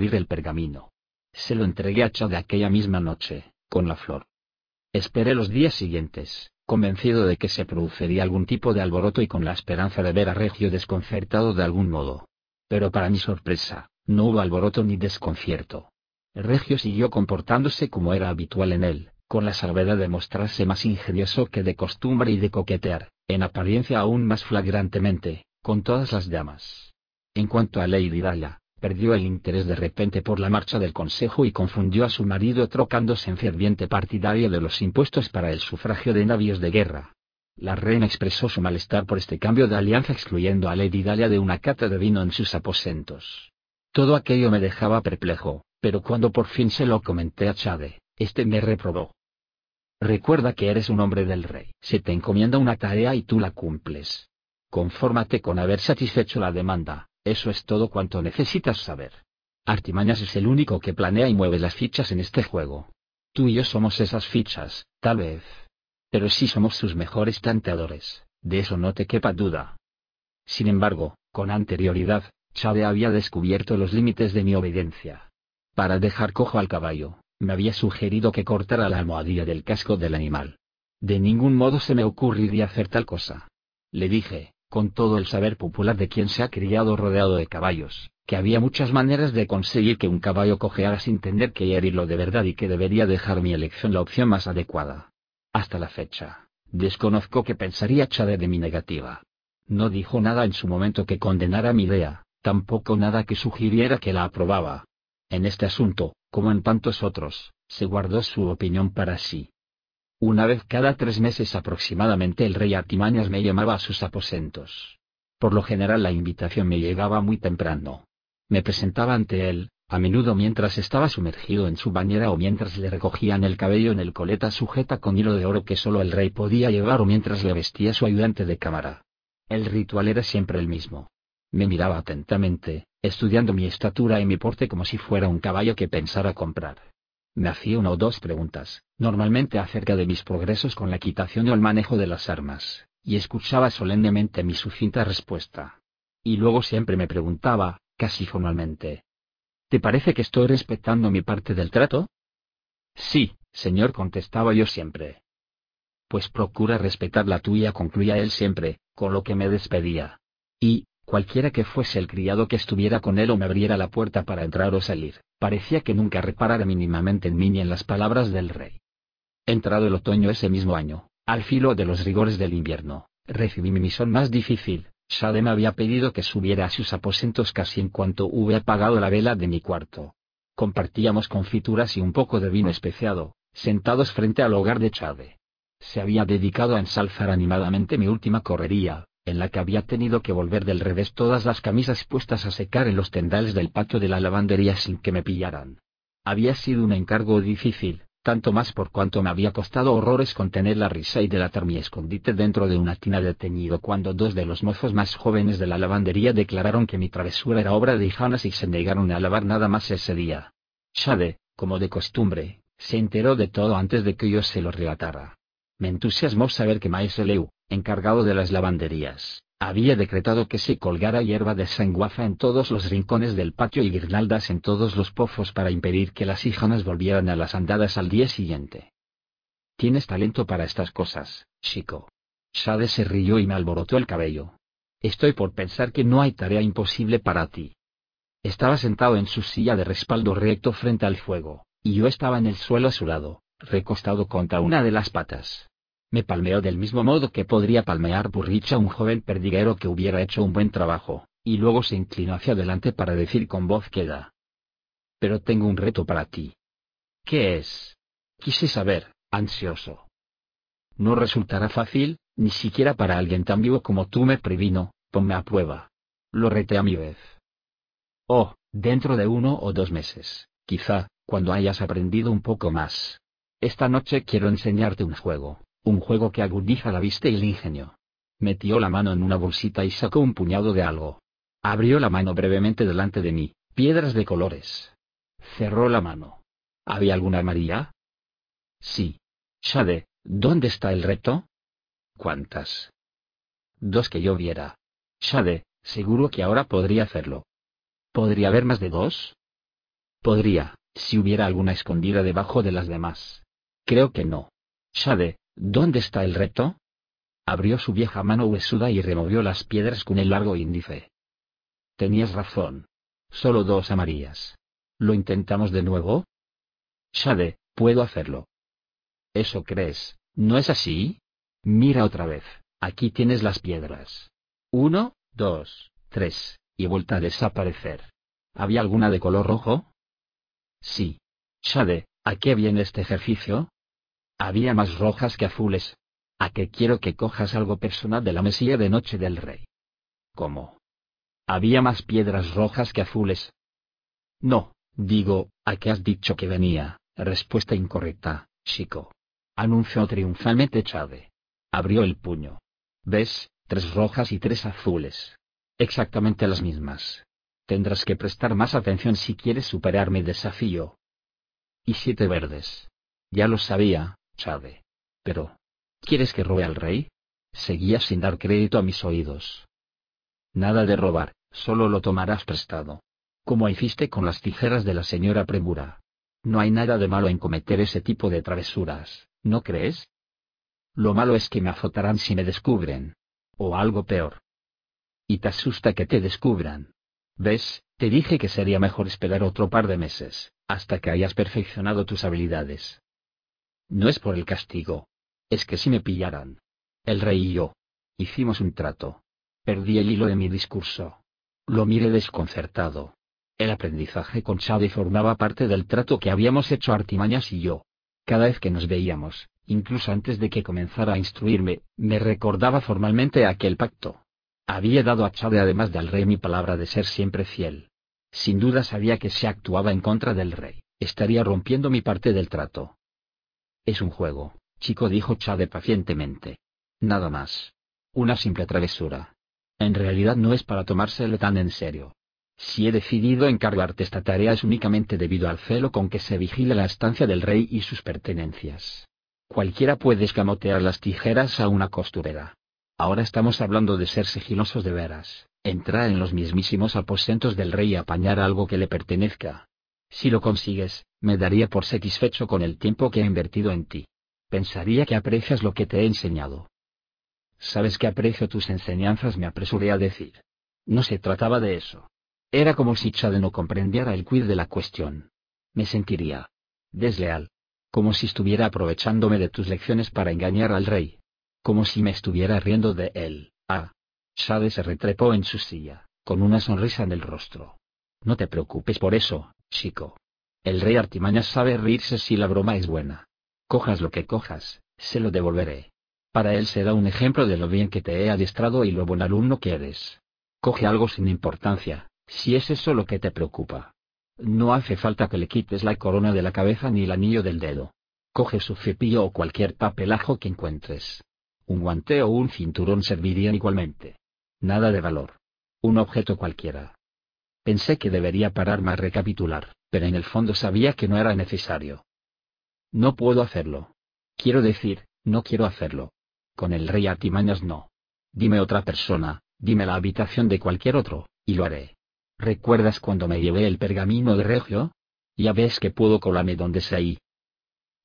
el pergamino. Se lo entregué a Chade aquella misma noche, con la flor. Esperé los días siguientes, convencido de que se produciría algún tipo de alboroto y con la esperanza de ver a Regio desconcertado de algún modo. Pero para mi sorpresa, no hubo alboroto ni desconcierto. Regio siguió comportándose como era habitual en él, con la salvedad de mostrarse más ingenioso que de costumbre y de coquetear, en apariencia aún más flagrantemente, con todas las damas. En cuanto a Lady Dalla, perdió el interés de repente por la marcha del Consejo y confundió a su marido trocándose en ferviente partidario de los impuestos para el sufragio de navíos de guerra. La reina expresó su malestar por este cambio de alianza excluyendo a Lady Dalla de una cata de vino en sus aposentos. Todo aquello me dejaba perplejo, pero cuando por fin se lo comenté a Chade, este me reprobó. Recuerda que eres un hombre del rey. Se te encomienda una tarea y tú la cumples. Confórmate con haber satisfecho la demanda, eso es todo cuanto necesitas saber. Artimañas es el único que planea y mueve las fichas en este juego. Tú y yo somos esas fichas, tal vez. Pero sí somos sus mejores tanteadores, de eso no te quepa duda. Sin embargo, con anterioridad, Chade había descubierto los límites de mi obediencia. Para dejar cojo al caballo, me había sugerido que cortara la almohadilla del casco del animal. De ningún modo se me ocurriría hacer tal cosa. Le dije, con todo el saber popular de quien se ha criado rodeado de caballos, que había muchas maneras de conseguir que un caballo cojeara sin tener que herirlo de verdad y que debería dejar mi elección la opción más adecuada. Hasta la fecha, desconozco qué pensaría Chade de mi negativa. No dijo nada en su momento que condenara mi idea, tampoco nada que sugiriera que la aprobaba. En este asunto, como en tantos otros, se guardó su opinión para sí. Una vez cada tres meses aproximadamente el rey Artimañas me llamaba a sus aposentos. Por lo general la invitación me llegaba muy temprano. Me presentaba ante él, a menudo mientras estaba sumergido en su bañera o mientras le recogían el cabello en el coleta sujeta con hilo de oro que solo el rey podía llevar o mientras le vestía su ayudante de cámara. El ritual era siempre el mismo. Me miraba atentamente, estudiando mi estatura y mi porte como si fuera un caballo que pensara comprar. Me hacía una o dos preguntas, normalmente acerca de mis progresos con la equitación o el manejo de las armas, y escuchaba solemnemente mi sucinta respuesta. Y luego siempre me preguntaba, casi formalmente. ¿Te parece que estoy respetando mi parte del trato? Sí, señor, contestaba yo siempre. Pues procura respetar la tuya, concluía él siempre, con lo que me despedía. Y, Cualquiera que fuese el criado que estuviera con él o me abriera la puerta para entrar o salir, parecía que nunca reparara mínimamente en mí ni en las palabras del rey. Entrado el otoño ese mismo año, al filo de los rigores del invierno, recibí mi misión más difícil. Shade me había pedido que subiera a sus aposentos casi en cuanto hube apagado la vela de mi cuarto. Compartíamos confituras y un poco de vino especiado, sentados frente al hogar de Chade. Se había dedicado a ensalzar animadamente mi última correría, en la que había tenido que volver del revés todas las camisas puestas a secar en los tendales del patio de la lavandería sin que me pillaran. Había sido un encargo difícil, tanto más por cuanto me había costado horrores contener la risa y delatar mi escondite dentro de una tina de teñido cuando dos de los mozos más jóvenes de la lavandería declararon que mi travesura era obra de hijanas y se negaron a lavar nada más ese día. Shade, como de costumbre, se enteró de todo antes de que yo se lo relatara. Me entusiasmó saber que Maese Leu, encargado de las lavanderías, había decretado que se colgara hierba de sanguaza en todos los rincones del patio y guirnaldas en todos los pozos para impedir que las híjanas volvieran a las andadas al día siguiente. Tienes talento para estas cosas, chico. Shade se rió y me alborotó el cabello. Estoy por pensar que no hay tarea imposible para ti. Estaba sentado en su silla de respaldo recto frente al fuego, y yo estaba en el suelo a su lado, recostado contra una de las patas. Me palmeó del mismo modo que podría palmear Burrich a un joven perdiguero que hubiera hecho un buen trabajo, y luego se inclinó hacia adelante para decir con voz queda. Pero tengo un reto para ti. ¿Qué es? Quise saber, ansioso. No resultará fácil, ni siquiera para alguien tan vivo como tú me previno, ponme a prueba. Lo reté a mi vez. Oh, dentro de uno o dos meses, quizá, cuando hayas aprendido un poco más. Esta noche quiero enseñarte un juego. Un juego que agudiza la vista y el ingenio. Metió la mano en una bolsita y sacó un puñado de algo. Abrió la mano brevemente delante de mí, piedras de colores. Cerró la mano. ¿Había alguna amarilla? Sí. Shade, ¿dónde está el reto? ¿Cuántas? Dos que yo viera. Shade, seguro que ahora podría hacerlo. ¿Podría haber más de dos? Podría, si hubiera alguna escondida debajo de las demás. Creo que no. Shade, ¿dónde está el reto? Abrió su vieja mano huesuda y removió las piedras con el largo índice. Tenías razón. Solo dos amarillas. ¿Lo intentamos de nuevo? Shade, puedo hacerlo. ¿Eso crees? ¿No es así? Mira otra vez. Aquí tienes las piedras. Uno, dos, tres, y vuelta a desaparecer. ¿Había alguna de color rojo? Sí. Shade, ¿a qué viene este ejercicio? Había más rojas que azules. ¿A qué quiero que cojas algo personal de la mesilla de noche del rey? ¿Cómo? Había más piedras rojas que azules. No, digo, ¿a qué has dicho que venía? Respuesta incorrecta, chico. Anunció triunfalmente Chade. Abrió el puño. ¿Ves? Tres rojas y tres azules. Exactamente las mismas. Tendrás que prestar más atención si quieres superar mi desafío. Y siete verdes. Ya lo sabía, Chade. Pero... ¿Quieres que robe al rey? Seguía sin dar crédito a mis oídos. Nada de robar, solo lo tomarás prestado. Como hiciste con las tijeras de la señora Premura. No hay nada de malo en cometer ese tipo de travesuras, ¿no crees? Lo malo es que me azotarán si me descubren. O algo peor. Y te asusta que te descubran. ¿Ves? Te dije que sería mejor esperar otro par de meses, hasta que hayas perfeccionado tus habilidades. No es por el castigo. Es que si me pillaran. El rey y yo. Hicimos un trato. Perdí el hilo de mi discurso. Lo miré desconcertado. El aprendizaje con Shade formaba parte del trato que habíamos hecho Artimañas y yo. Cada vez que nos veíamos, incluso antes de que comenzara a instruirme, me recordaba formalmente aquel pacto. Había dado a Chade además del rey mi palabra de ser siempre fiel. Sin duda sabía que si actuaba en contra del rey, estaría rompiendo mi parte del trato. Es un juego, chico dijo Chade pacientemente. Nada más. Una simple travesura. En realidad no es para tomárselo tan en serio. Si he decidido encargarte esta tarea es únicamente debido al celo con que se vigila la estancia del rey y sus pertenencias. Cualquiera puede escamotear las tijeras a una costurera. Ahora estamos hablando de ser sigilosos de veras, entrar en los mismísimos aposentos del rey y apañar algo que le pertenezca. Si lo consigues, me daría por satisfecho con el tiempo que he invertido en ti. Pensaría que aprecias lo que te he enseñado. Sabes que aprecio tus enseñanzas, me apresuré a decir. No se trataba de eso. Era como si Chade no comprendiera el quid de la cuestión. Me sentiría desleal. Como si estuviera aprovechándome de tus lecciones para engañar al rey. Como si me estuviera riendo de él. Ah. Chade se retrepó en su silla, con una sonrisa en el rostro. No te preocupes por eso, chico. El rey Artimañas sabe reírse si la broma es buena. Cojas lo que cojas, se lo devolveré. Para él será un ejemplo de lo bien que te he adiestrado y lo buen alumno que eres. Coge algo sin importancia, si es eso lo que te preocupa. No hace falta que le quites la corona de la cabeza ni el anillo del dedo. Coge su cepillo o cualquier papelajo que encuentres. Un guante o un cinturón servirían igualmente. Nada de valor. Un objeto cualquiera. Pensé que debería pararme a recapitular, pero en el fondo sabía que no era necesario. No puedo hacerlo. Quiero decir, no quiero hacerlo. Con el rey Artimañas no. Dime otra persona, dime la habitación de cualquier otro, y lo haré. ¿Recuerdas cuando me llevé el pergamino de Regio? Ya ves que puedo colarme donde sea ahí.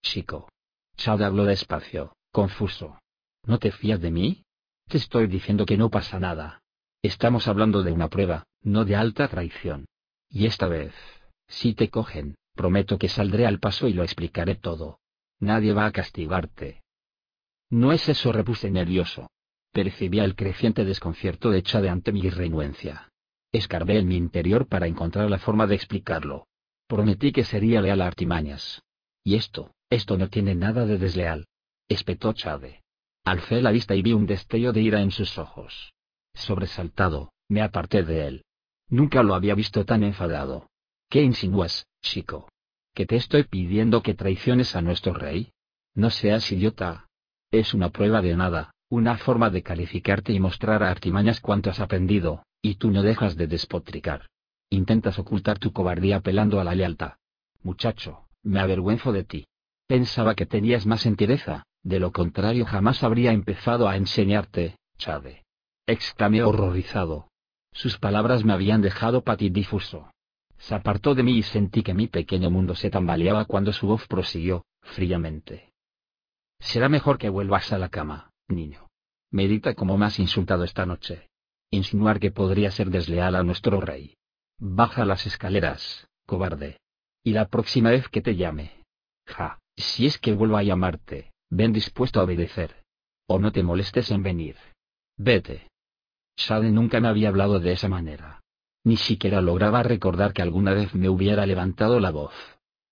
Chico. Chad habló despacio, confuso. ¿No te fías de mí? Te estoy diciendo que no pasa nada. Estamos hablando de una prueba, no de alta traición. Y esta vez, si te cogen, prometo que saldré al paso y lo explicaré todo. Nadie va a castigarte. No es eso, repuse nervioso. Percibía el creciente desconcierto de Chade ante mi renuencia. Escarbé en mi interior para encontrar la forma de explicarlo. Prometí que sería leal a artimañas. Y esto, esto no tiene nada de desleal. Espetó Chade. Alcé la vista y vi un destello de ira en sus ojos. Sobresaltado, me aparté de él. Nunca lo había visto tan enfadado. ¿Qué insinúas, chico? ¿Que te estoy pidiendo que traiciones a nuestro rey? No seas idiota. Es una prueba de nada, una forma de calificarte y mostrar a artimañas cuánto has aprendido, y tú no dejas de despotricar. Intentas ocultar tu cobardía apelando a la lealtad. Muchacho, me avergüenzo de ti. Pensaba que tenías más entereza, de lo contrario jamás habría empezado a enseñarte, Chade. Exclamé horrorizado. Sus palabras me habían dejado patidifuso. Se apartó de mí y sentí que mi pequeño mundo se tambaleaba cuando su voz prosiguió, fríamente. Será mejor que vuelvas a la cama, niño. Medita como me has insultado esta noche. Insinuar que podría ser desleal a nuestro rey. Baja las escaleras, cobarde. Y la próxima vez que te llame. Ja, si es que vuelvo a llamarte, ven dispuesto a obedecer. O no te molestes en venir. Vete. Shade nunca me había hablado de esa manera. Ni siquiera lograba recordar que alguna vez me hubiera levantado la voz.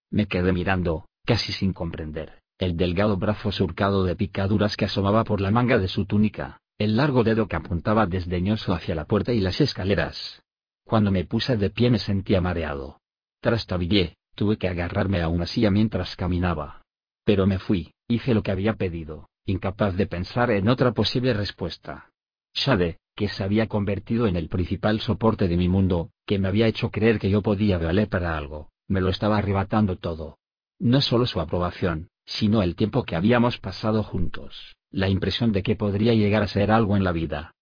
Me quedé mirando, casi sin comprender, el delgado brazo surcado de picaduras que asomaba por la manga de su túnica, el largo dedo que apuntaba desdeñoso hacia la puerta y las escaleras. Cuando me puse de pie me sentía mareado. Trastabillé, tuve que agarrarme a una silla mientras caminaba. Pero me fui, hice lo que había pedido, incapaz de pensar en otra posible respuesta. Shade, que se había convertido en el principal soporte de mi mundo, que me había hecho creer que yo podía valer para algo, me lo estaba arrebatando todo. No solo su aprobación, sino el tiempo que habíamos pasado juntos, la impresión de que podría llegar a ser algo en la vida.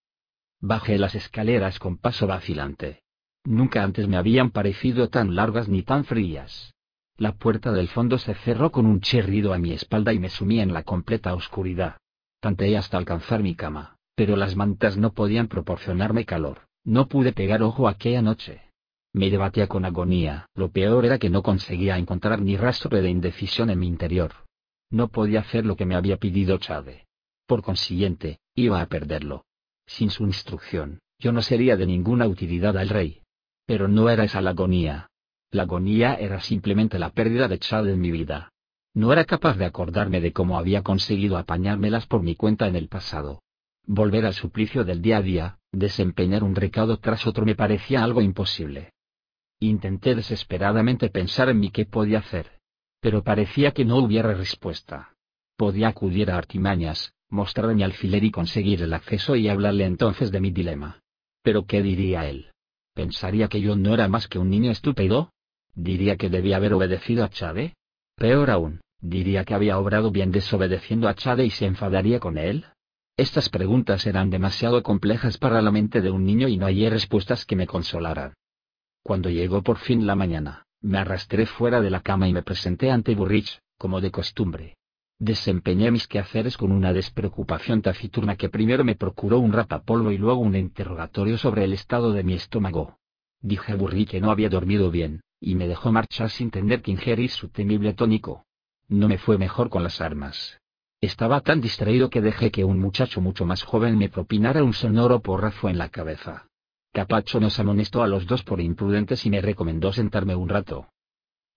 Bajé las escaleras con paso vacilante. Nunca antes me habían parecido tan largas ni tan frías. La puerta del fondo se cerró con un chirrido a mi espalda y me sumí en la completa oscuridad. Tanteé hasta alcanzar mi cama pero las mantas no podían proporcionarme calor, no pude pegar ojo aquella noche. Me debatía con agonía, lo peor era que no conseguía encontrar ni rastro de indecisión en mi interior. No podía hacer lo que me había pedido Chade. Por consiguiente, iba a perderlo. Sin su instrucción, yo no sería de ninguna utilidad al rey. Pero no era esa la agonía. La agonía era simplemente la pérdida de Chade en mi vida. No era capaz de acordarme de cómo había conseguido apañármelas por mi cuenta en el pasado. Volver al suplicio del día a día, desempeñar un recado tras otro me parecía algo imposible. Intenté desesperadamente pensar en mí qué podía hacer. Pero parecía que no hubiera respuesta. Podía acudir a artimañas, mostrar mi alfiler y conseguir el acceso y hablarle entonces de mi dilema. Pero ¿qué diría él? ¿Pensaría que yo no era más que un niño estúpido? ¿Diría que debía haber obedecido a Chade? Peor aún, ¿diría que había obrado bien desobedeciendo a Chade y se enfadaría con él? Estas preguntas eran demasiado complejas para la mente de un niño y no hallé respuestas que me consolaran. Cuando llegó por fin la mañana, me arrastré fuera de la cama y me presenté ante Burrich, como de costumbre. Desempeñé mis quehaceres con una despreocupación taciturna que primero me procuró un rapapolvo y luego un interrogatorio sobre el estado de mi estómago. Dije a Burrich que no había dormido bien, y me dejó marchar sin tener que ingerir su temible tónico. No me fue mejor con las armas. Estaba tan distraído que dejé que un muchacho mucho más joven me propinara un sonoro porrazo en la cabeza. Capacho nos amonestó a los dos por imprudentes y me recomendó sentarme un rato.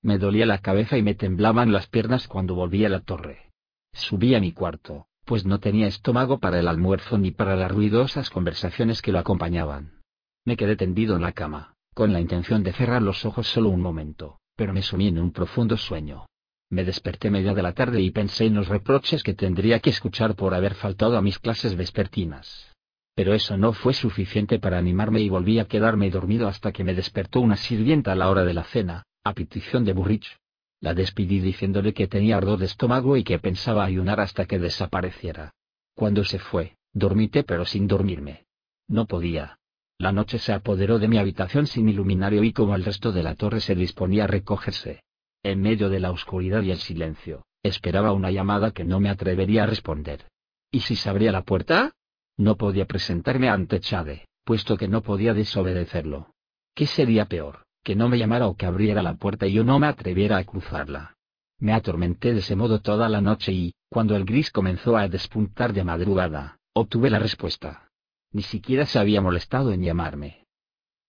Me dolía la cabeza y me temblaban las piernas cuando volví a la torre. Subí a mi cuarto, pues no tenía estómago para el almuerzo ni para las ruidosas conversaciones que lo acompañaban. Me quedé tendido en la cama, con la intención de cerrar los ojos solo un momento, pero me sumí en un profundo sueño. Me desperté media de la tarde y pensé en los reproches que tendría que escuchar por haber faltado a mis clases vespertinas. Pero eso no fue suficiente para animarme y volví a quedarme dormido hasta que me despertó una sirvienta a la hora de la cena, a petición de Burrich. La despedí diciéndole que tenía ardor de estómago y que pensaba ayunar hasta que desapareciera. Cuando se fue, dormité pero sin dormirme. No podía. La noche se apoderó de mi habitación sin iluminario y como el resto de la torre se disponía a recogerse, en medio de la oscuridad y el silencio, esperaba una llamada que no me atrevería a responder. ¿Y si se abría la puerta? No podía presentarme ante Chade, puesto que no podía desobedecerlo. ¿Qué sería peor, que no me llamara o que abriera la puerta y yo no me atreviera a cruzarla? Me atormenté de ese modo toda la noche y, cuando el gris comenzó a despuntar de madrugada, obtuve la respuesta. Ni siquiera se había molestado en llamarme.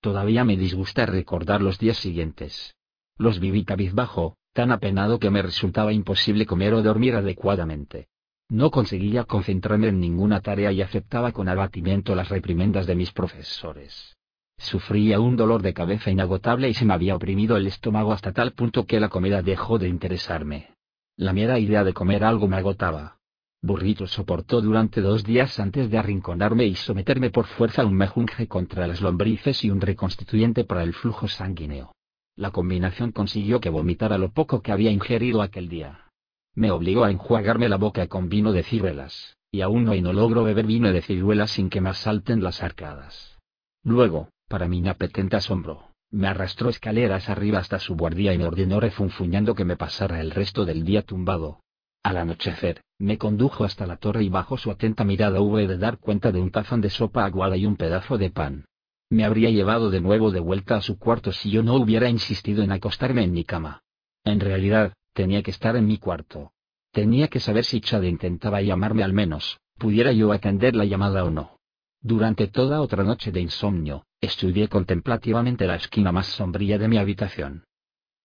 Todavía me disgusta recordar los días siguientes. Los viví cabizbajo, tan apenado que me resultaba imposible comer o dormir adecuadamente. No conseguía concentrarme en ninguna tarea y aceptaba con abatimiento las reprimendas de mis profesores. Sufría un dolor de cabeza inagotable y se me había oprimido el estómago hasta tal punto que la comida dejó de interesarme. La mera idea de comer algo me agotaba. Burrito soportó durante dos días antes de arrinconarme y someterme por fuerza a un mejunje contra las lombrices y un reconstituyente para el flujo sanguíneo. La combinación consiguió que vomitara lo poco que había ingerido aquel día. Me obligó a enjuagarme la boca con vino de ciruelas, y aún hoy no logro beber vino de ciruelas sin que me asalten las arcadas. Luego, para mi inapetente asombro, Me arrastró escaleras arriba hasta su guardia y me ordenó refunfuñando que me pasara el resto del día tumbado. Al anochecer, me condujo hasta la torre y bajo su atenta mirada hube de dar cuenta de un tazón de sopa aguada y un pedazo de pan. Me habría llevado de nuevo de vuelta a su cuarto si yo no hubiera insistido en acostarme en mi cama. En realidad, tenía que estar en mi cuarto. Tenía que saber si Chad intentaba llamarme al menos, pudiera yo atender la llamada o no. Durante toda otra noche de insomnio, estudié contemplativamente la esquina más sombría de mi habitación.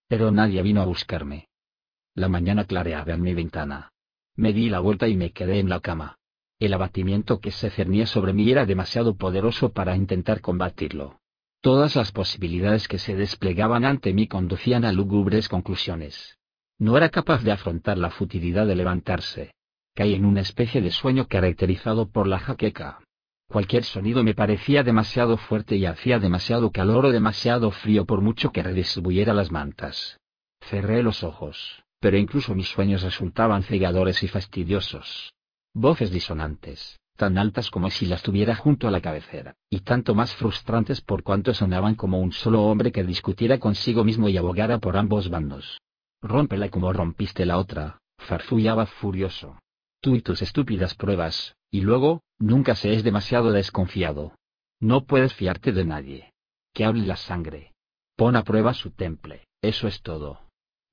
Pero nadie vino a buscarme. La mañana clareaba en mi ventana. Me di la vuelta y me quedé en la cama. El abatimiento que se cernía sobre mí era demasiado poderoso para intentar combatirlo. Todas las posibilidades que se desplegaban ante mí conducían a lúgubres conclusiones. No era capaz de afrontar la futilidad de levantarse. Caí en una especie de sueño caracterizado por la jaqueca. Cualquier sonido me parecía demasiado fuerte y hacía demasiado calor o demasiado frío por mucho que redistribuyera las mantas. Cerré los ojos, pero incluso mis sueños resultaban cegadores y fastidiosos. Voces disonantes, tan altas como si las tuviera junto a la cabecera, y tanto más frustrantes por cuanto sonaban como un solo hombre que discutiera consigo mismo y abogara por ambos bandos. Rómpela como rompiste la otra, farfullaba furioso. Tú y tus estúpidas pruebas, y luego, nunca se es demasiado desconfiado. No puedes fiarte de nadie. Que hable la sangre. Pon a prueba su temple, eso es todo.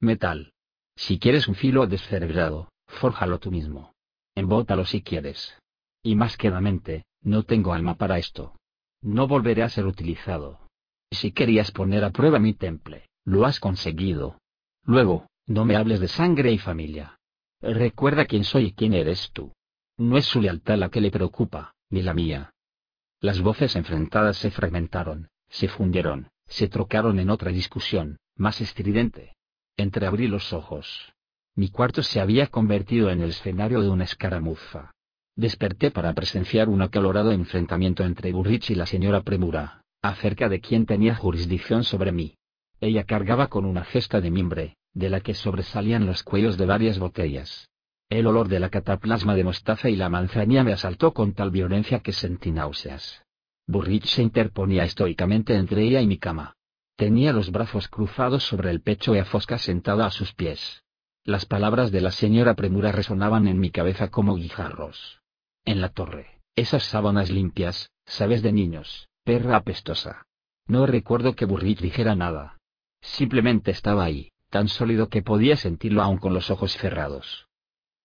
Metal. Si quieres un filo descerebrado, fórjalo tú mismo. Embótalo si quieres. Y más quedamente, no tengo alma para esto. No volveré a ser utilizado. Si querías poner a prueba mi temple, lo has conseguido. Luego, no me hables de sangre y familia. Recuerda quién soy y quién eres tú. No es su lealtad la que le preocupa, ni la mía. Las voces enfrentadas se fragmentaron, se fundieron, se trocaron en otra discusión, más estridente. Entreabrí los ojos. Mi cuarto se había convertido en el escenario de una escaramuza. Desperté para presenciar un acalorado enfrentamiento entre Burrich y la señora Premura, acerca de quién tenía jurisdicción sobre mí. Ella cargaba con una cesta de mimbre, de la que sobresalían los cuellos de varias botellas. El olor de la cataplasma de mostaza y la manzanilla me asaltó con tal violencia que sentí náuseas. Burrich se interponía estoicamente entre ella y mi cama. Tenía los brazos cruzados sobre el pecho y a Fosca sentada a sus pies. Las palabras de la señora Premura resonaban en mi cabeza como guijarros. En la torre, esas sábanas limpias, sabes de niños, perra apestosa. No recuerdo que Burrich dijera nada. Simplemente estaba ahí, tan sólido que podía sentirlo aún con los ojos cerrados.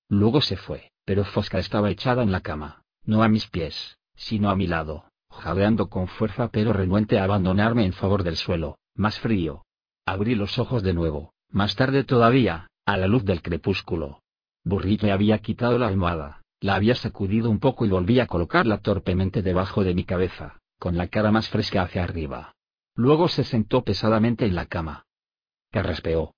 Luego se fue, pero Fosca estaba echada en la cama, no a mis pies, sino a mi lado, jadeando con fuerza pero renuente a abandonarme en favor del suelo, más frío. Abrí los ojos de nuevo, más tarde todavía, a la luz del crepúsculo. Burrit me había quitado la almohada, la había sacudido un poco y volví a colocarla torpemente debajo de mi cabeza, con la cara más fresca hacia arriba. Luego se sentó pesadamente en la cama. Carraspeó.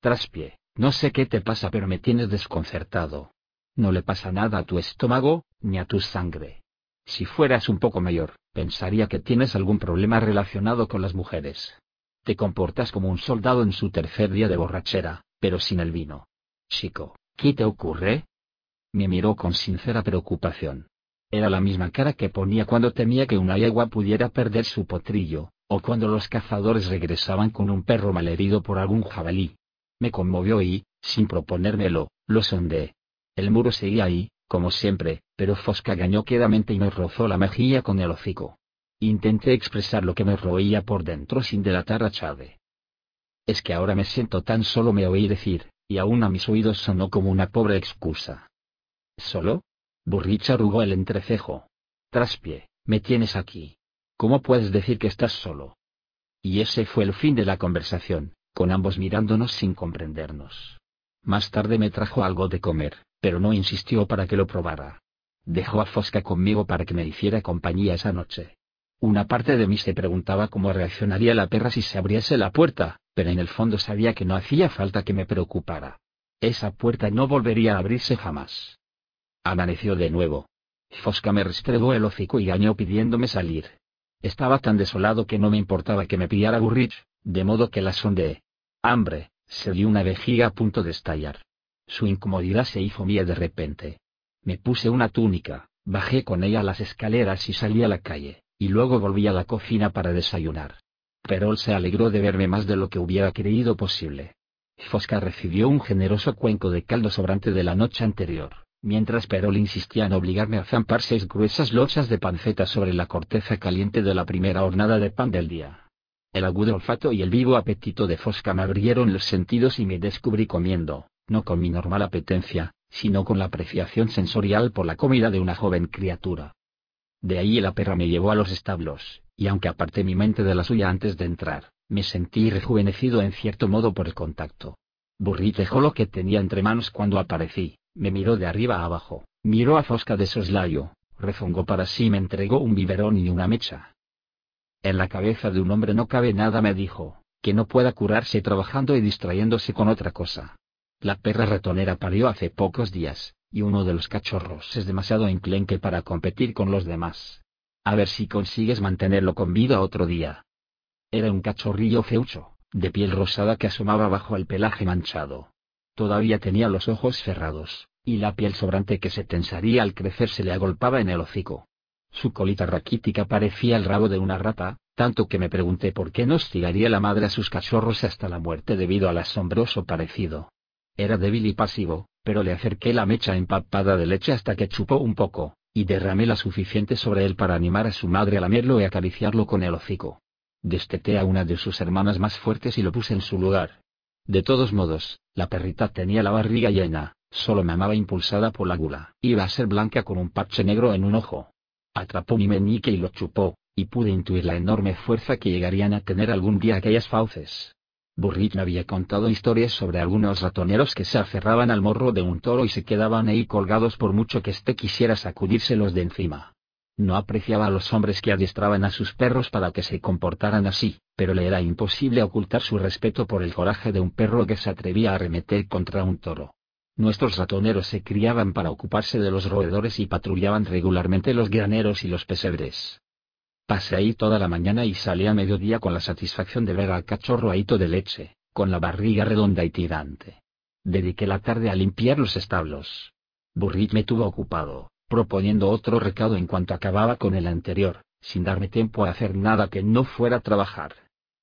Traspié. No sé qué te pasa pero me tienes desconcertado. No le pasa nada a tu estómago, ni a tu sangre. Si fueras un poco mayor, pensaría que tienes algún problema relacionado con las mujeres. Te comportas como un soldado en su tercer día de borrachera, pero sin el vino. Chico, ¿qué te ocurre? Me miró con sincera preocupación. Era la misma cara que ponía cuando temía que una yegua pudiera perder su potrillo, o cuando los cazadores regresaban con un perro malherido por algún jabalí. Me conmovió y, sin proponérmelo, lo sondé. El muro seguía ahí, como siempre, pero Fosca gañó quedamente y me rozó la mejilla con el hocico. Intenté expresar lo que me roía por dentro sin delatar a Chade. Es que ahora me siento tan solo me oí decir, y aún a mis oídos sonó como una pobre excusa. ¿Solo? Burrich arrugó el entrecejo. Traspié, me tienes aquí. ¿Cómo puedes decir que estás solo? Y ese fue el fin de la conversación, con ambos mirándonos sin comprendernos. Más tarde me trajo algo de comer, pero no insistió para que lo probara. Dejó a Fosca conmigo para que me hiciera compañía esa noche. Una parte de mí se preguntaba cómo reaccionaría la perra si se abriese la puerta, pero en el fondo sabía que no hacía falta que me preocupara. Esa puerta no volvería a abrirse jamás. Amaneció de nuevo. Fosca me restregó el hocico y gañó pidiéndome salir. Estaba tan desolado que no me importaba que me pillara Burrich, de modo que la sondeé. Hambre, se dio una vejiga a punto de estallar. Su incomodidad se hizo mía de repente. Me puse una túnica, bajé con ella las escaleras y salí a la calle, y luego volví a la cocina para desayunar. Perol se alegró de verme más de lo que hubiera creído posible. Fosca recibió un generoso cuenco de caldo sobrante de la noche anterior, mientras Perol insistía en obligarme a zampar seis gruesas lochas de panceta sobre la corteza caliente de la primera hornada de pan del día. El agudo olfato y el vivo apetito de Fosca me abrieron los sentidos y me descubrí comiendo, no con mi normal apetencia, sino con la apreciación sensorial por la comida de una joven criatura. De ahí la perra me llevó a los establos, y aunque aparté mi mente de la suya antes de entrar, me sentí rejuvenecido en cierto modo por el contacto. Burrit dejó lo que tenía entre manos cuando aparecí, me miró de arriba a abajo, miró a Fosca de soslayo, rezongó para sí y me entregó un biberón y una mecha. En la cabeza de un hombre no cabe nada, me dijo, que no pueda curarse trabajando y distrayéndose con otra cosa. La perra ratonera parió hace pocos días, y uno de los cachorros es demasiado enclenque para competir con los demás. A ver si consigues mantenerlo con vida otro día. Era un cachorrillo feucho, de piel rosada que asomaba bajo el pelaje manchado. Todavía tenía los ojos cerrados, y la piel sobrante que se tensaría al crecer se le agolpaba en el hocico. Su colita raquítica parecía el rabo de una rata, tanto que me pregunté por qué no hostigaría la madre a sus cachorros hasta la muerte debido al asombroso parecido. Era débil y pasivo, pero le acerqué la mecha empapada de leche hasta que chupó un poco, y derramé la suficiente sobre él para animar a su madre a lamerlo y acariciarlo con el hocico. Desteté a una de sus hermanas más fuertes y lo puse en su lugar. De todos modos, la perrita tenía la barriga llena, solo me amaba impulsada por la gula. Iba a ser blanca con un parche negro en un ojo. Atrapó mi meñique y lo chupó, y pude intuir la enorme fuerza que llegarían a tener algún día aquellas fauces. Burrit había contado historias sobre algunos ratoneros que se aferraban al morro de un toro y se quedaban ahí colgados por mucho que éste quisiera sacudírselos de encima. No apreciaba a los hombres que adiestraban a sus perros para que se comportaran así, pero le era imposible ocultar su respeto por el coraje de un perro que se atrevía a arremeter contra un toro. Nuestros ratoneros se criaban para ocuparse de los roedores y patrullaban regularmente los graneros y los pesebres. Pasé ahí toda la mañana y salí a mediodía con la satisfacción de ver al cachorro ahito de leche, con la barriga redonda y tirante. Dediqué la tarde a limpiar los establos. Burrit me tuvo ocupado, proponiendo otro recado en cuanto acababa con el anterior, sin darme tiempo a hacer nada que no fuera trabajar.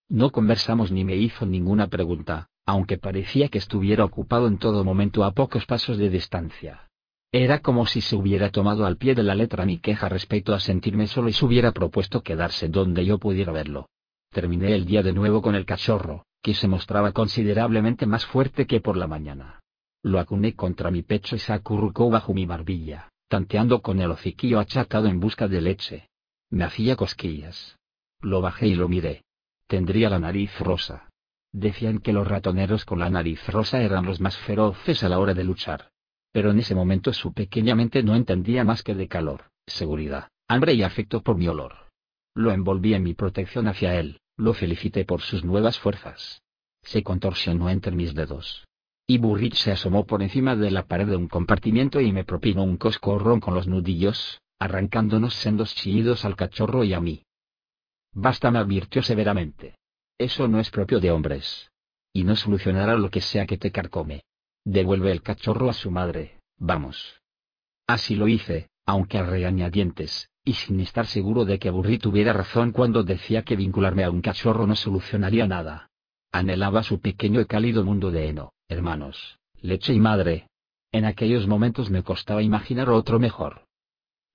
No conversamos ni me hizo ninguna pregunta, aunque parecía que estuviera ocupado en todo momento a pocos pasos de distancia. Era como si se hubiera tomado al pie de la letra mi queja respecto a sentirme solo y se hubiera propuesto quedarse donde yo pudiera verlo. Terminé el día de nuevo con el cachorro, que se mostraba considerablemente más fuerte que por la mañana. Lo acuné contra mi pecho y se acurrucó bajo mi barbilla, tanteando con el hociquillo achatado en busca de leche. Me hacía cosquillas. Lo bajé y lo miré. Tendría la nariz rosa. Decían que los ratoneros con la nariz rosa eran los más feroces a la hora de luchar pero en ese momento su pequeña mente no entendía más que de calor, seguridad, hambre y afecto por mi olor. Lo envolví en mi protección hacia él, lo felicité por sus nuevas fuerzas. Se contorsionó entre mis dedos. Y Burrich se asomó por encima de la pared de un compartimiento y me propinó un coscorrón con los nudillos, arrancándonos sendos chillidos al cachorro y a mí. Basta me advirtió severamente. Eso no es propio de hombres. Y no solucionará lo que sea que te carcome. Devuelve el cachorro a su madre, vamos. Así lo hice, aunque a regañadientes, y sin estar seguro de que Burri tuviera razón cuando decía que vincularme a un cachorro no solucionaría nada. Anhelaba su pequeño y cálido mundo de heno, hermanos, leche y madre. En aquellos momentos me costaba imaginar otro mejor.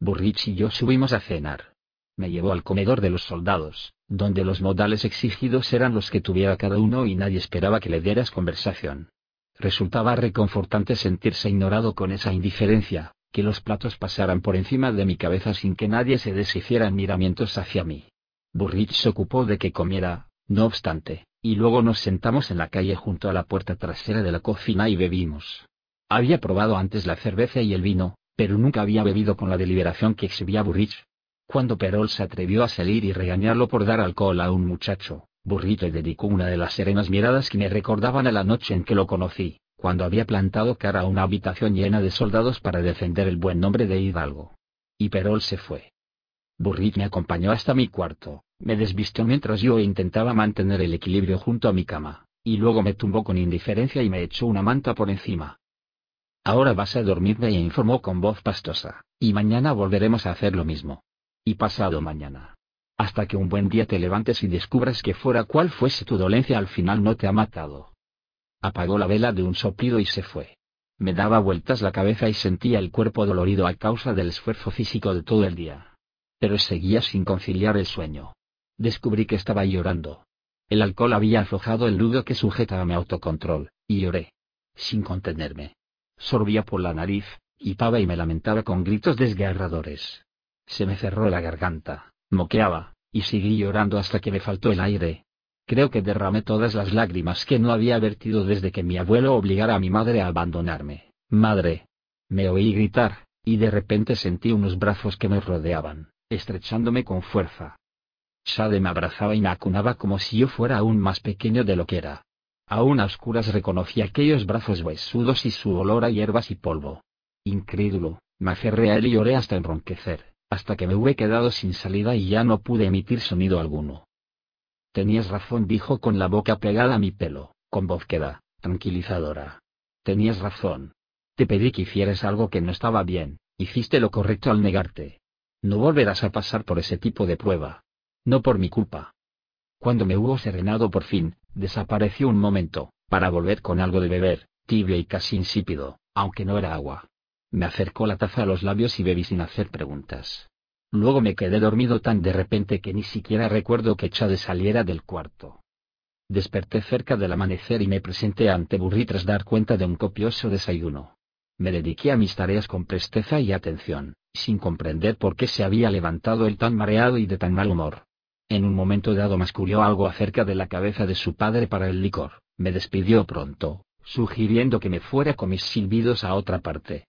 Burrich y yo subimos a cenar. Me llevó al comedor de los soldados, donde los modales exigidos eran los que tuviera cada uno y nadie esperaba que le dieras conversación. Resultaba reconfortante sentirse ignorado con esa indiferencia, que los platos pasaran por encima de mi cabeza sin que nadie se deshiciera en miramientos hacia mí. Burrich se ocupó de que comiera, no obstante, y luego nos sentamos en la calle junto a la puerta trasera de la cocina y bebimos. Había probado antes la cerveza y el vino, pero nunca había bebido con la deliberación que exhibía Burrich. Cuando Perol se atrevió a salir y regañarlo por dar alcohol a un muchacho, Burrito dedicó una de las serenas miradas que me recordaban a la noche en que lo conocí, cuando había plantado cara a una habitación llena de soldados para defender el buen nombre de Hidalgo. Y Perol se fue. Burrit me acompañó hasta mi cuarto, me desvistió mientras yo intentaba mantener el equilibrio junto a mi cama, y luego me tumbó con indiferencia y me echó una manta por encima. Ahora vas a dormirme y informó con voz pastosa, y mañana volveremos a hacer lo mismo. Y pasado mañana. Hasta que un buen día te levantes y descubras que fuera cual fuese tu dolencia al final no te ha matado. Apagó la vela de un soplido y se fue. Me daba vueltas la cabeza y sentía el cuerpo dolorido a causa del esfuerzo físico de todo el día. Pero seguía sin conciliar el sueño. Descubrí que estaba llorando. El alcohol había aflojado el nudo que sujetaba mi autocontrol, y lloré. Sin contenerme. Sorbía por la nariz, y pava y me lamentaba con gritos desgarradores. Se me cerró la garganta, moqueaba, y seguí llorando hasta que me faltó el aire. Creo que derramé todas las lágrimas que no había vertido desde que mi abuelo obligara a mi madre a abandonarme. Madre. Me oí gritar, y de repente sentí unos brazos que me rodeaban, estrechándome con fuerza. Shade me abrazaba y me acunaba como si yo fuera aún más pequeño de lo que era. Aún a oscuras reconocí aquellos brazos huesudos y su olor a hierbas y polvo. Incrédulo, me aferré a él y lloré hasta enronquecer hasta que me hube quedado sin salida y ya no pude emitir sonido alguno. Tenías razón, dijo con la boca pegada a mi pelo, con voz queda, tranquilizadora. Tenías razón. Te pedí que hicieras algo que no estaba bien, hiciste lo correcto al negarte. No volverás a pasar por ese tipo de prueba. No por mi culpa. Cuando me hubo serenado por fin, desapareció un momento, para volver con algo de beber, tibio y casi insípido, aunque no era agua. Me acercó la taza a los labios y bebí sin hacer preguntas. Luego me quedé dormido tan de repente que ni siquiera recuerdo que Chade saliera del cuarto. Desperté cerca del amanecer y me presenté ante Burri tras dar cuenta de un copioso desayuno. Me dediqué a mis tareas con presteza y atención, sin comprender por qué se había levantado él tan mareado y de tan mal humor. En un momento dado masculió algo acerca de la cabeza de su padre para el licor, me despidió pronto, sugiriendo que me fuera con mis silbidos a otra parte.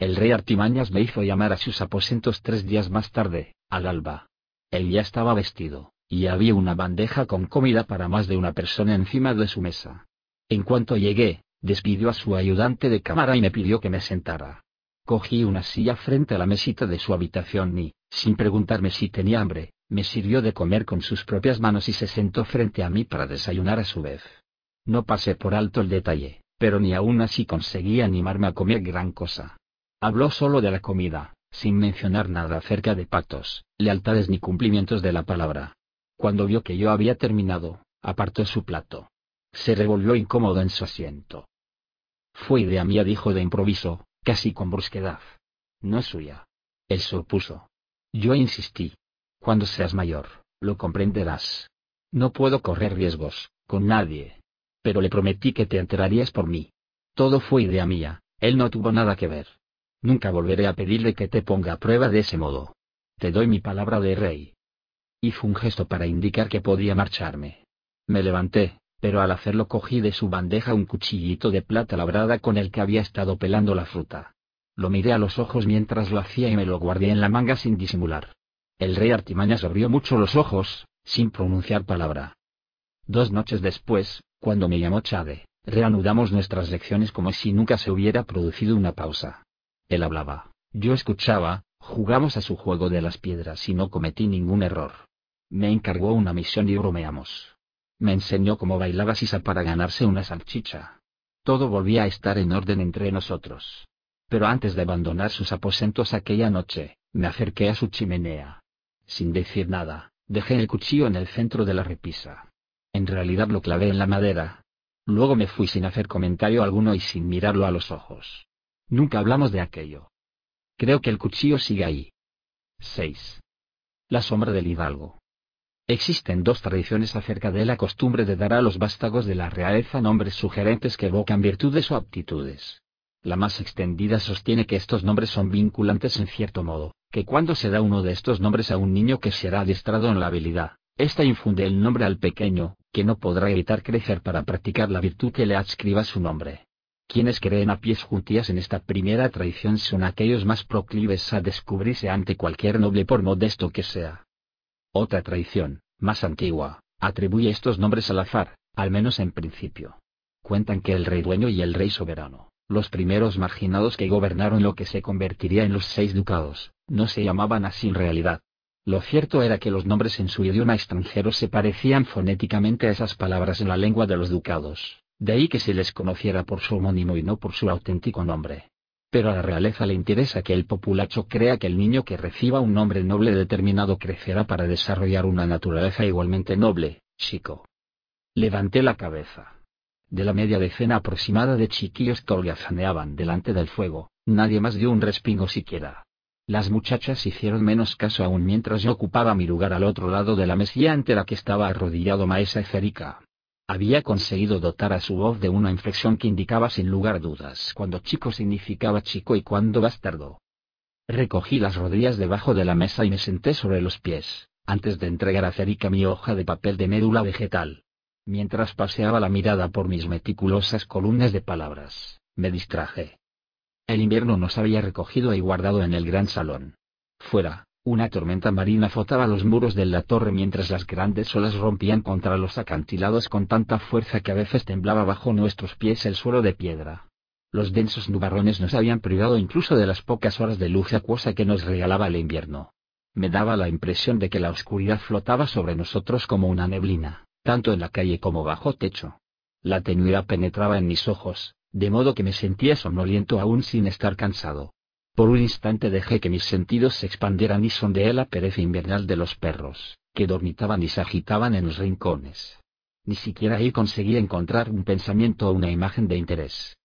El rey Artimañas me hizo llamar a sus aposentos tres días más tarde, al alba. Él ya estaba vestido, y había una bandeja con comida para más de una persona encima de su mesa. En cuanto llegué, despidió a su ayudante de cámara y me pidió que me sentara. Cogí una silla frente a la mesita de su habitación y, sin preguntarme si tenía hambre, me sirvió de comer con sus propias manos y se sentó frente a mí para desayunar a su vez. No pasé por alto el detalle, pero ni aún así conseguí animarme a comer gran cosa. Habló solo de la comida, sin mencionar nada acerca de pactos, lealtades ni cumplimientos de la palabra. Cuando vio que yo había terminado, apartó su plato. Se revolvió incómodo en su asiento. Fue idea mía, dijo de improviso, casi con brusquedad. No es suya. Él se opuso. Yo insistí. Cuando seas mayor, lo comprenderás. No puedo correr riesgos, con nadie. Pero le prometí que te enterarías por mí. Todo fue idea mía, él no tuvo nada que ver. Nunca volveré a pedirle que te ponga a prueba de ese modo. Te doy mi palabra de rey. Hizo un gesto para indicar que podía marcharme. Me levanté, pero al hacerlo cogí de su bandeja un cuchillito de plata labrada con el que había estado pelando la fruta. Lo miré a los ojos mientras lo hacía y me lo guardé en la manga sin disimular. El rey Artimañas abrió mucho los ojos, sin pronunciar palabra. Dos noches después, cuando me llamó Chade, reanudamos nuestras lecciones como si nunca se hubiera producido una pausa. Él hablaba, yo escuchaba, jugamos a su juego de las piedras y no cometí ningún error. Me encargó una misión y bromeamos. Me enseñó cómo bailaba sisa para ganarse una salchicha. Todo volvía a estar en orden entre nosotros. Pero antes de abandonar sus aposentos aquella noche, me acerqué a su chimenea. Sin decir nada, dejé el cuchillo en el centro de la repisa. En realidad lo clavé en la madera. Luego me fui sin hacer comentario alguno y sin mirarlo a los ojos. Nunca hablamos de aquello. Creo que el cuchillo sigue ahí. 6. La sombra del hidalgo. Existen dos tradiciones acerca de la costumbre de dar a los vástagos de la realeza nombres sugerentes que evocan virtudes o aptitudes. La más extendida sostiene que estos nombres son vinculantes en cierto modo, que cuando se da uno de estos nombres a un niño que será adiestrado en la habilidad, ésta infunde el nombre al pequeño, que no podrá evitar crecer para practicar la virtud que le adscriba su nombre. Quienes creen a pies juntillas en esta primera tradición son aquellos más proclives a descubrirse ante cualquier noble por modesto que sea. Otra tradición, más antigua, atribuye estos nombres al azar, al menos en principio. Cuentan que el rey dueño y el rey soberano, los primeros marginados que gobernaron lo que se convertiría en los seis ducados, no se llamaban así en realidad. Lo cierto era que los nombres en su idioma extranjero se parecían fonéticamente a esas palabras en la lengua de los ducados de ahí que se les conociera por su homónimo y no por su auténtico nombre. Pero a la realeza le interesa que el populacho crea que el niño que reciba un nombre noble determinado crecerá para desarrollar una naturaleza igualmente noble, chico. Levanté la cabeza. De la media decena aproximada de chiquillos que holgazaneaban delante del fuego, nadie más dio un respingo siquiera. Las muchachas hicieron menos caso aún mientras yo ocupaba mi lugar al otro lado de la mesilla ante la que estaba arrodillado Maesa Ferica. Había conseguido dotar a su voz de una inflexión que indicaba sin lugar dudas cuando chico significaba chico y cuando bastardo. Recogí las rodillas debajo de la mesa y me senté sobre los pies, antes de entregar a Ferica mi hoja de papel de médula vegetal. Mientras paseaba la mirada por mis meticulosas columnas de palabras, me distraje. El invierno nos había recogido y guardado en el gran salón. Fuera, una tormenta marina azotaba los muros de la torre mientras las grandes olas rompían contra los acantilados con tanta fuerza que a veces temblaba bajo nuestros pies el suelo de piedra. Los densos nubarrones nos habían privado incluso de las pocas horas de luz acuosa que nos regalaba el invierno. Me daba la impresión de que la oscuridad flotaba sobre nosotros como una neblina, tanto en la calle como bajo techo. La tenuidad penetraba en mis ojos, de modo que me sentía somnoliento aún sin estar cansado. Por un instante dejé que mis sentidos se expandieran y sondeé la pereza invernal de los perros, que dormitaban y se agitaban en los rincones. Ni siquiera ahí conseguí encontrar un pensamiento o una imagen de interés.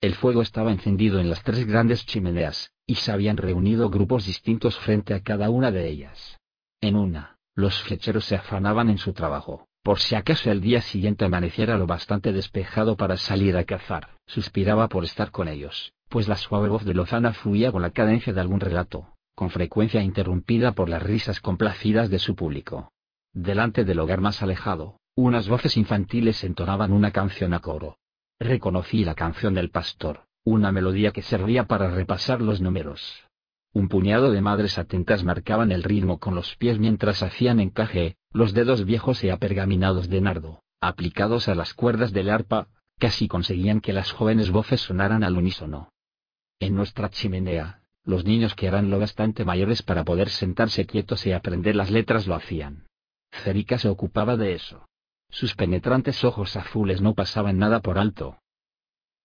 El fuego estaba encendido en las tres grandes chimeneas, y se habían reunido grupos distintos frente a cada una de ellas. En una, los flecheros se afanaban en su trabajo, por si acaso el día siguiente amaneciera lo bastante despejado para salir a cazar. Suspiraba por estar con ellos, pues la suave voz de Lozana fluía con la cadencia de algún relato, con frecuencia interrumpida por las risas complacidas de su público. Delante del hogar más alejado, unas voces infantiles entonaban una canción a coro. Reconocí la canción del pastor, una melodía que servía para repasar los números. Un puñado de madres atentas marcaban el ritmo con los pies mientras hacían encaje, los dedos viejos y apergaminados de nardo, aplicados a las cuerdas del arpa, casi conseguían que las jóvenes voces sonaran al unísono. En nuestra chimenea, los niños que eran lo bastante mayores para poder sentarse quietos y aprender las letras lo hacían. Cerica se ocupaba de eso. Sus penetrantes ojos azules no pasaban nada por alto.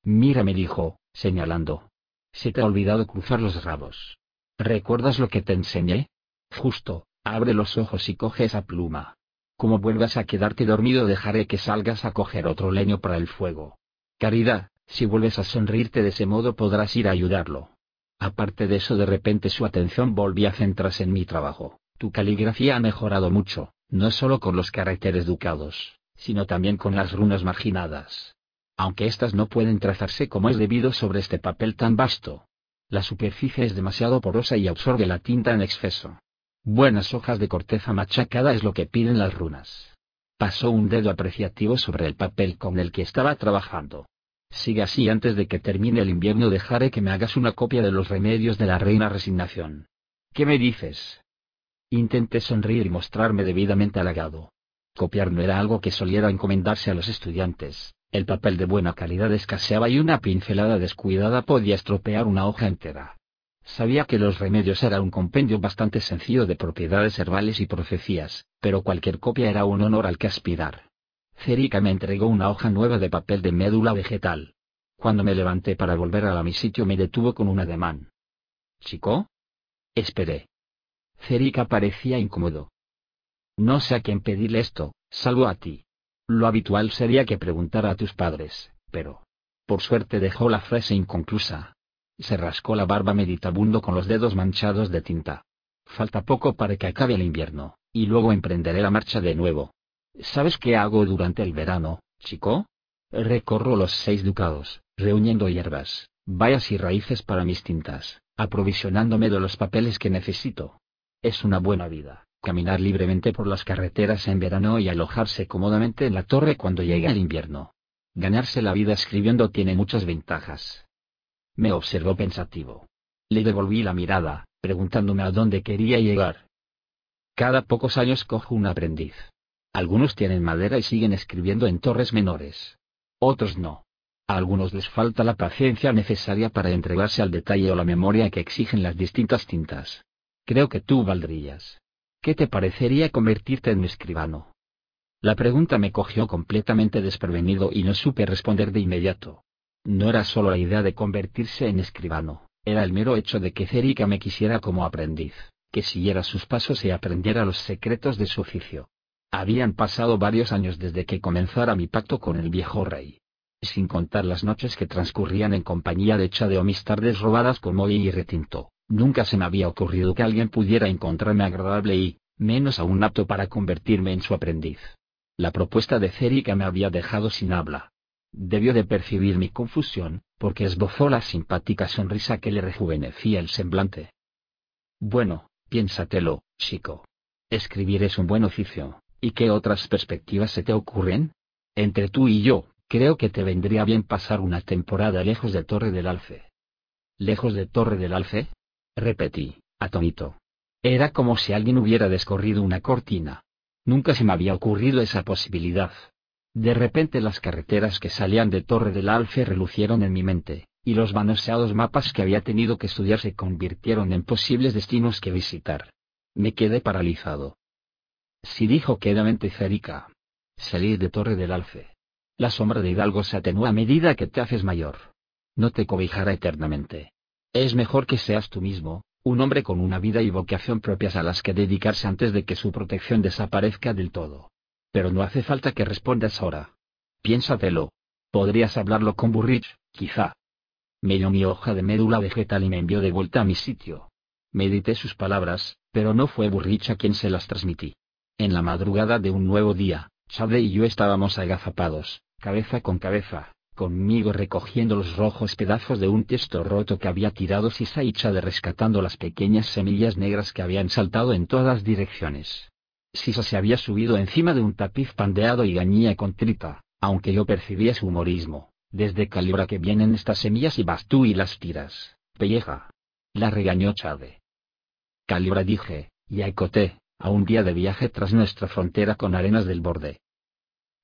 Mira, me dijo, señalando. Se te ha olvidado cruzar los rabos. ¿Recuerdas lo que te enseñé? Justo, abre los ojos y coge esa pluma. Como vuelvas a quedarte dormido dejaré que salgas a coger otro leño para el fuego. Caridad, si vuelves a sonreírte de ese modo podrás ir a ayudarlo. Aparte de eso de repente su atención volvía a centrarse en mi trabajo. Tu caligrafía ha mejorado mucho, no solo con los caracteres ducados, sino también con las runas marginadas. Aunque éstas no pueden trazarse como es debido sobre este papel tan vasto. La superficie es demasiado porosa y absorbe la tinta en exceso. Buenas hojas de corteza machacada es lo que piden las runas. Pasó un dedo apreciativo sobre el papel con el que estaba trabajando. Sigue así antes de que termine el invierno dejaré que me hagas una copia de los remedios de la reina resignación. ¿Qué me dices? Intenté sonreír y mostrarme debidamente halagado. Copiar no era algo que soliera encomendarse a los estudiantes, el papel de buena calidad escaseaba y una pincelada descuidada podía estropear una hoja entera. Sabía que los remedios era un compendio bastante sencillo de propiedades herbales y profecías, pero cualquier copia era un honor al que aspirar. Cerica me entregó una hoja nueva de papel de médula vegetal. Cuando me levanté para volver a mi sitio me detuvo con un ademán. ¿Chico? Esperé. Cerica parecía incómodo. No sé a quién pedirle esto, salvo a ti. Lo habitual sería que preguntara a tus padres, pero... Por suerte dejó la frase inconclusa. Se rascó la barba meditabundo con los dedos manchados de tinta. Falta poco para que acabe el invierno, y luego emprenderé la marcha de nuevo. ¿Sabes qué hago durante el verano, chico? Recorro los seis ducados, reuniendo hierbas, bayas y raíces para mis tintas, aprovisionándome de los papeles que necesito. Es una buena vida, caminar libremente por las carreteras en verano y alojarse cómodamente en la torre cuando llegue el invierno. Ganarse la vida escribiendo tiene muchas ventajas. Me observó pensativo. Le devolví la mirada, preguntándome a dónde quería llegar. Cada pocos años cojo un aprendiz. Algunos tienen madera y siguen escribiendo en torres menores. Otros no. A algunos les falta la paciencia necesaria para entregarse al detalle o la memoria que exigen las distintas tintas. Creo que tú valdrías. ¿Qué te parecería convertirte en escribano? La pregunta me cogió completamente desprevenido y no supe responder de inmediato. No era solo la idea de convertirse en escribano, era el mero hecho de que Cérica me quisiera como aprendiz, que siguiera sus pasos y aprendiera los secretos de su oficio. Habían pasado varios años desde que comenzara mi pacto con el viejo rey. Sin contar las noches que transcurrían en compañía de Chade o mis tardes robadas con Moy y Retinto, nunca se me había ocurrido que alguien pudiera encontrarme agradable y, menos aún apto para convertirme en su aprendiz. La propuesta de Cérica me había dejado sin habla. Debió de percibir mi confusión, porque esbozó la simpática sonrisa que le rejuvenecía el semblante. Bueno, piénsatelo, chico. Escribir es un buen oficio, ¿y qué otras perspectivas se te ocurren? Entre tú y yo, creo que te vendría bien pasar una temporada lejos de Torre del Alce. ¿Lejos de Torre del Alce? Repetí, atónito. Era como si alguien hubiera descorrido una cortina. Nunca se me había ocurrido esa posibilidad. De repente las carreteras que salían de Torre del Alfe relucieron en mi mente, y los manoseados mapas que había tenido que estudiar se convirtieron en posibles destinos que visitar. Me quedé paralizado. Si dijo quedamente Cerica. Salir de Torre del Alfe. La sombra de Hidalgo se atenúa a medida que te haces mayor. No te cobijará eternamente. Es mejor que seas tú mismo, un hombre con una vida y vocación propias a las que dedicarse antes de que su protección desaparezca del todo. Pero no hace falta que respondas ahora. Piénsatelo. Podrías hablarlo con Burrich, quizá. Me dio mi hoja de médula vegetal y me envió de vuelta a mi sitio. Medité sus palabras, pero no fue Burrich a quien se las transmití. En la madrugada de un nuevo día, Chade y yo estábamos agazapados, cabeza con cabeza, conmigo recogiendo los rojos pedazos de un tiesto roto que había tirado Sisa y Chade rescatando las pequeñas semillas negras que habían saltado en todas direcciones. Sisa se había subido encima de un tapiz pandeado y gañía con tripa, aunque yo percibía su humorismo. Desde Calibra que vienen estas semillas y vas tú y las tiras, pelleja. La regañó Chade. Calibra dije, y acoté, a un día de viaje tras nuestra frontera con arenas del borde.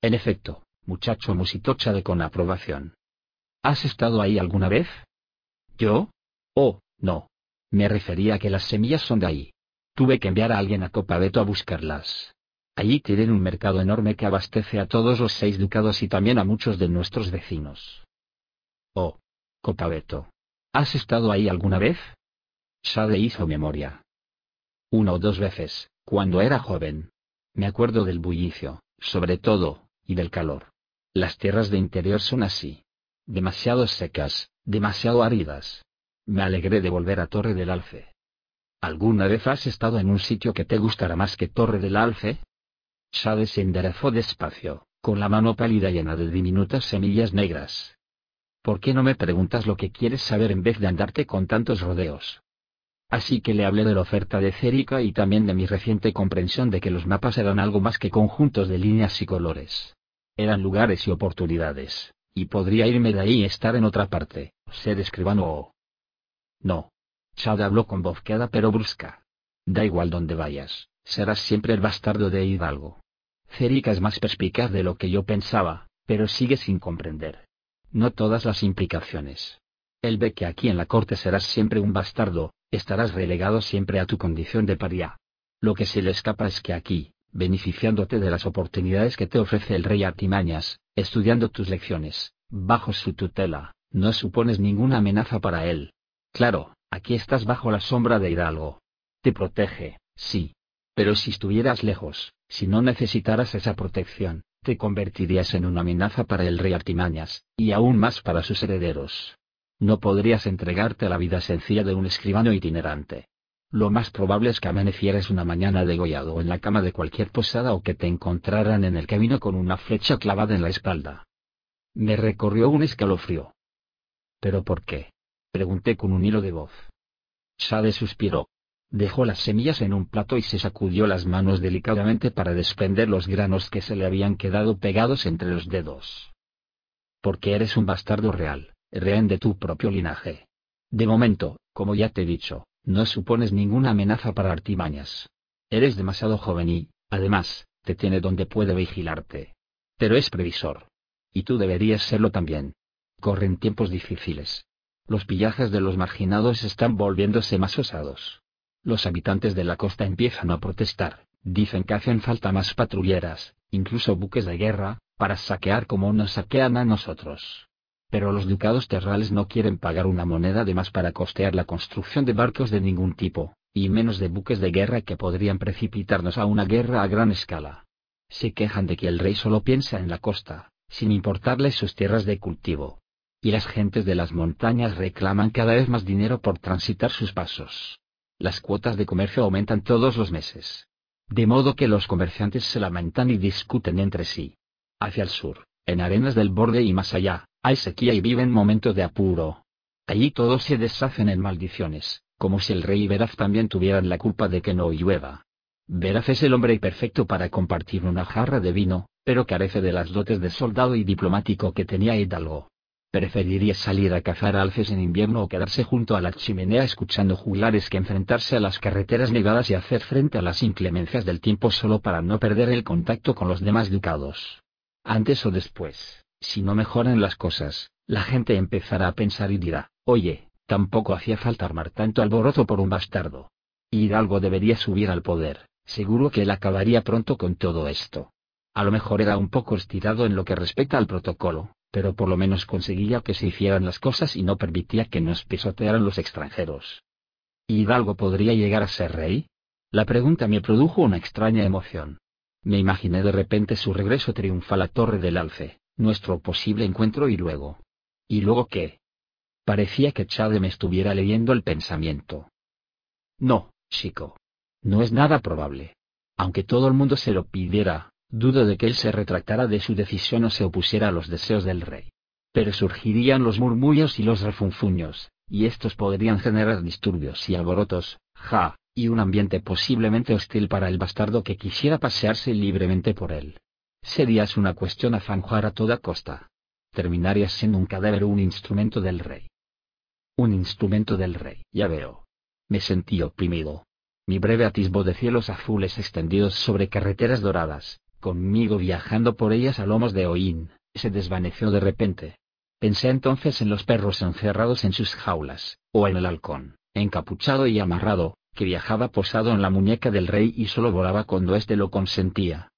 En efecto, muchacho musitó Chade con aprobación. ¿Has estado ahí alguna vez? ¿Yo? Oh, no. Me refería a que las semillas son de ahí. Tuve que enviar a alguien a Copabeto a buscarlas. Allí tienen un mercado enorme que abastece a todos los seis ducados y también a muchos de nuestros vecinos. Oh. Copabeto. ¿Has estado ahí alguna vez? Sade hizo memoria. Una o dos veces, cuando era joven. Me acuerdo del bullicio, sobre todo, y del calor. Las tierras de interior son así. Demasiado secas, demasiado áridas. Me alegré de volver a Torre del Alce. ¿Alguna vez has estado en un sitio que te gustará más que Torre del Alce? Sade se enderezó despacio, con la mano pálida llena de diminutas semillas negras. ¿Por qué no me preguntas lo que quieres saber en vez de andarte con tantos rodeos? Así que le hablé de la oferta de Cérica y también de mi reciente comprensión de que los mapas eran algo más que conjuntos de líneas y colores. Eran lugares y oportunidades, y podría irme de ahí y estar en otra parte, ser escribano o... No, Chad habló con voz queda pero brusca. Da igual donde vayas, serás siempre el bastardo de Hidalgo. Cérica es más perspicaz de lo que yo pensaba, pero sigue sin comprender. No todas las implicaciones. Él ve que aquí en la corte serás siempre un bastardo, estarás relegado siempre a tu condición de paria. Lo que se le escapa es que aquí, beneficiándote de las oportunidades que te ofrece el rey Artimañas, estudiando tus lecciones, bajo su tutela, no supones ninguna amenaza para él. Claro, Aquí estás bajo la sombra de Hidalgo. Te protege, sí. Pero si estuvieras lejos, si no necesitaras esa protección, te convertirías en una amenaza para el rey Artimañas, y aún más para sus herederos. No podrías entregarte a la vida sencilla de un escribano itinerante. Lo más probable es que amanecieras una mañana degollado en la cama de cualquier posada o que te encontraran en el camino con una flecha clavada en la espalda. Me recorrió un escalofrío. ¿Pero por qué? Pregunté con un hilo de voz. Sade suspiró. Dejó las semillas en un plato y se sacudió las manos delicadamente para desprender los granos que se le habían quedado pegados entre los dedos. Porque eres un bastardo real, rehén de tu propio linaje. De momento, como ya te he dicho, no supones ninguna amenaza para artimañas. Eres demasiado joven y, además, te tiene donde puede vigilarte. Pero es previsor. Y tú deberías serlo también. Corren tiempos difíciles. Los pillajes de los marginados están volviéndose más osados. Los habitantes de la costa empiezan a protestar, dicen que hacen falta más patrulleras, incluso buques de guerra, para saquear como nos saquean a nosotros. Pero los ducados terrales no quieren pagar una moneda de más para costear la construcción de barcos de ningún tipo, y menos de buques de guerra que podrían precipitarnos a una guerra a gran escala. Se quejan de que el rey solo piensa en la costa, sin importarle sus tierras de cultivo. Y las gentes de las montañas reclaman cada vez más dinero por transitar sus pasos. Las cuotas de comercio aumentan todos los meses. De modo que los comerciantes se lamentan y discuten entre sí. Hacia el sur, en arenas del borde y más allá, hay sequía y viven momentos de apuro. Allí todos se deshacen en maldiciones, como si el rey y Veraz también tuvieran la culpa de que no llueva. Veraz es el hombre perfecto para compartir una jarra de vino, pero carece de las dotes de soldado y diplomático que tenía Hidalgo. Preferiría salir a cazar alces en invierno o quedarse junto a la chimenea escuchando juglares que enfrentarse a las carreteras nevadas y hacer frente a las inclemencias del tiempo solo para no perder el contacto con los demás ducados. Antes o después, si no mejoran las cosas, la gente empezará a pensar y dirá, oye, tampoco hacía falta armar tanto alborozo por un bastardo. Hidalgo debería subir al poder, seguro que él acabaría pronto con todo esto. A lo mejor era un poco estirado en lo que respecta al protocolo, pero por lo menos conseguía que se hicieran las cosas y no permitía que nos pisotearan los extranjeros. ¿Hidalgo podría llegar a ser rey? La pregunta me produjo una extraña emoción. Me imaginé de repente su regreso triunfal a Torre del Alce, nuestro posible encuentro y luego. ¿Y luego qué? Parecía que Chade me estuviera leyendo el pensamiento. No, chico. No es nada probable. Aunque todo el mundo se lo pidiera, Dudo de que él se retractara de su decisión o se opusiera a los deseos del rey. Pero surgirían los murmullos y los refunfuños, y estos podrían generar disturbios y alborotos, ja, y un ambiente posiblemente hostil para el bastardo que quisiera pasearse libremente por él. Serías una cuestión a a toda costa. Terminarías siendo un cadáver un instrumento del rey. Un instrumento del rey, ya veo. Me sentí oprimido. Mi breve atisbo de cielos azules extendidos sobre carreteras doradas, conmigo viajando por ellas a lomos de Oín, se desvaneció de repente. Pensé entonces en los perros encerrados en sus jaulas, o en el halcón, encapuchado y amarrado, que viajaba posado en la muñeca del rey y solo volaba cuando éste lo consentía.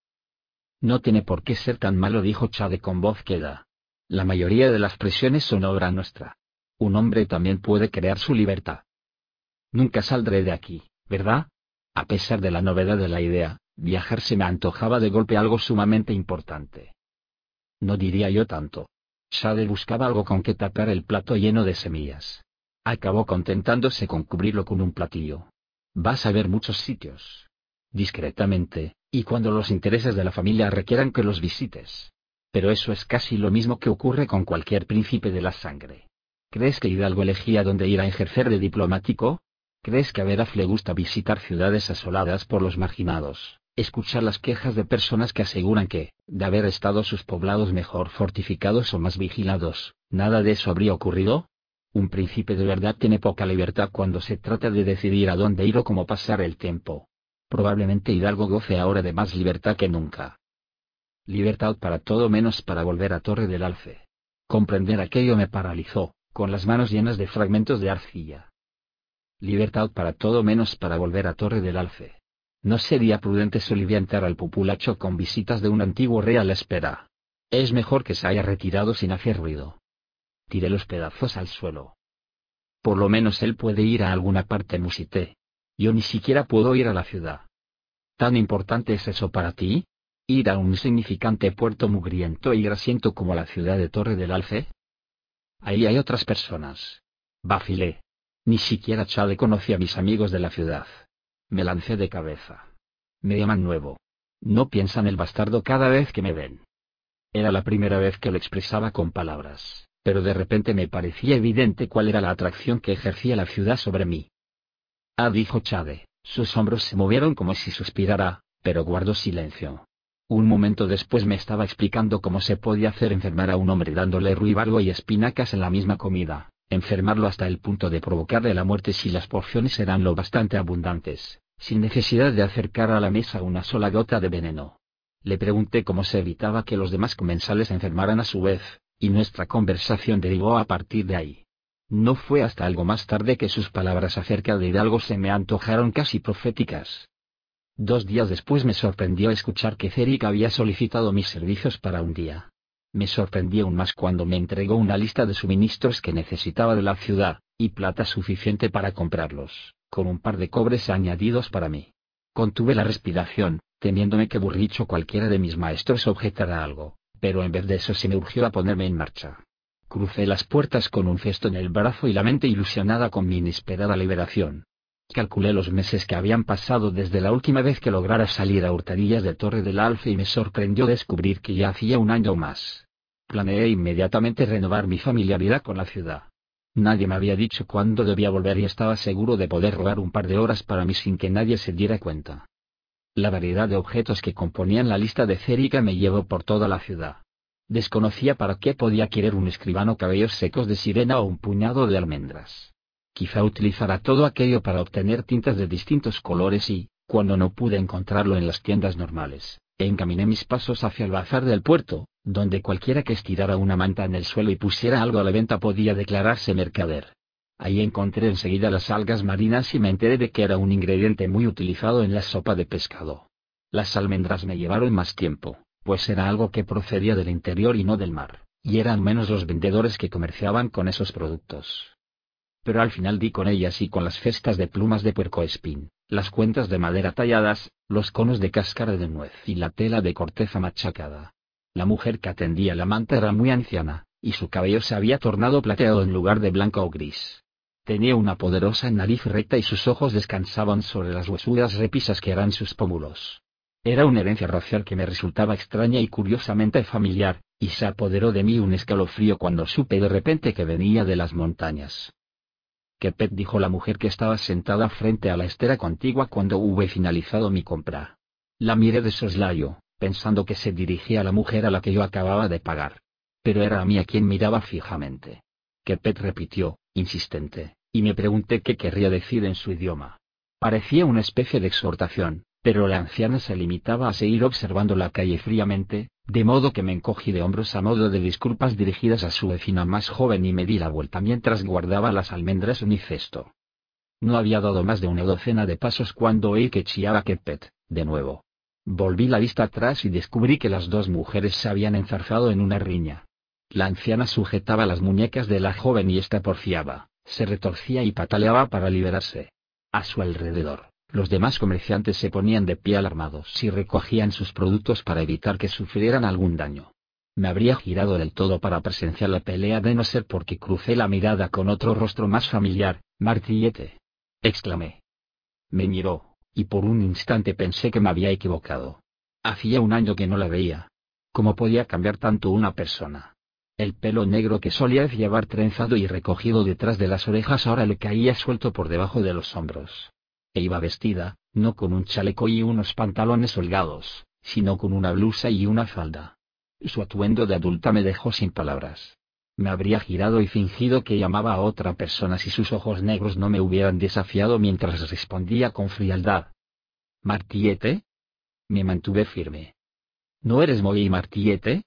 No tiene por qué ser tan malo, dijo Chade con voz queda. La mayoría de las presiones son obra nuestra. Un hombre también puede crear su libertad. Nunca saldré de aquí, ¿verdad? A pesar de la novedad de la idea, Viajar se me antojaba de golpe algo sumamente importante. No diría yo tanto. Shade buscaba algo con que tapar el plato lleno de semillas. Acabó contentándose con cubrirlo con un platillo. Vas a ver muchos sitios. Discretamente, y cuando los intereses de la familia requieran que los visites. Pero eso es casi lo mismo que ocurre con cualquier príncipe de la sangre. ¿Crees que Hidalgo elegía dónde ir a ejercer de diplomático? ¿Crees que a Veraf le gusta visitar ciudades asoladas por los marginados? escuchar las quejas de personas que aseguran que, de haber estado sus poblados mejor fortificados o más vigilados, nada de eso habría ocurrido? Un príncipe de verdad tiene poca libertad cuando se trata de decidir a dónde ir o cómo pasar el tiempo. Probablemente Hidalgo goce ahora de más libertad que nunca. Libertad para todo menos para volver a Torre del Alce. Comprender aquello me paralizó, con las manos llenas de fragmentos de arcilla. Libertad para todo menos para volver a Torre del Alce. No sería prudente soliviantar al populacho con visitas de un antiguo rey a la espera. Es mejor que se haya retirado sin hacer ruido. Tiré los pedazos al suelo. Por lo menos él puede ir a alguna parte musité. Yo ni siquiera puedo ir a la ciudad. ¿Tan importante es eso para ti? ¿Ir a un insignificante puerto mugriento y grasiento como la ciudad de Torre del Alce? Ahí hay otras personas. Vacilé. Ni siquiera Chade conocía a mis amigos de la ciudad. Me lancé de cabeza. Me llaman nuevo. No piensan el bastardo cada vez que me ven. Era la primera vez que lo expresaba con palabras, pero de repente me parecía evidente cuál era la atracción que ejercía la ciudad sobre mí. Ah, dijo Chade, sus hombros se movieron como si suspirara, pero guardó silencio. Un momento después me estaba explicando cómo se podía hacer enfermar a un hombre dándole ruibarbo y espinacas en la misma comida, enfermarlo hasta el punto de provocarle la muerte si las porciones eran lo bastante abundantes, sin necesidad de acercar a la mesa una sola gota de veneno. Le pregunté cómo se evitaba que los demás comensales enfermaran a su vez, y nuestra conversación derivó a partir de ahí. No fue hasta algo más tarde que sus palabras acerca de Hidalgo se me antojaron casi proféticas. Dos días después me sorprendió escuchar que Ceric había solicitado mis servicios para un día. Me sorprendí aún más cuando me entregó una lista de suministros que necesitaba de la ciudad, y plata suficiente para comprarlos, con un par de cobres añadidos para mí. Contuve la respiración, temiéndome que Burricho cualquiera de mis maestros objetara algo, pero en vez de eso se me urgió a ponerme en marcha. Crucé las puertas con un cesto en el brazo y la mente ilusionada con mi inesperada liberación. Calculé los meses que habían pasado desde la última vez que lograra salir a hurtadillas de Torre del Alfe y me sorprendió descubrir que ya hacía un año más. Planeé inmediatamente renovar mi familiaridad con la ciudad. Nadie me había dicho cuándo debía volver y estaba seguro de poder robar un par de horas para mí sin que nadie se diera cuenta. La variedad de objetos que componían la lista de Cérica me llevó por toda la ciudad. Desconocía para qué podía querer un escribano cabellos secos de sirena o un puñado de almendras. Quizá utilizara todo aquello para obtener tintas de distintos colores y, cuando no pude encontrarlo en las tiendas normales, encaminé mis pasos hacia el bazar del puerto, donde cualquiera que estirara una manta en el suelo y pusiera algo a la venta podía declararse mercader. Ahí encontré enseguida las algas marinas y me enteré de que era un ingrediente muy utilizado en la sopa de pescado. Las almendras me llevaron más tiempo, pues era algo que procedía del interior y no del mar, y eran menos los vendedores que comerciaban con esos productos. Pero al final di con ellas y con las festas de plumas de puercoespín, las cuentas de madera talladas, los conos de cáscara de nuez y la tela de corteza machacada. La mujer que atendía la manta era muy anciana, y su cabello se había tornado plateado en lugar de blanco o gris. Tenía una poderosa nariz recta y sus ojos descansaban sobre las huesudas repisas que eran sus pómulos. Era una herencia racial que me resultaba extraña y curiosamente familiar, y se apoderó de mí un escalofrío cuando supe de repente que venía de las montañas. —¿Qué pet dijo la mujer que estaba sentada frente a la estera contigua cuando hube finalizado mi compra. La miré de soslayo, pensando que se dirigía a la mujer a la que yo acababa de pagar. Pero era a mí a quien miraba fijamente. Pet repitió, insistente, y me pregunté qué querría decir en su idioma. Parecía una especie de exhortación, pero la anciana se limitaba a seguir observando la calle fríamente, de modo que me encogí de hombros a modo de disculpas dirigidas a su vecina más joven y me di la vuelta mientras guardaba las almendras en mi cesto. No había dado más de una docena de pasos cuando oí que chillaba Kepet, de nuevo. Volví la vista atrás y descubrí que las dos mujeres se habían enzarzado en una riña. La anciana sujetaba las muñecas de la joven y ésta porfiaba, se retorcía y pataleaba para liberarse. A su alrededor, los demás comerciantes se ponían de pie alarmados y recogían sus productos para evitar que sufrieran algún daño. Me habría girado del todo para presenciar la pelea de no ser porque crucé la mirada con otro rostro más familiar, Martillete. exclamé. Me miró, y por un instante pensé que me había equivocado. Hacía un año que no la veía. ¿Cómo podía cambiar tanto una persona? El pelo negro que solía llevar trenzado y recogido detrás de las orejas ahora le caía suelto por debajo de los hombros e iba vestida, no con un chaleco y unos pantalones holgados, sino con una blusa y una falda. Su atuendo de adulta me dejó sin palabras. Me habría girado y fingido que llamaba a otra persona si sus ojos negros no me hubieran desafiado mientras respondía con frialdad. ¿Martillete? Me mantuve firme. ¿No eres Moy Martillete?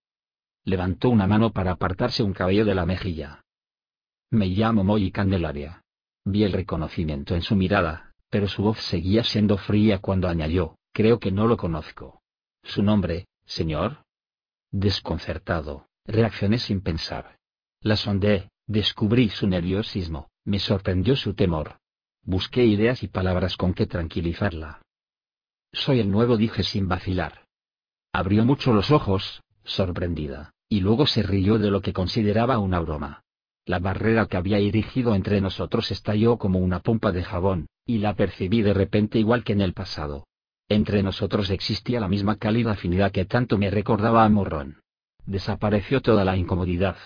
Levantó una mano para apartarse un cabello de la mejilla. Me llamo Moy Candelaria. Vi el reconocimiento en su mirada, pero su voz seguía siendo fría cuando añadió, creo que no lo conozco. ¿Su nombre, señor? Desconcertado, reaccioné sin pensar. La sondé, descubrí su nerviosismo, me sorprendió su temor. Busqué ideas y palabras con que tranquilizarla. Soy el nuevo, dije sin vacilar. Abrió mucho los ojos, sorprendida, y luego se rió de lo que consideraba una broma. La barrera que había erigido entre nosotros estalló como una pompa de jabón, y la percibí de repente igual que en el pasado. Entre nosotros existía la misma cálida afinidad que tanto me recordaba a Morrón. Desapareció toda la incomodidad.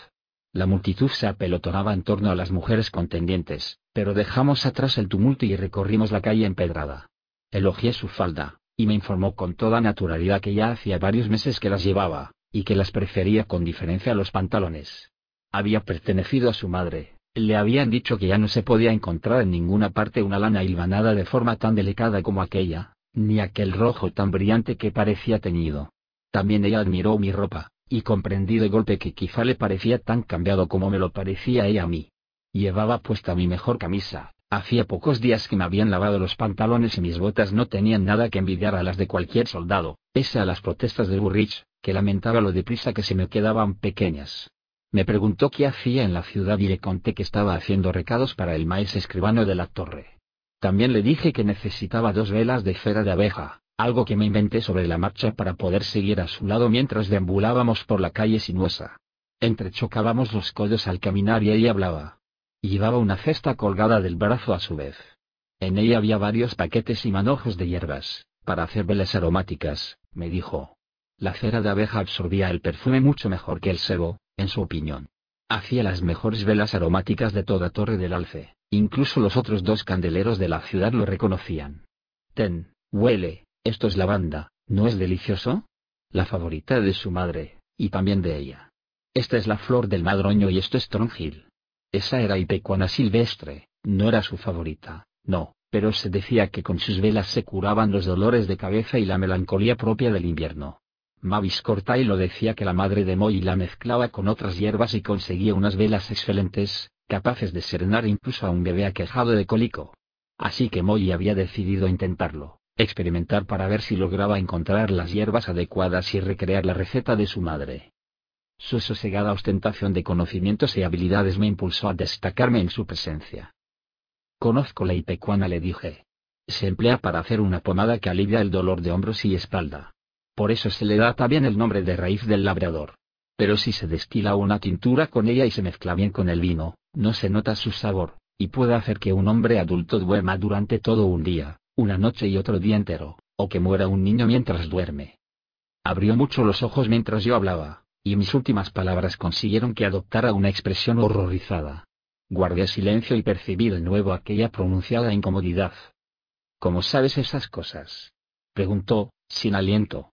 La multitud se apelotonaba en torno a las mujeres contendientes, pero dejamos atrás el tumulto y recorrimos la calle empedrada. Elogié su falda, y me informó con toda naturalidad que ya hacía varios meses que las llevaba, y que las prefería con diferencia a los pantalones. Había pertenecido a su madre, le habían dicho que ya no se podía encontrar en ninguna parte una lana hilvanada de forma tan delicada como aquella, ni aquel rojo tan brillante que parecía teñido. También ella admiró mi ropa, y comprendí de golpe que quizá le parecía tan cambiado como me lo parecía ella a mí. Llevaba puesta mi mejor camisa, hacía pocos días que me habían lavado los pantalones y mis botas no tenían nada que envidiar a las de cualquier soldado, pese a las protestas de Burrich, que lamentaba lo deprisa que se me quedaban pequeñas. Me preguntó qué hacía en la ciudad y le conté que estaba haciendo recados para el maestro escribano de la torre. También le dije que necesitaba dos velas de cera de abeja, algo que me inventé sobre la marcha para poder seguir a su lado mientras deambulábamos por la calle sinuosa. Entrechocábamos los codos al caminar y ella hablaba. Llevaba una cesta colgada del brazo a su vez. En ella había varios paquetes y manojos de hierbas, para hacer velas aromáticas, me dijo. La cera de abeja absorbía el perfume mucho mejor que el sebo, en su opinión. Hacía las mejores velas aromáticas de toda Torre del Alce, incluso los otros dos candeleros de la ciudad lo reconocían. Ten, huele, esto es lavanda, ¿no es delicioso? La favorita de su madre, y también de ella. Esta es la flor del madroño y esto es tronjil. Esa era Ipecuana silvestre, no era su favorita, no, pero se decía que con sus velas se curaban los dolores de cabeza y la melancolía propia del invierno. Mavis Cortai lo decía que la madre de Moy la mezclaba con otras hierbas y conseguía unas velas excelentes, capaces de serenar incluso a un bebé aquejado de cólico. Así que Moy había decidido intentarlo, experimentar para ver si lograba encontrar las hierbas adecuadas y recrear la receta de su madre. Su sosegada ostentación de conocimientos y habilidades me impulsó a destacarme en su presencia. Conozco la ipecuana, le dije. Se emplea para hacer una pomada que alivia el dolor de hombros y espalda. Por eso se le da también el nombre de raíz del labrador. Pero si se destila una tintura con ella y se mezcla bien con el vino, no se nota su sabor, y puede hacer que un hombre adulto duerma durante todo un día, una noche y otro día entero, o que muera un niño mientras duerme. Abrió mucho los ojos mientras yo hablaba, y mis últimas palabras consiguieron que adoptara una expresión horrorizada. Guardé silencio y percibí de nuevo aquella pronunciada incomodidad. ¿Cómo sabes esas cosas? preguntó, sin aliento.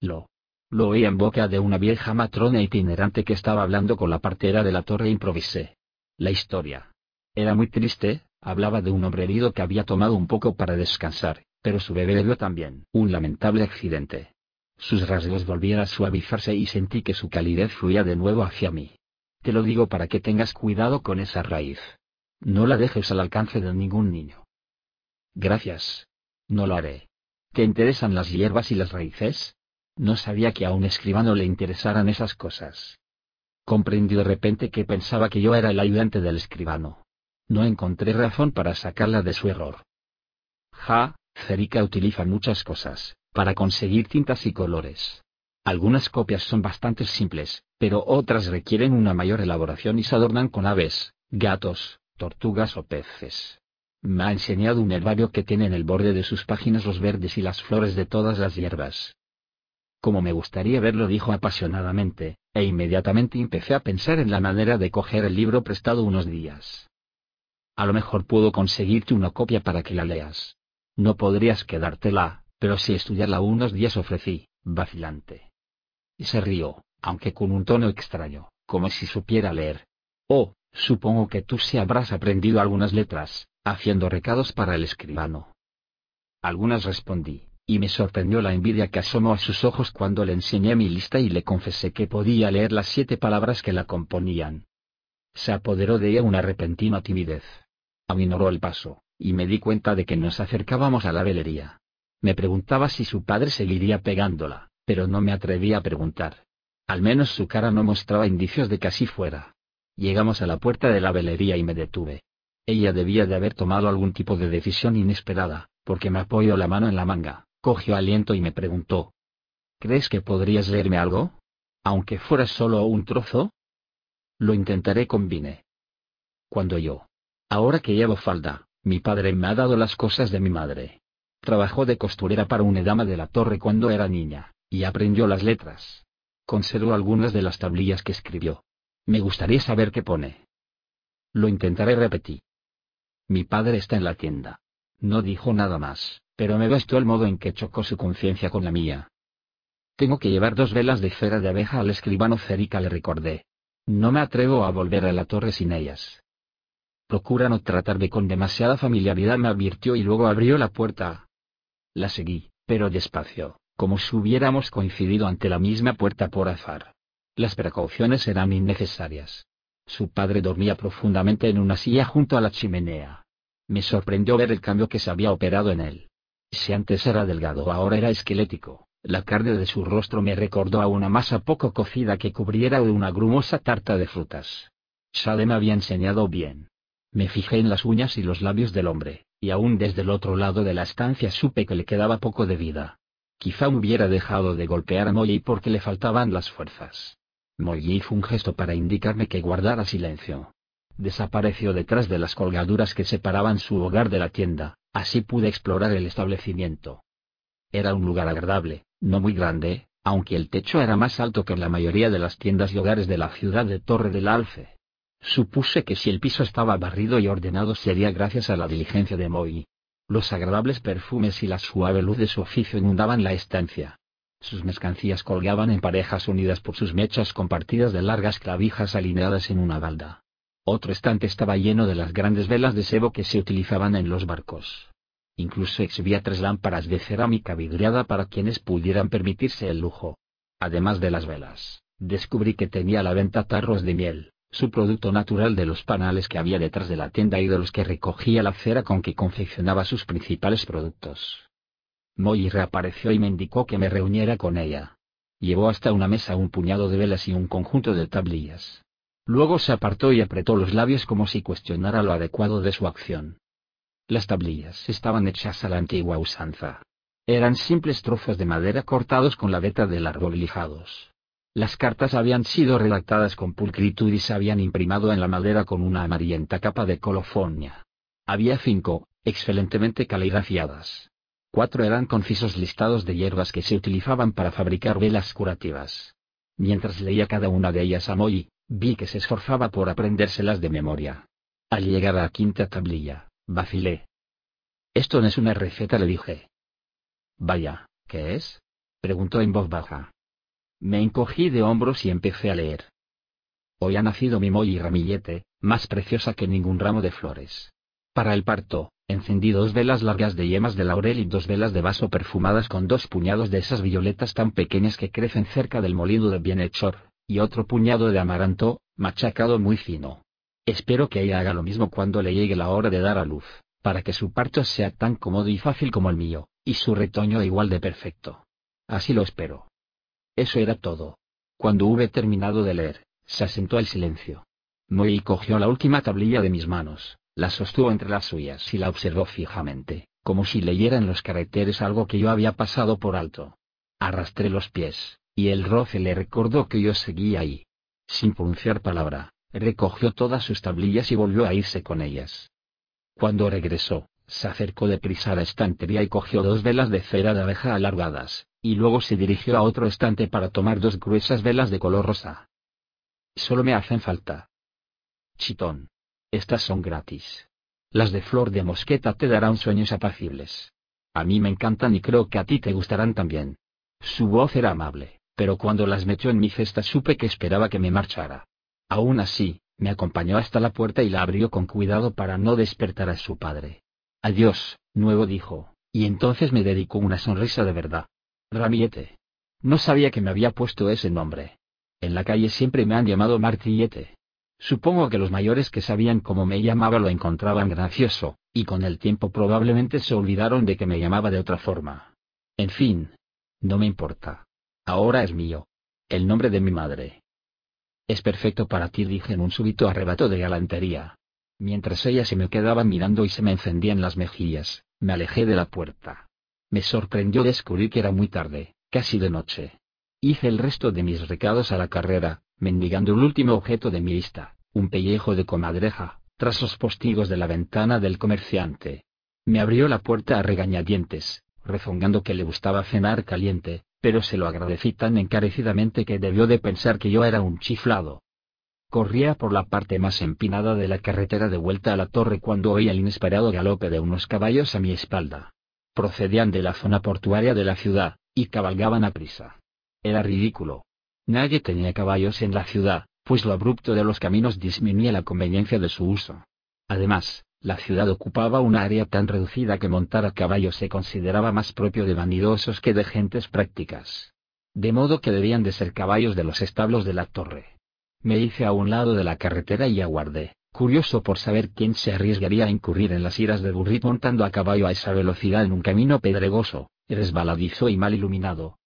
Lo. Lo oí en boca de una vieja matrona itinerante que estaba hablando con la partera de la torre improvisé. La historia. Era muy triste, hablaba de un hombre herido que había tomado un poco para descansar, pero su bebé dio también. Un lamentable accidente. Sus rasgos volvieron a suavizarse y sentí que su calidez fluía de nuevo hacia mí. Te lo digo para que tengas cuidado con esa raíz. No la dejes al alcance de ningún niño. Gracias. No lo haré. ¿Te interesan las hierbas y las raíces? No sabía que a un escribano le interesaran esas cosas. Comprendí de repente que pensaba que yo era el ayudante del escribano. No encontré razón para sacarla de su error. Ja, Cerica utiliza muchas cosas, para conseguir tintas y colores. Algunas copias son bastante simples, pero otras requieren una mayor elaboración y se adornan con aves, gatos, tortugas o peces. Me ha enseñado un herbario que tiene en el borde de sus páginas los verdes y las flores de todas las hierbas. Como me gustaría verlo, dijo apasionadamente, e inmediatamente empecé a pensar en la manera de coger el libro prestado unos días. A lo mejor puedo conseguirte una copia para que la leas. No podrías quedártela, pero si estudiarla unos días ofrecí, vacilante. Y se rió, aunque con un tono extraño, como si supiera leer. Oh, supongo que tú sí habrás aprendido algunas letras, haciendo recados para el escribano. Algunas respondí, y me sorprendió la envidia que asomó a sus ojos cuando le enseñé mi lista y le confesé que podía leer las siete palabras que la componían. Se apoderó de ella una repentina timidez. Aminoró el paso, y me di cuenta de que nos acercábamos a la velería. Me preguntaba si su padre seguiría pegándola, pero no me atreví a preguntar. Al menos su cara no mostraba indicios de que así fuera. Llegamos a la puerta de la velería y me detuve. Ella debía de haber tomado algún tipo de decisión inesperada, porque me apoyó la mano en la manga, cogió aliento y me preguntó. ¿Crees que podrías leerme algo? Aunque fuera solo un trozo. Lo intentaré combine. Cuando yo. Ahora que llevo falda, mi padre me ha dado las cosas de mi madre. Trabajó de costurera para una dama de la torre cuando era niña, y aprendió las letras. Conservo algunas de las tablillas que escribió. Me gustaría saber qué pone. Lo intentaré repetir. Mi padre está en la tienda. No dijo nada más, pero me gustó el modo en que chocó su conciencia con la mía. Tengo que llevar dos velas de cera de abeja al escribano Cerica, le recordé. No me atrevo a volver a la torre sin ellas. Procura no tratarme con demasiada familiaridad, me advirtió y luego abrió la puerta. La seguí, pero despacio, como si hubiéramos coincidido ante la misma puerta por azar. Las precauciones eran innecesarias. Su padre dormía profundamente en una silla junto a la chimenea. Me sorprendió ver el cambio que se había operado en él. Si antes era delgado ahora era esquelético, La carne de su rostro me recordó a una masa poco cocida que cubriera de una grumosa tarta de frutas. Shade me había enseñado bien. Me fijé en las uñas y los labios del hombre, y aún desde el otro lado de la estancia supe que le quedaba poco de vida. Quizá hubiera dejado de golpear a Molly porque le faltaban las fuerzas. Molly hizo un gesto para indicarme que guardara silencio. Desapareció detrás de las colgaduras que separaban su hogar de la tienda, así pude explorar el establecimiento. Era un lugar agradable, no muy grande, aunque el techo era más alto que la mayoría de las tiendas y hogares de la ciudad de Torre del Alce. Supuse que si el piso estaba barrido y ordenado sería gracias a la diligencia de Moy. Los agradables perfumes y la suave luz de su oficio inundaban la estancia. Sus mercancías colgaban en parejas unidas por sus mechas compartidas de largas clavijas alineadas en una balda. Otro estante estaba lleno de las grandes velas de sebo que se utilizaban en los barcos. Incluso exhibía tres lámparas de cerámica vidriada para quienes pudieran permitirse el lujo. Además de las velas, descubrí que tenía a la venta tarros de miel, su producto natural de los panales que había detrás de la tienda y de los que recogía la cera con que confeccionaba sus principales productos. Molly reapareció y me indicó que me reuniera con ella. Llevó hasta una mesa un puñado de velas y un conjunto de tablillas. Luego se apartó y apretó los labios como si cuestionara lo adecuado de su acción. Las tablillas estaban hechas a la antigua usanza. Eran simples trozos de madera cortados con la veta del árbol lijados. Las cartas habían sido redactadas con pulcritud y se habían imprimado en la madera con una amarillenta capa de colofonia. Había cinco, excelentemente caligrafiadas. Cuatro eran concisos listados de hierbas que se utilizaban para fabricar velas curativas. Mientras leía cada una de ellas a Moy, vi que se esforzaba por aprendérselas de memoria. Al llegar a la quinta tablilla, Vacilé. Esto no es una receta, le dije. Vaya, ¿qué es? preguntó en voz baja. Me encogí de hombros y empecé a leer. Hoy ha nacido mi Molly Ramillete, más preciosa que ningún ramo de flores. Para el parto, encendí dos velas largas de yemas de laurel y dos velas de vaso perfumadas con dos puñados de esas violetas tan pequeñas que crecen cerca del molino de bienhechor, y otro puñado de amaranto, machacado muy fino. Espero que ella haga lo mismo cuando le llegue la hora de dar a luz, para que su parto sea tan cómodo y fácil como el mío, y su retoño igual de perfecto. Así lo espero. Eso era todo. Cuando hube terminado de leer, se asentó el silencio. Moy cogió la última tablilla de mis manos, la sostuvo entre las suyas y la observó fijamente, como si leyera en los caracteres algo que yo había pasado por alto. Arrastré los pies, y el roce le recordó que yo seguía ahí. Sin pronunciar palabra, recogió todas sus tablillas y volvió a irse con ellas. Cuando regresó, se acercó deprisa a la estantería y cogió dos velas de cera de abeja alargadas, y luego se dirigió a otro estante para tomar dos gruesas velas de color rosa. Solo me hacen falta. Chitón. Estas son gratis. Las de flor de mosqueta te darán sueños apacibles. A mí me encantan y creo que a ti te gustarán también. Su voz era amable, pero cuando las metió en mi cesta supe que esperaba que me marchara. Aún así, me acompañó hasta la puerta y la abrió con cuidado para no despertar a su padre. Adiós, nuevo dijo, y entonces me dedicó una sonrisa de verdad. Ramiete. No sabía que me había puesto ese nombre. En la calle siempre me han llamado Martillete. Supongo que los mayores que sabían cómo me llamaba lo encontraban gracioso, y con el tiempo probablemente se olvidaron de que me llamaba de otra forma. En fin. No me importa. Ahora es mío. El nombre de mi madre. Es perfecto para ti, dije en un súbito arrebato de galantería. Mientras ella se me quedaba mirando y se me encendían las mejillas, me alejé de la puerta. Me sorprendió descubrir que era muy tarde, casi de noche. Hice el resto de mis recados a la carrera, mendigando el último objeto de mi lista, un pellejo de comadreja, tras los postigos de la ventana del comerciante. Me abrió la puerta a regañadientes, rezongando que le gustaba cenar caliente, pero se lo agradecí tan encarecidamente que debió de pensar que yo era un chiflado. Corría por la parte más empinada de la carretera de vuelta a la torre cuando oí el inesperado galope de unos caballos a mi espalda. Procedían de la zona portuaria de la ciudad, y cabalgaban a prisa. Era ridículo. Nadie tenía caballos en la ciudad, pues lo abrupto de los caminos disminuía la conveniencia de su uso. Además, la ciudad ocupaba un área tan reducida que montar a caballo se consideraba más propio de vanidosos que de gentes prácticas. De modo que debían de ser caballos de los establos de la torre. Me hice a un lado de la carretera y aguardé, curioso por saber quién se arriesgaría a incurrir en las iras de Burrit montando a caballo a esa velocidad en un camino pedregoso, resbaladizo y mal iluminado.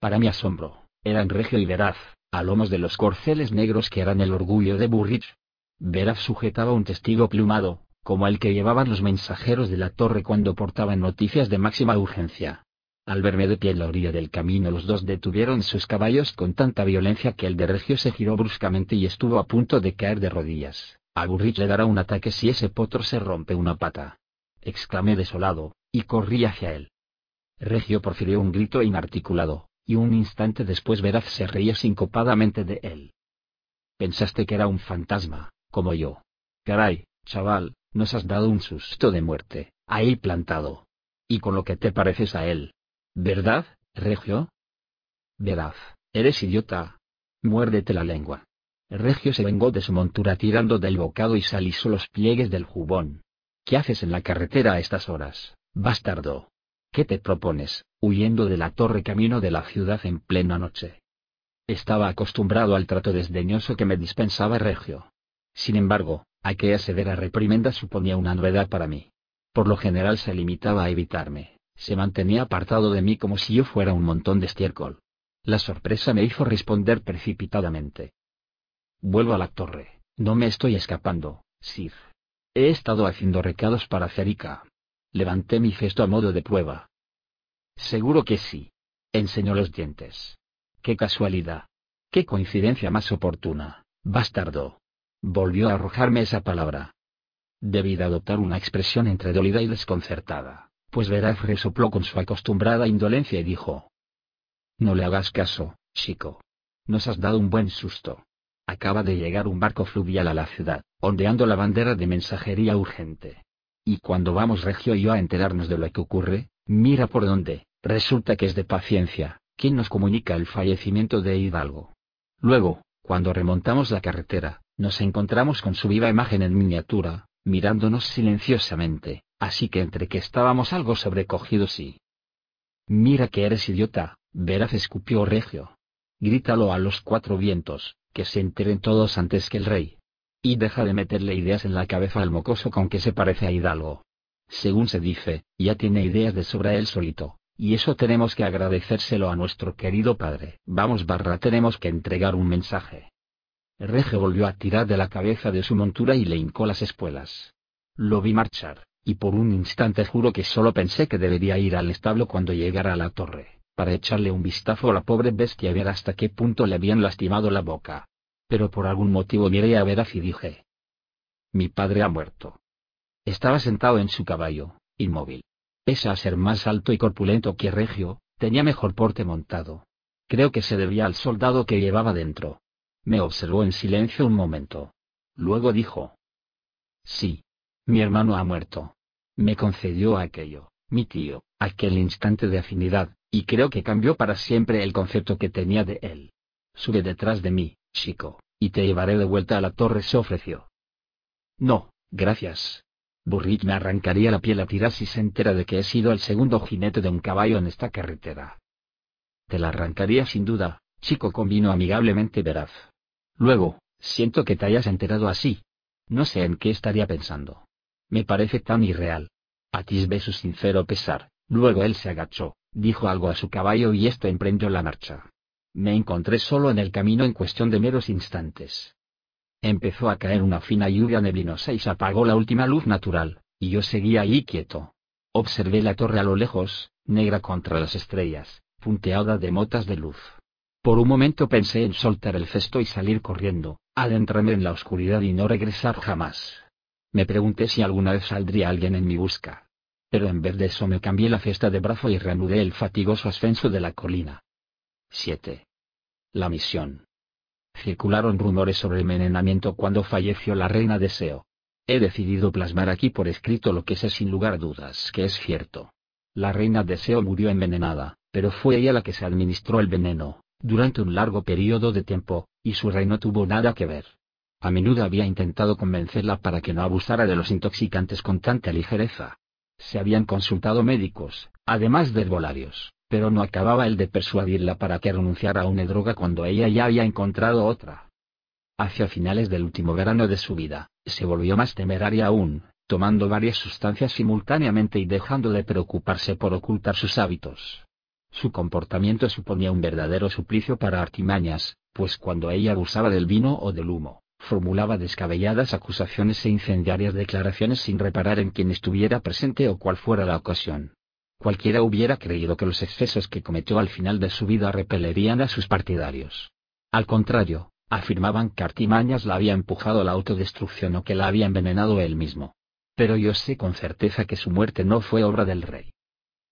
Para mi asombro, eran regio y veraz, a lomos de los corceles negros que eran el orgullo de Burrich. Veraz sujetaba un testigo plumado, como el que llevaban los mensajeros de la torre cuando portaban noticias de máxima urgencia. Al verme de pie en la orilla del camino los dos detuvieron sus caballos con tanta violencia que el de Regio se giró bruscamente y estuvo a punto de caer de rodillas. A le dará un ataque si ese potro se rompe una pata. Exclamé desolado, y corrí hacia él. Regio profirió un grito inarticulado, y un instante después Veraz se reía sincopadamente de él. Pensaste que era un fantasma, como yo. Caray, chaval, nos has dado un susto de muerte, ahí plantado. Y con lo que te pareces a él. ¿Verdad, Regio? Veraz, eres idiota. Muérdete la lengua. Regio se vengó de su montura tirando del bocado y salizó los pliegues del jubón. ¿Qué haces en la carretera a estas horas, bastardo? ¿Qué te propones, huyendo de la torre camino de la ciudad en plena noche? Estaba acostumbrado al trato desdeñoso que me dispensaba Regio. Sin embargo, aquella severa reprimenda suponía una novedad para mí. Por lo general se limitaba a evitarme, se mantenía apartado de mí como si yo fuera un montón de estiércol. La sorpresa me hizo responder precipitadamente. Vuelvo a la torre, no me estoy escapando, Sir. He estado haciendo recados para Cerica. Levanté mi gesto a modo de prueba. Seguro que sí. Enseñó los dientes. Qué casualidad. Qué coincidencia más oportuna, bastardo. Volvió a arrojarme esa palabra. Debí de adoptar una expresión entre dolida y desconcertada, pues Veraz resopló con su acostumbrada indolencia y dijo. No le hagas caso, chico. Nos has dado un buen susto. Acaba de llegar un barco fluvial a la ciudad, ondeando la bandera de mensajería urgente. Y cuando vamos Regio y yo a enterarnos de lo que ocurre, mira por dónde, resulta que es de paciencia, quien nos comunica el fallecimiento de Hidalgo. Luego, cuando remontamos la carretera, nos encontramos con su viva imagen en miniatura, mirándonos silenciosamente, así que entre que estábamos algo sobrecogidos y... Mira que eres idiota, veraz escupió Regio. Grítalo a los cuatro vientos, que se enteren todos antes que el rey. Y deja de meterle ideas en la cabeza al mocoso con que se parece a Hidalgo. Según se dice, ya tiene ideas de sobra él solito, y eso tenemos que agradecérselo a nuestro querido padre. Vamos barra, tenemos que entregar un mensaje. Regio volvió a tirar de la cabeza de su montura y le hincó las espuelas. Lo vi marchar, y por un instante juro que solo pensé que debería ir al establo cuando llegara a la torre para echarle un vistazo a la pobre bestia y ver hasta qué punto le habían lastimado la boca. Pero por algún motivo miré a Veraz y dije. Mi padre ha muerto. Estaba sentado en su caballo, inmóvil. Pese a ser más alto y corpulento que Regio, tenía mejor porte montado. Creo que se debía al soldado que llevaba dentro. Me observó en silencio un momento. Luego dijo. Sí. Mi hermano ha muerto. Me concedió aquello, mi tío, aquel instante de afinidad, y creo que cambió para siempre el concepto que tenía de él. Sube detrás de mí, chico, y te llevaré de vuelta a la torre, se ofreció. No, gracias. Burrit me arrancaría la piel a tirar si se entera de que he sido el segundo jinete de un caballo en esta carretera. Te la arrancaría sin duda, chico convino amigablemente veraz. Luego, siento que te hayas enterado así. No sé en qué estaría pensando. Me parece tan irreal. Atisbé su sincero pesar, luego él se agachó, dijo algo a su caballo y éste emprendió la marcha. Me encontré solo en el camino en cuestión de meros instantes. Empezó a caer una fina lluvia neblinosa y se apagó la última luz natural, y yo seguía allí quieto. Observé la torre a lo lejos, negra contra las estrellas, punteada de motas de luz. Por un momento pensé en soltar el cesto y salir corriendo, adentrarme en la oscuridad y no regresar jamás. Me pregunté si alguna vez saldría alguien en mi busca pero en vez de eso me cambié la fiesta de brazo y reanudé el fatigoso ascenso de la colina. 7. La misión. Circularon rumores sobre envenenamiento cuando falleció la reina Deseo. He decidido plasmar aquí por escrito lo que sé sin lugar a dudas que es cierto. La reina Deseo murió envenenada, pero fue ella la que se administró el veneno, durante un largo periodo de tiempo, y su reino tuvo nada que ver. A menudo había intentado convencerla para que no abusara de los intoxicantes con tanta ligereza, se habían consultado médicos, además de herbolarios, pero no acababa el de persuadirla para que renunciara a una droga cuando ella ya había encontrado otra. Hacia finales del último verano de su vida, se volvió más temeraria aún, tomando varias sustancias simultáneamente y dejando de preocuparse por ocultar sus hábitos. Su comportamiento suponía un verdadero suplicio para Artimañas, pues cuando ella abusaba del vino o del humo, formulaba descabelladas acusaciones e incendiarias declaraciones sin reparar en quien estuviera presente o cual fuera la ocasión. Cualquiera hubiera creído que los excesos que cometió al final de su vida repelerían a sus partidarios. Al contrario, afirmaban que Artimañas la había empujado a la autodestrucción o que la había envenenado él mismo. Pero yo sé con certeza que su muerte no fue obra del rey.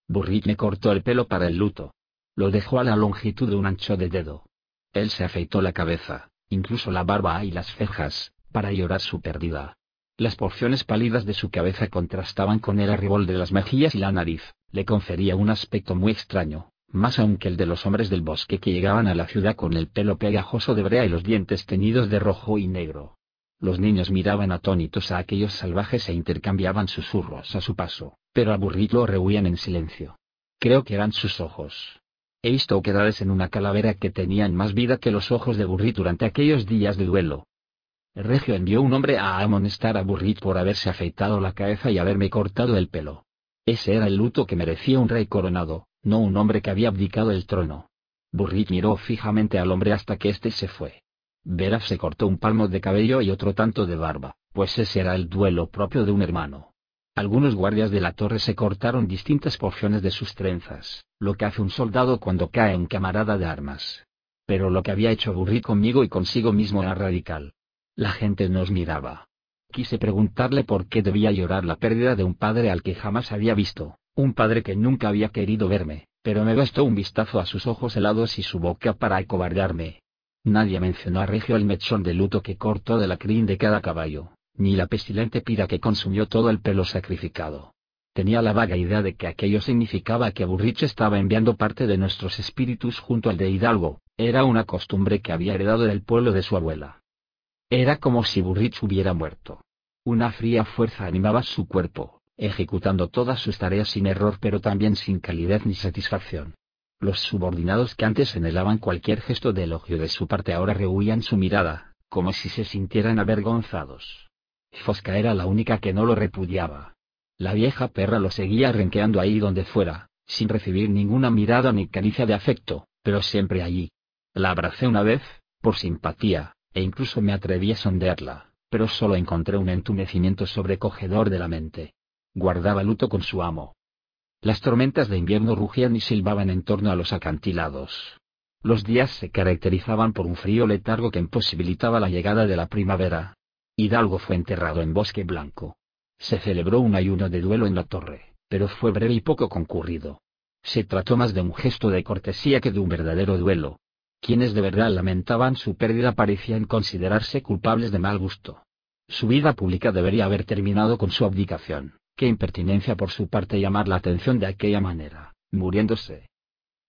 Burrit me cortó el pelo para el luto. Lo dejó a la longitud de un ancho de dedo. Él se afeitó la cabeza, incluso la barba y las cejas, para llorar su pérdida. Las porciones pálidas de su cabeza contrastaban con el arribol de las mejillas y la nariz, le confería un aspecto muy extraño, más aún que el de los hombres del bosque que llegaban a la ciudad con el pelo pegajoso de brea y los dientes teñidos de rojo y negro. Los niños miraban atónitos a aquellos salvajes e intercambiaban susurros a su paso, pero a Burrit lo rehuían en silencio. Creo que eran sus ojos. He visto oquedades en una calavera que tenían más vida que los ojos de Burrit durante aquellos días de duelo. regio envió un hombre a amonestar a Burrit por haberse afeitado la cabeza y haberme cortado el pelo. Ese era el luto que merecía un rey coronado, no un hombre que había abdicado el trono. Burrit miró fijamente al hombre hasta que éste se fue. Veras se cortó un palmo de cabello y otro tanto de barba, pues ese era el duelo propio de un hermano. Algunos guardias de la torre se cortaron distintas porciones de sus trenzas, lo que hace un soldado cuando cae en camarada de armas. Pero lo que había hecho Burri conmigo y consigo mismo era radical. La gente nos miraba. Quise preguntarle por qué debía llorar la pérdida de un padre al que jamás había visto, un padre que nunca había querido verme, pero me bastó un vistazo a sus ojos helados y su boca para acobardarme. Nadie mencionó a Regio el mechón de luto que cortó de la crin de cada caballo, ni la pestilente pira que consumió todo el pelo sacrificado. Tenía la vaga idea de que aquello significaba que Burrich estaba enviando parte de nuestros espíritus junto al de Hidalgo, era una costumbre que había heredado del pueblo de su abuela. Era como si Burrich hubiera muerto. Una fría fuerza animaba su cuerpo, ejecutando todas sus tareas sin error pero también sin calidez ni satisfacción. Los subordinados que antes anhelaban cualquier gesto de elogio de su parte ahora rehuían su mirada, como si se sintieran avergonzados. Fosca era la única que no lo repudiaba. La vieja perra lo seguía renqueando ahí donde fuera, sin recibir ninguna mirada ni caricia de afecto, pero siempre allí. La abracé una vez, por simpatía, e incluso me atreví a sondearla, pero solo encontré un entumecimiento sobrecogedor de la mente. Guardaba luto con su amo, las tormentas de invierno rugían y silbaban en torno a los acantilados. Los días se caracterizaban por un frío letargo que imposibilitaba la llegada de la primavera. Hidalgo fue enterrado en Bosque Blanco. Se celebró un ayuno de duelo en la torre, pero fue breve y poco concurrido. Se trató más de un gesto de cortesía que de un verdadero duelo. Quienes de verdad lamentaban su pérdida parecían considerarse culpables de mal gusto. Su vida pública debería haber terminado con su abdicación. Qué impertinencia por su parte llamar la atención de aquella manera, muriéndose.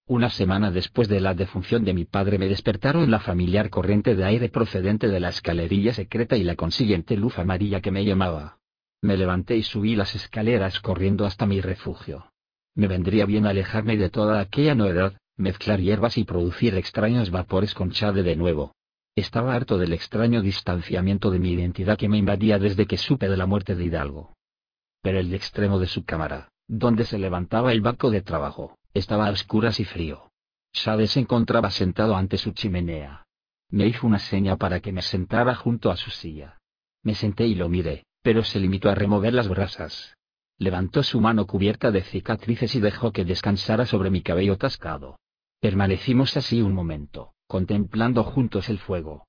Una semana después de la defunción de mi padre me despertaron la familiar corriente de aire procedente de la escalerilla secreta y la consiguiente luz amarilla que me llamaba. Me levanté y subí las escaleras corriendo hasta mi refugio. Me vendría bien alejarme de toda aquella novedad, mezclar hierbas y producir extraños vapores con Chade de nuevo. Estaba harto del extraño distanciamiento de mi identidad que me invadía desde que supe de la muerte de Hidalgo pero el extremo de su cámara, donde se levantaba el banco de trabajo, estaba a oscuras y frío. Chávez se encontraba sentado ante su chimenea. Me hizo una seña para que me sentara junto a su silla. Me senté y lo miré, pero se limitó a remover las brasas. Levantó su mano cubierta de cicatrices y dejó que descansara sobre mi cabello tascado. Permanecimos así un momento, contemplando juntos el fuego.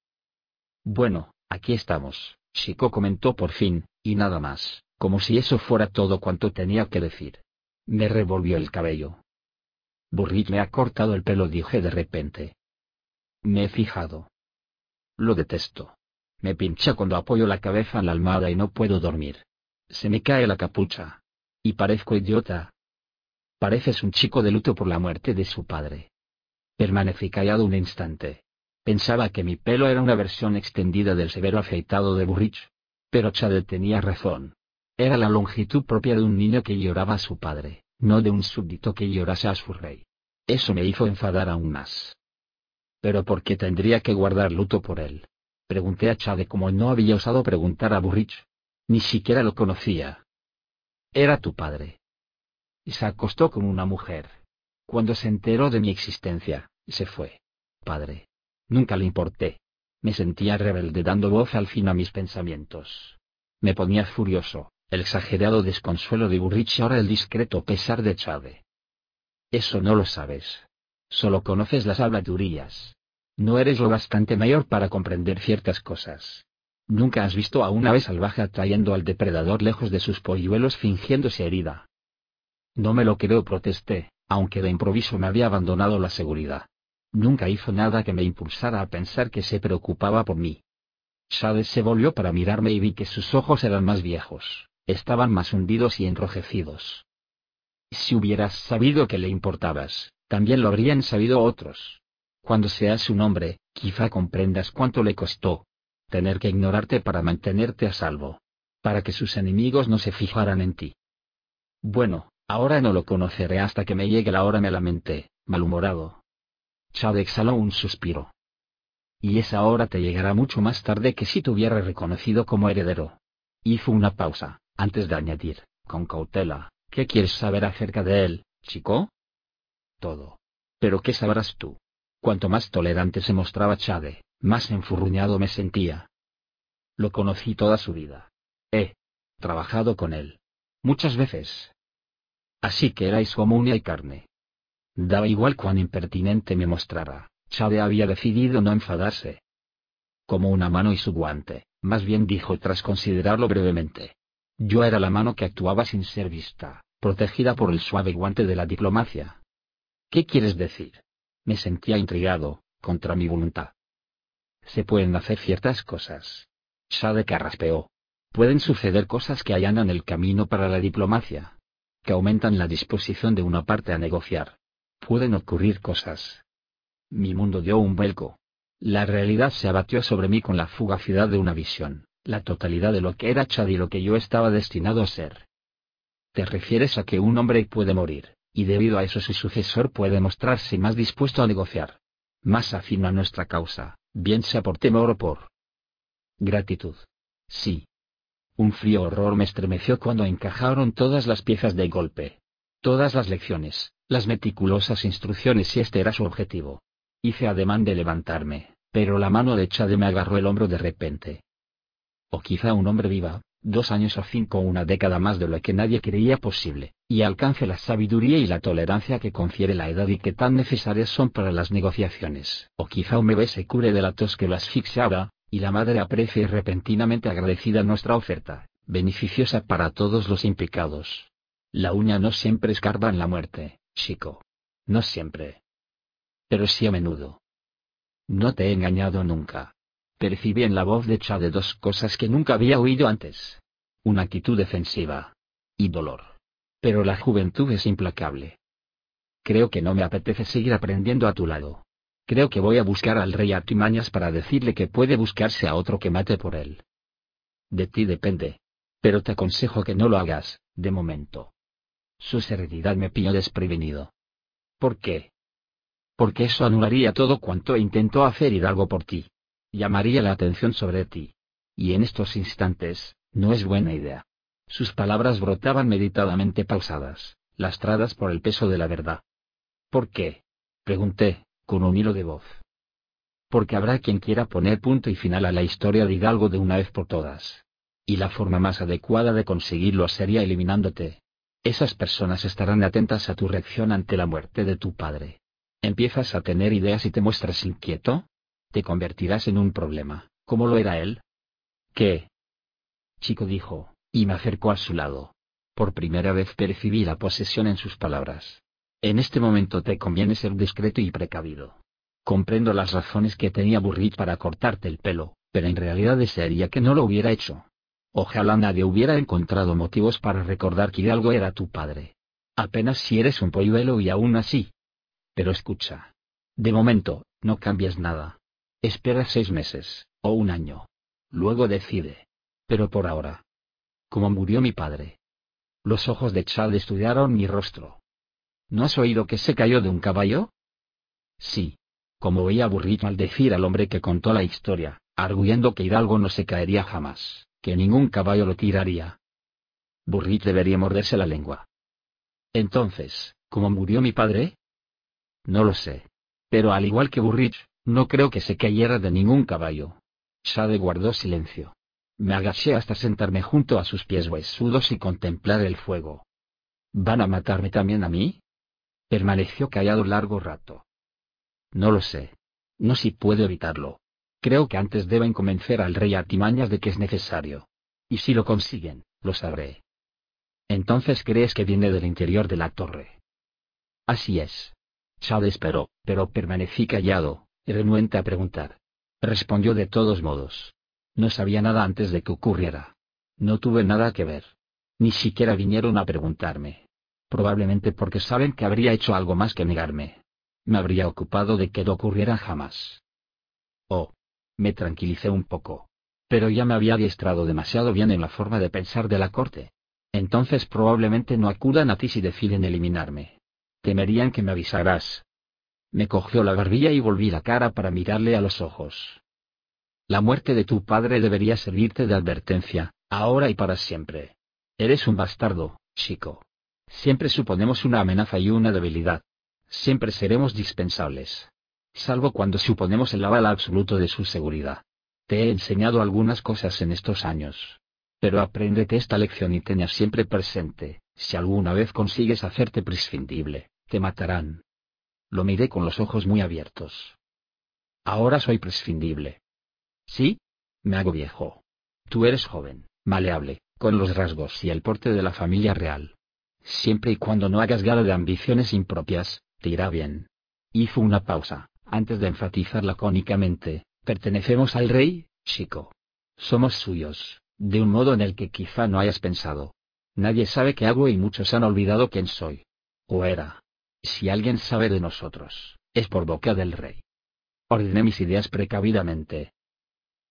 Bueno, aquí estamos, Chico comentó por fin, y nada más como si eso fuera todo cuanto tenía que decir. Me revolvió el cabello. Burrit me ha cortado el pelo, dije de repente. Me he fijado. Lo detesto. Me pincha cuando apoyo la cabeza en la almohada y no puedo dormir. Se me cae la capucha. Y parezco idiota. Pareces un chico de luto por la muerte de su padre. Permanecí callado un instante. Pensaba que mi pelo era una versión extendida del severo afeitado de Burrich. Pero Chade tenía razón. Era la longitud propia de un niño que lloraba a su padre, no de un súbdito que llorase a su rey. Eso me hizo enfadar aún más. ¿Pero por qué tendría que guardar luto por él? Pregunté a Chade como no había osado preguntar a Burrich. Ni siquiera lo conocía. Era tu padre. Y se acostó con una mujer. Cuando se enteró de mi existencia, se fue. Padre. Nunca le importé. Me sentía rebelde dando voz al fin a mis pensamientos. Me ponía furioso, el exagerado desconsuelo de Burrich ahora el discreto pesar de Chade. Eso no lo sabes. Solo conoces las habladurías. No eres lo bastante mayor para comprender ciertas cosas. Nunca has visto a una ave salvaje atrayendo al depredador lejos de sus polluelos fingiéndose herida. No me lo creo, protesté, aunque de improviso me había abandonado la seguridad. Nunca hizo nada que me impulsara a pensar que se preocupaba por mí. Chávez se volvió para mirarme y vi que sus ojos eran más viejos, estaban más hundidos y enrojecidos. Si hubieras sabido que le importabas, también lo habrían sabido otros. Cuando seas un hombre, quizá comprendas cuánto le costó tener que ignorarte para mantenerte a salvo. Para que sus enemigos no se fijaran en ti. Bueno, ahora no lo conoceré hasta que me llegue la hora, me lamenté, malhumorado. Chad exhaló un suspiro. Y esa hora te llegará mucho más tarde que si te hubiera reconocido como heredero. Hizo una pausa, antes de añadir, con cautela, ¿qué quieres saber acerca de él, chico? Todo. Pero ¿qué sabrás tú? Cuanto más tolerante se mostraba Chade, más enfurruñado me sentía. Lo conocí toda su vida. He trabajado con él. Muchas veces. Así que erais como uña y carne. Daba igual cuán impertinente me mostrara, Chade había decidido no enfadarse. Como una mano y su guante, más bien dijo tras considerarlo brevemente. Yo era la mano que actuaba sin ser vista, protegida por el suave guante de la diplomacia. ¿Qué quieres decir? Me sentía intrigado, contra mi voluntad. Se pueden hacer ciertas cosas. Shade carraspeó. Pueden suceder cosas que allanan el camino para la diplomacia. Que aumentan la disposición de una parte a negociar. Pueden ocurrir cosas. Mi mundo dio un vuelco. La realidad se abatió sobre mí con la fugacidad de una visión, la totalidad de lo que era Chad y lo que yo estaba destinado a ser. Te refieres a que un hombre puede morir, y debido a eso su sucesor puede mostrarse más dispuesto a negociar. Más afín a nuestra causa, bien sea por temor o por gratitud. Sí. Un frío horror me estremeció cuando encajaron todas las piezas de golpe. Todas las lecciones, las meticulosas instrucciones y este era su objetivo. Hice ademán de levantarme, pero la mano de Chade me agarró el hombro de repente. O quizá un hombre viva, dos años o cinco o una década más de lo que nadie creía posible, y alcance la sabiduría y la tolerancia que confiere la edad y que tan necesarias son para las negociaciones. O quizá un bebé se cure de la tos que lo asfixiaba, y la madre aprecie repentinamente agradecida nuestra oferta, beneficiosa para todos los implicados. La uña no siempre escarba en la muerte, chico. No siempre. Pero sí a menudo. No te he engañado nunca. Percibí en la voz de Chade dos cosas que nunca había oído antes. Una actitud defensiva. Y dolor. Pero la juventud es implacable. Creo que no me apetece seguir aprendiendo a tu lado. Creo que voy a buscar al rey Artimañas para decirle que puede buscarse a otro que mate por él. De ti depende. Pero te aconsejo que no lo hagas, de momento. Su serenidad me pilló desprevenido. ¿Por qué? Porque eso anularía todo cuanto intentó hacer Hidalgo por ti llamaría la atención sobre ti. Y en estos instantes, no es buena idea. Sus palabras brotaban meditadamente pausadas, lastradas por el peso de la verdad. ¿Por qué? pregunté, con un hilo de voz. Porque habrá quien quiera poner punto y final a la historia de Hidalgo de una vez por todas. Y la forma más adecuada de conseguirlo sería eliminándote. Esas personas estarán atentas a tu reacción ante la muerte de tu padre. ¿Empiezas a tener ideas y te muestras inquieto? Te convertirás en un problema, como lo era él. ¿Qué? Chico dijo, y me acercó a su lado. Por primera vez percibí la posesión en sus palabras. En este momento te conviene ser discreto y precavido. Comprendo las razones que tenía Burrit para cortarte el pelo, pero en realidad desearía que no lo hubiera hecho. Ojalá nadie hubiera encontrado motivos para recordar que Hidalgo era tu padre. Apenas si eres un polluelo y aún así. Pero escucha. De momento, no cambias nada. Espera seis meses, o un año. Luego decide. Pero por ahora. ¿Cómo murió mi padre? Los ojos de Chad estudiaron mi rostro. ¿No has oído que se cayó de un caballo? Sí. Como oía a Burrit maldecir al hombre que contó la historia, arguyendo que Hidalgo no se caería jamás, que ningún caballo lo tiraría. Burrit debería morderse la lengua. Entonces, ¿cómo murió mi padre? No lo sé. Pero al igual que Burrich, no creo que se cayera de ningún caballo. Shade guardó silencio. Me agaché hasta sentarme junto a sus pies huesudos y contemplar el fuego. ¿Van a matarme también a mí? Permaneció callado largo rato. No lo sé. No si puedo evitarlo. Creo que antes deben convencer al rey Artimañas de que es necesario. Y si lo consiguen, lo sabré. Entonces crees que viene del interior de la torre. Así es. Chad esperó, pero permanecí callado, renuente a preguntar. Respondió de todos modos. No sabía nada antes de que ocurriera. No tuve nada que ver. Ni siquiera vinieron a preguntarme. Probablemente porque saben que habría hecho algo más que negarme. Me habría ocupado de que no ocurriera jamás. Oh. Me tranquilicé un poco. Pero ya me había adiestrado demasiado bien en la forma de pensar de la corte. Entonces probablemente no acudan a ti si deciden eliminarme. Temerían que me avisarás. Me cogió la barbilla y volví la cara para mirarle a los ojos. La muerte de tu padre debería servirte de advertencia, ahora y para siempre. Eres un bastardo, chico. Siempre suponemos una amenaza y una debilidad. Siempre seremos dispensables. Salvo cuando suponemos el aval absoluto de su seguridad. Te he enseñado algunas cosas en estos años. Pero apréndete esta lección y tenla siempre presente, si alguna vez consigues hacerte prescindible, te matarán. Lo miré con los ojos muy abiertos. Ahora soy prescindible. ¿Sí? Me hago viejo. Tú eres joven, maleable, con los rasgos y el porte de la familia real. Siempre y cuando no hagas gala de ambiciones impropias, te irá bien. Hizo una pausa, antes de enfatizar lacónicamente, pertenecemos al rey, chico. Somos suyos, de un modo en el que quizá no hayas pensado. Nadie sabe qué hago y muchos han olvidado quién soy. O era. Si alguien sabe de nosotros, es por boca del rey. Ordené mis ideas precavidamente.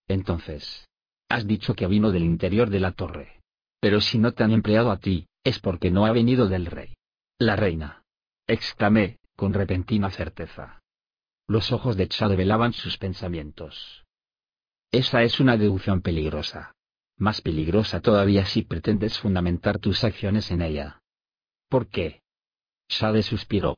Entonces. Has dicho que vino del interior de la torre. Pero si no te han empleado a ti, es porque no ha venido del rey. La reina. Exclamé, con repentina certeza. Los ojos de Chad velaban sus pensamientos. Esa es una deducción peligrosa. Más peligrosa todavía si pretendes fundamentar tus acciones en ella. ¿Por qué? Shade suspiró.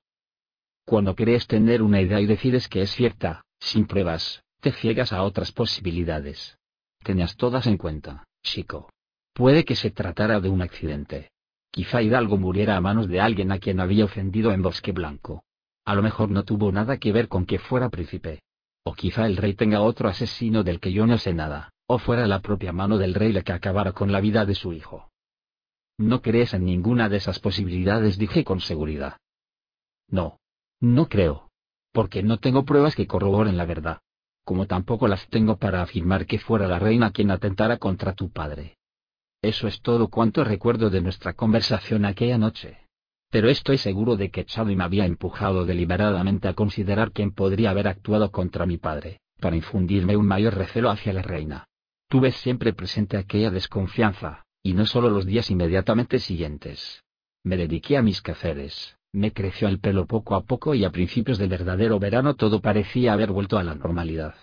Cuando crees tener una idea y decides que es cierta, sin pruebas, te ciegas a otras posibilidades. Tenías todas en cuenta, chico. Puede que se tratara de un accidente. Quizá Hidalgo muriera a manos de alguien a quien había ofendido en Bosque Blanco. A lo mejor no tuvo nada que ver con que fuera príncipe. O quizá el rey tenga otro asesino del que yo no sé nada, o fuera la propia mano del rey la que acabara con la vida de su hijo. No crees en ninguna de esas posibilidades, dije con seguridad. No. No creo. Porque no tengo pruebas que corroboren la verdad. Como tampoco las tengo para afirmar que fuera la reina quien atentara contra tu padre. Eso es todo cuanto recuerdo de nuestra conversación aquella noche. Pero estoy seguro de que Charlie me había empujado deliberadamente a considerar quién podría haber actuado contra mi padre, para infundirme un mayor recelo hacia la reina. Tuve siempre presente aquella desconfianza, y no solo los días inmediatamente siguientes. Me dediqué a mis quehaceres, me creció el pelo poco a poco y a principios del verdadero verano todo parecía haber vuelto a la normalidad.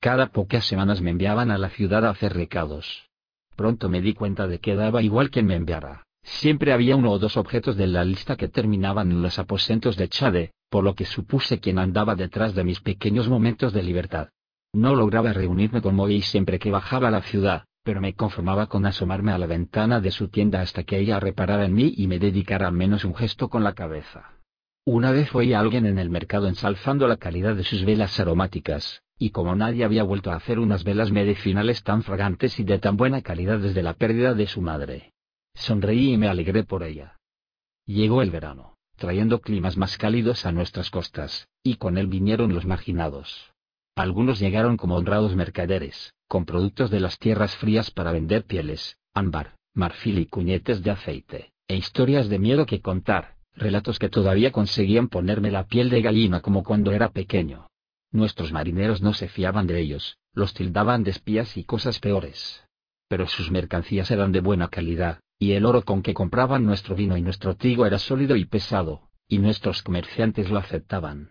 Cada pocas semanas me enviaban a la ciudad a hacer recados, Pronto me di cuenta de que daba igual quien me enviara. Siempre había uno o dos objetos de la lista que terminaban en los aposentos de Chade, por lo que supuse quien andaba detrás de mis pequeños momentos de libertad. No lograba reunirme con Moy siempre que bajaba a la ciudad, pero me conformaba con asomarme a la ventana de su tienda hasta que ella reparara en mí y me dedicara al menos un gesto con la cabeza. Una vez oí a alguien en el mercado ensalzando la calidad de sus velas aromáticas, y como nadie había vuelto a hacer unas velas medicinales tan fragantes y de tan buena calidad desde la pérdida de su madre. Sonreí y me alegré por ella. Llegó el verano, trayendo climas más cálidos a nuestras costas, y con él vinieron los marginados. Algunos llegaron como honrados mercaderes, con productos de las tierras frías para vender pieles, ámbar, marfil y cuñetes de aceite, e historias de miedo que contar, relatos que todavía conseguían ponerme la piel de gallina como cuando era pequeño. Nuestros marineros no se fiaban de ellos, los tildaban de espías y cosas peores. Pero sus mercancías eran de buena calidad, y el oro con que compraban nuestro vino y nuestro trigo era sólido y pesado, y nuestros comerciantes lo aceptaban.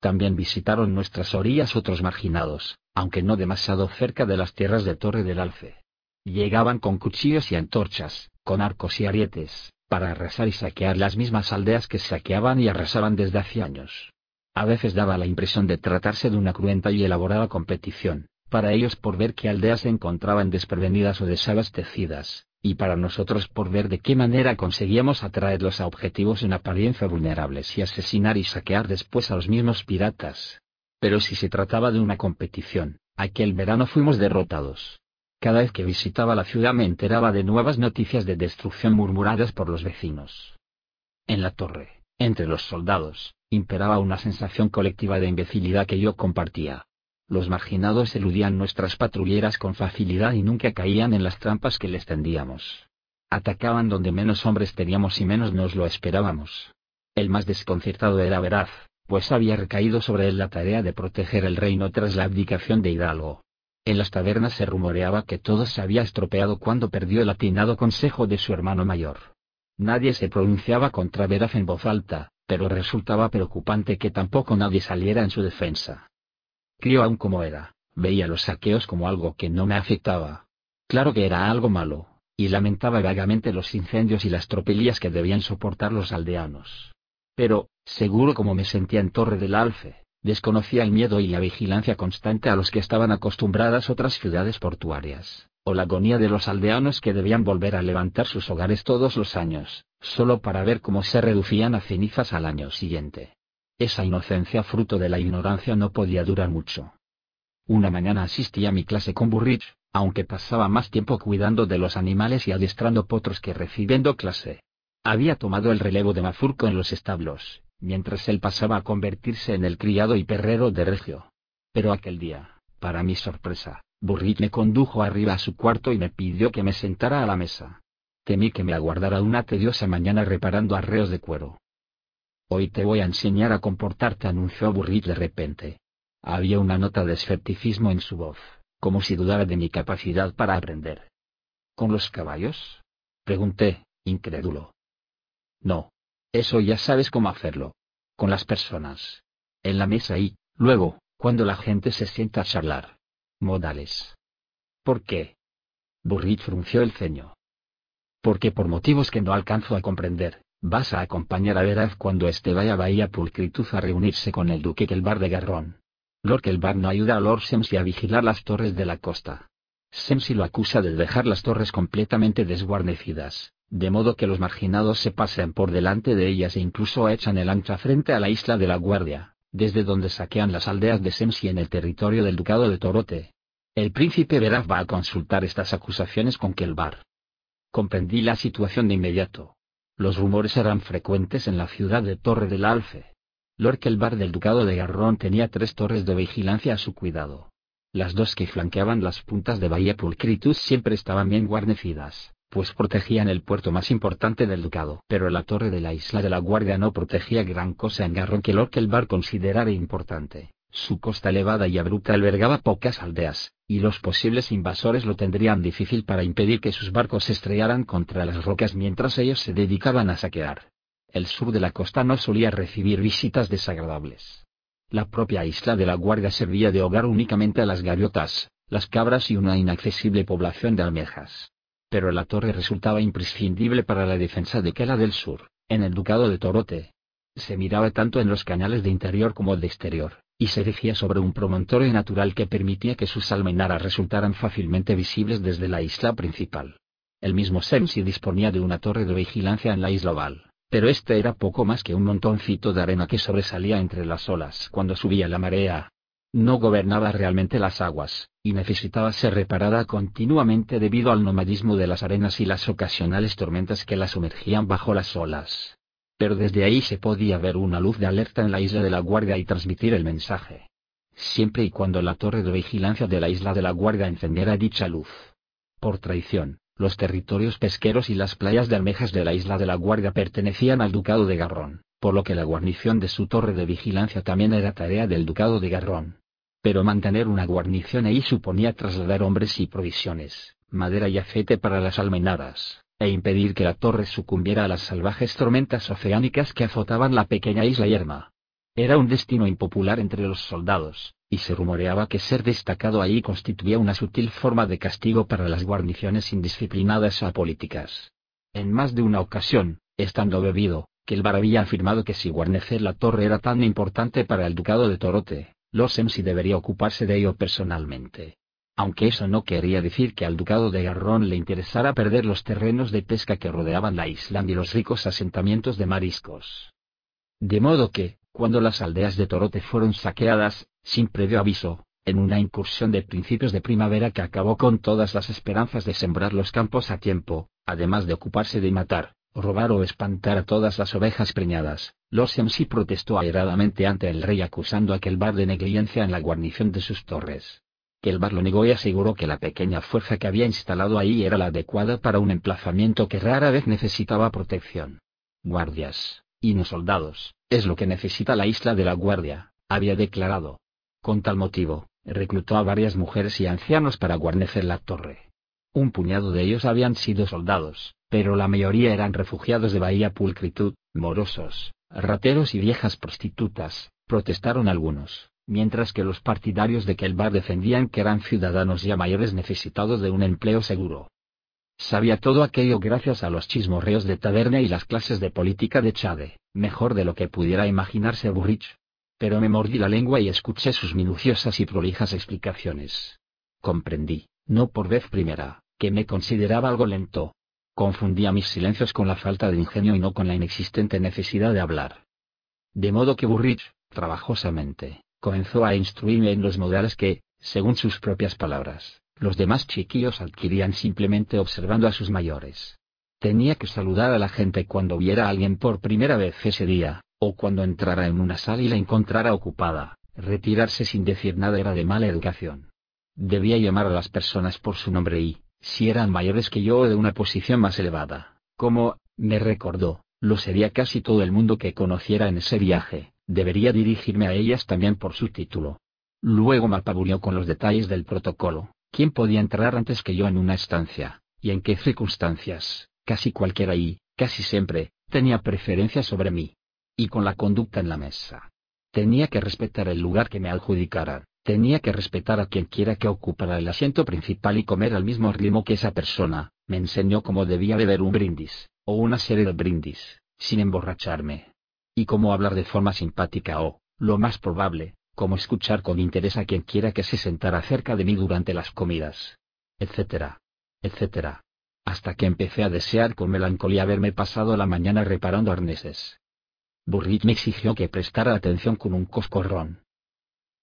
También visitaron nuestras orillas otros marginados, aunque no demasiado cerca de las tierras de Torre del Alce. Llegaban con cuchillos y antorchas, con arcos y arietes, para arrasar y saquear las mismas aldeas que saqueaban y arrasaban desde hace años A veces daba la impresión de tratarse de una cruenta y elaborada competición, para ellos por ver qué aldeas se encontraban desprevenidas o desabastecidas, y para nosotros por ver de qué manera conseguíamos atraerlos a objetivos en apariencia vulnerables y asesinar y saquear después a los mismos piratas. Pero si se trataba de una competición, aquel verano fuimos derrotados. Cada vez que visitaba la ciudad me enteraba de nuevas noticias de destrucción murmuradas por los vecinos. En la torre, entre los soldados, imperaba una sensación colectiva de imbecilidad que yo compartía. Los marginados eludían nuestras patrulleras con facilidad y nunca caían en las trampas que les tendíamos. Atacaban donde menos hombres teníamos y menos nos lo esperábamos. El más desconcertado era Veraz, pues había recaído sobre él la tarea de proteger el reino tras la abdicación de Hidalgo. En las tabernas se rumoreaba que todo se había estropeado cuando perdió el atinado consejo de su hermano mayor. Nadie se pronunciaba contra Veraz en voz alta, pero resultaba preocupante que tampoco nadie saliera en su defensa. Crío aún como era, veía los saqueos como algo que no me afectaba. Claro que era algo malo, y lamentaba vagamente los incendios y las tropelías que debían soportar los aldeanos. Pero, seguro como me sentía en Torre del Alfe, desconocía el miedo y la vigilancia constante a los que estaban acostumbradas otras ciudades portuarias, o la agonía de los aldeanos que debían volver a levantar sus hogares todos los años, solo para ver cómo se reducían a cenizas al año siguiente. Esa inocencia fruto de la ignorancia no podía durar mucho. Una mañana asistí a mi clase con Burrich, aunque pasaba más tiempo cuidando de los animales y adiestrando potros que recibiendo clase. Había tomado el relevo de Mazurco en los establos, mientras él pasaba a convertirse en el criado y perrero de Regio. Pero aquel día, para mi sorpresa, Burrich me condujo arriba a su cuarto y me pidió que me sentara a la mesa. Temí que me aguardara una tediosa mañana reparando arreos de cuero. Hoy te voy a enseñar a comportarte, anunció Burrit de repente. Había una nota de escepticismo en su voz, como si dudara de mi capacidad para aprender. ¿Con los caballos? Pregunté, incrédulo. No. Eso ya sabes cómo hacerlo. Con las personas. En la mesa y, luego, cuando la gente se sienta a charlar. Modales. ¿Por qué? Burrit frunció el ceño. Porque por motivos que no alcanzo a comprender, Vas a acompañar a Veraz cuando este vaya a Bahía Pulcritud a reunirse con el duque Kelbar de Garrón. Lord Kelbar no ayuda a Lord Semsi a vigilar las torres de la costa. Semsi lo acusa de dejar las torres completamente desguarnecidas, de modo que los marginados se pasen por delante de ellas e incluso echan el ancha frente a la isla de la Guardia, desde donde saquean las aldeas de Semsi en el territorio del ducado de Torote. El príncipe Veraz va a consultar estas acusaciones con Kelbar. Comprendí la situación de inmediato. Los rumores eran frecuentes en la ciudad de Torre del Alfe. Lord Kelbar del Ducado de Garrón tenía tres torres de vigilancia a su cuidado. Las dos que flanqueaban las puntas de Bahía Pulcritus siempre estaban bien guarnecidas, pues protegían el puerto más importante del ducado. Pero la torre de la isla de la Guardia no protegía gran cosa en Garrón que Lord Kelbar considerara importante. Su costa elevada y abrupta albergaba pocas aldeas, y los posibles invasores lo tendrían difícil para impedir que sus barcos se estrellaran contra las rocas mientras ellos se dedicaban a saquear. El sur de la costa no solía recibir visitas desagradables. La propia isla de la Guardia servía de hogar únicamente a las gaviotas, las cabras y una inaccesible población de almejas. Pero la torre resultaba imprescindible para la defensa de Kela del Sur, en el ducado de Torote. Se miraba tanto en los canales de interior como de exterior, y se erigía sobre un promontorio natural que permitía que sus almenaras resultaran fácilmente visibles desde la isla principal. El mismo Semsi disponía de una torre de vigilancia en la isla oval, pero este era poco más que un montoncito de arena que sobresalía entre las olas cuando subía la marea. No gobernaba realmente las aguas, y necesitaba ser reparada continuamente debido al nomadismo de las arenas y las ocasionales tormentas que la sumergían bajo las olas pero desde ahí se podía ver una luz de alerta en la isla de la Guardia y transmitir el mensaje. Siempre y cuando la torre de vigilancia de la isla de la Guardia encendiera dicha luz. Por traición, los territorios pesqueros y las playas de almejas de la isla de la Guardia pertenecían al Ducado de Garrón, por lo que la guarnición de su torre de vigilancia también era tarea del Ducado de Garrón. Pero mantener una guarnición ahí suponía trasladar hombres y provisiones, madera y aceite para las almenadas, e impedir que la torre sucumbiera a las salvajes tormentas oceánicas que azotaban la pequeña isla yerma. Era un destino impopular entre los soldados, y se rumoreaba que ser destacado ahí constituía una sutil forma de castigo para las guarniciones indisciplinadas o apolíticas. En más de una ocasión, estando bebido, que el bar había afirmado que si guarnecer la torre era tan importante para el ducado de Torote, los MC debería ocuparse de ello personalmente. Aunque eso no quería decir que al ducado de Garrón le interesara perder los terrenos de pesca que rodeaban la isla y los ricos asentamientos de mariscos. De modo que, cuando las aldeas de Torote fueron saqueadas, sin previo aviso, en una incursión de principios de primavera que acabó con todas las esperanzas de sembrar los campos a tiempo, además de ocuparse de matar, robar o espantar a todas las ovejas preñadas, los MC protestó airadamente ante el rey acusando a aquel bar de negligencia en la guarnición de sus torres. Que el bar lo negó y aseguró que la pequeña fuerza que había instalado ahí era la adecuada para un emplazamiento que rara vez necesitaba protección. Guardias, y no soldados, es lo que necesita la isla de la Guardia, había declarado. Con tal motivo, reclutó a varias mujeres y ancianos para guarnecer la torre. Un puñado de ellos habían sido soldados, pero la mayoría eran refugiados de Bahía Pulcritud, morosos, rateros y viejas prostitutas, protestaron algunos, mientras que los partidarios de Kelbar defendían que eran ciudadanos ya mayores necesitados de un empleo seguro. Sabía todo aquello gracias a los chismorreos de taberna y las clases de política de Chade, mejor de lo que pudiera imaginarse Burrich, pero me mordí la lengua y escuché sus minuciosas y prolijas explicaciones. Comprendí, no por vez primera, que me consideraba algo lento. Confundía mis silencios con la falta de ingenio y no con la inexistente necesidad de hablar. De modo que Burrich, trabajosamente, comenzó a instruirme en los modales que, según sus propias palabras, los demás chiquillos adquirían simplemente observando a sus mayores. Tenía que saludar a la gente cuando viera a alguien por primera vez ese día, o cuando entrara en una sala y la encontrara ocupada, retirarse sin decir nada era de mala educación. Debía llamar a las personas por su nombre y, si eran mayores que yo o de una posición más elevada, como, me recordó, lo sería casi todo el mundo que conociera en ese viaje, debería dirigirme a ellas también por su título. Luego me apabulló con los detalles del protocolo, quién podía entrar antes que yo en una estancia, y en qué circunstancias, casi cualquiera y, casi siempre, tenía preferencia sobre mí. Y con la conducta en la mesa. Tenía que respetar el lugar que me adjudicaran, tenía que respetar a quien quiera que ocupara el asiento principal y comer al mismo ritmo que esa persona, me enseñó cómo debía beber un brindis, o una serie de brindis, sin emborracharme. Y cómo hablar de forma simpática o, lo más probable, cómo escuchar con interés a quien quiera que se sentara cerca de mí durante las comidas. Etcétera. Etcétera. Hasta que empecé a desear con melancolía haberme pasado la mañana reparando arneses. Burrit me exigió que prestara atención con un coscorrón.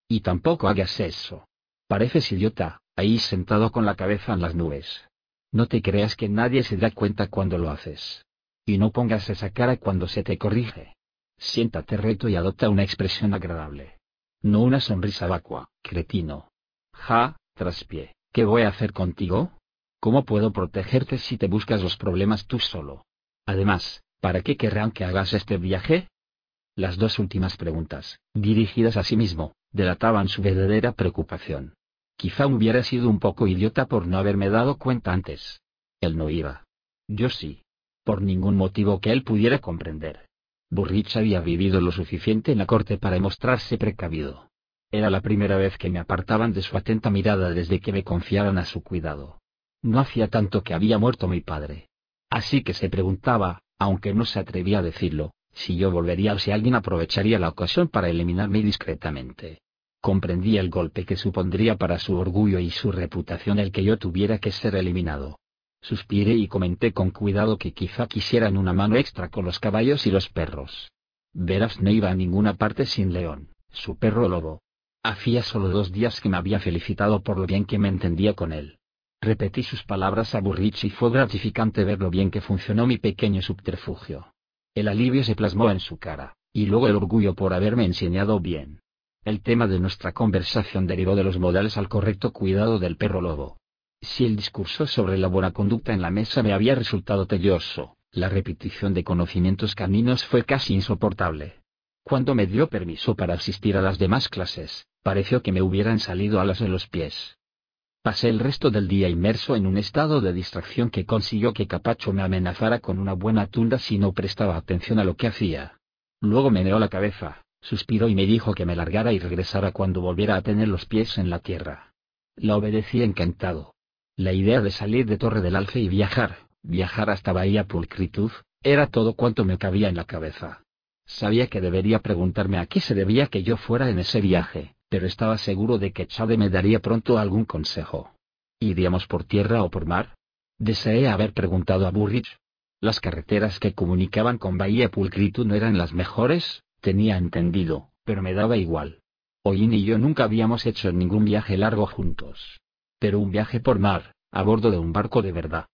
Y tampoco hagas eso. Pareces idiota, ahí sentado con la cabeza en las nubes. No te creas que nadie se da cuenta cuando lo haces. Y no pongas esa cara cuando se te corrige. Siéntate recto y adopta una expresión agradable. No una sonrisa vacua, cretino. Ja, traspié, ¿qué voy a hacer contigo? ¿Cómo puedo protegerte si te buscas los problemas tú solo? Además, ¿Para qué querrán que hagas este viaje? Las dos últimas preguntas, dirigidas a sí mismo, delataban su verdadera preocupación. Quizá hubiera sido un poco idiota por no haberme dado cuenta antes. Él no iba. Yo sí. Por ningún motivo que él pudiera comprender. Burrich había vivido lo suficiente en la corte para mostrarse precavido. Era la primera vez que me apartaban de su atenta mirada desde que me confiaran a su cuidado. No hacía tanto que había muerto mi padre. Así que se preguntaba, aunque no se atrevía a decirlo, si yo volvería o si alguien aprovecharía la ocasión para eliminarme discretamente. Comprendía el golpe que supondría para su orgullo y su reputación el que yo tuviera que ser eliminado. Suspiré y comenté con cuidado que quizá quisieran una mano extra con los caballos y los perros. Veras no iba a ninguna parte sin León, su perro lobo. Hacía solo dos días que me había felicitado por lo bien que me entendía con él. Repetí sus palabras a Burrich y fue gratificante ver lo bien que funcionó mi pequeño subterfugio. El alivio se plasmó en su cara, y luego el orgullo por haberme enseñado bien. El tema de nuestra conversación derivó de los modales al correcto cuidado del perro lobo. Si el discurso sobre la buena conducta en la mesa me había resultado telloso, la repetición de conocimientos caninos fue casi insoportable. Cuando me dio permiso para asistir a las demás clases, pareció que me hubieran salido alas en los pies. Pasé el resto del día inmerso en un estado de distracción que consiguió que Capacho me amenazara con una buena tunda si no prestaba atención a lo que hacía. Luego me neó la cabeza, suspiró y me dijo que me largara y regresara cuando volviera a tener los pies en la tierra. La obedecí encantado. La idea de salir de Torre del Alfe y viajar, viajar hasta Bahía Pulcritud, Era todo cuanto me cabía en la cabeza. Sabía que debería preguntarme a qué se debía que yo fuera en ese viaje, pero estaba seguro de que Chade me daría pronto algún consejo. ¿Iríamos por tierra o por mar? Deseé haber preguntado a Burrich. Las carreteras que comunicaban con Bahía Pulcritu no eran las mejores, tenía entendido, pero me daba igual. Oyin y yo nunca habíamos hecho ningún viaje largo juntos. Pero un viaje por mar, a bordo de un barco de verdad.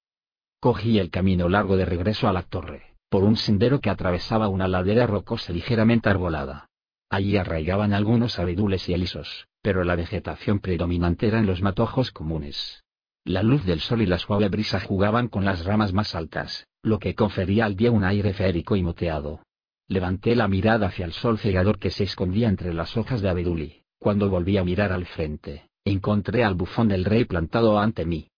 Cogí el camino largo de regreso a la torre, por un sendero que atravesaba una ladera rocosa ligeramente arbolada. Allí arraigaban algunos abedules y alisos, pero la vegetación predominante era en los matojos comunes. La luz del sol y la suave brisa jugaban con las ramas más altas, lo que confería al día un aire férico y moteado. Levanté la mirada hacia el sol cegador que se escondía entre las hojas de abeduli. Cuando volví a mirar al frente, encontré al bufón del rey plantado ante mí.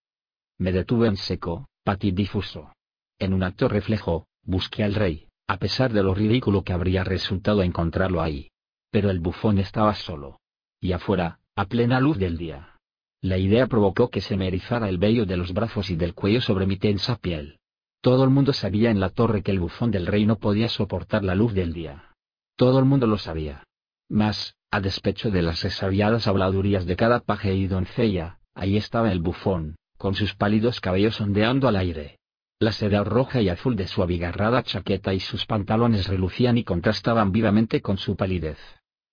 Me detuve en seco, patidifuso. En un acto reflejo, busqué al rey, a pesar de lo ridículo que habría resultado encontrarlo ahí. Pero el bufón estaba solo. Y afuera, a plena luz del día. La idea provocó que se me erizara el vello de los brazos y del cuello sobre mi tensa piel. Todo el mundo sabía en la torre que el bufón del rey no podía soportar la luz del día. Todo el mundo lo sabía. Mas, a despecho de las exaviadas habladurías de cada paje y doncella, ahí estaba el bufón, con sus pálidos cabellos ondeando al aire. La seda roja y azul de su abigarrada chaqueta y sus pantalones relucían y contrastaban vivamente con su palidez.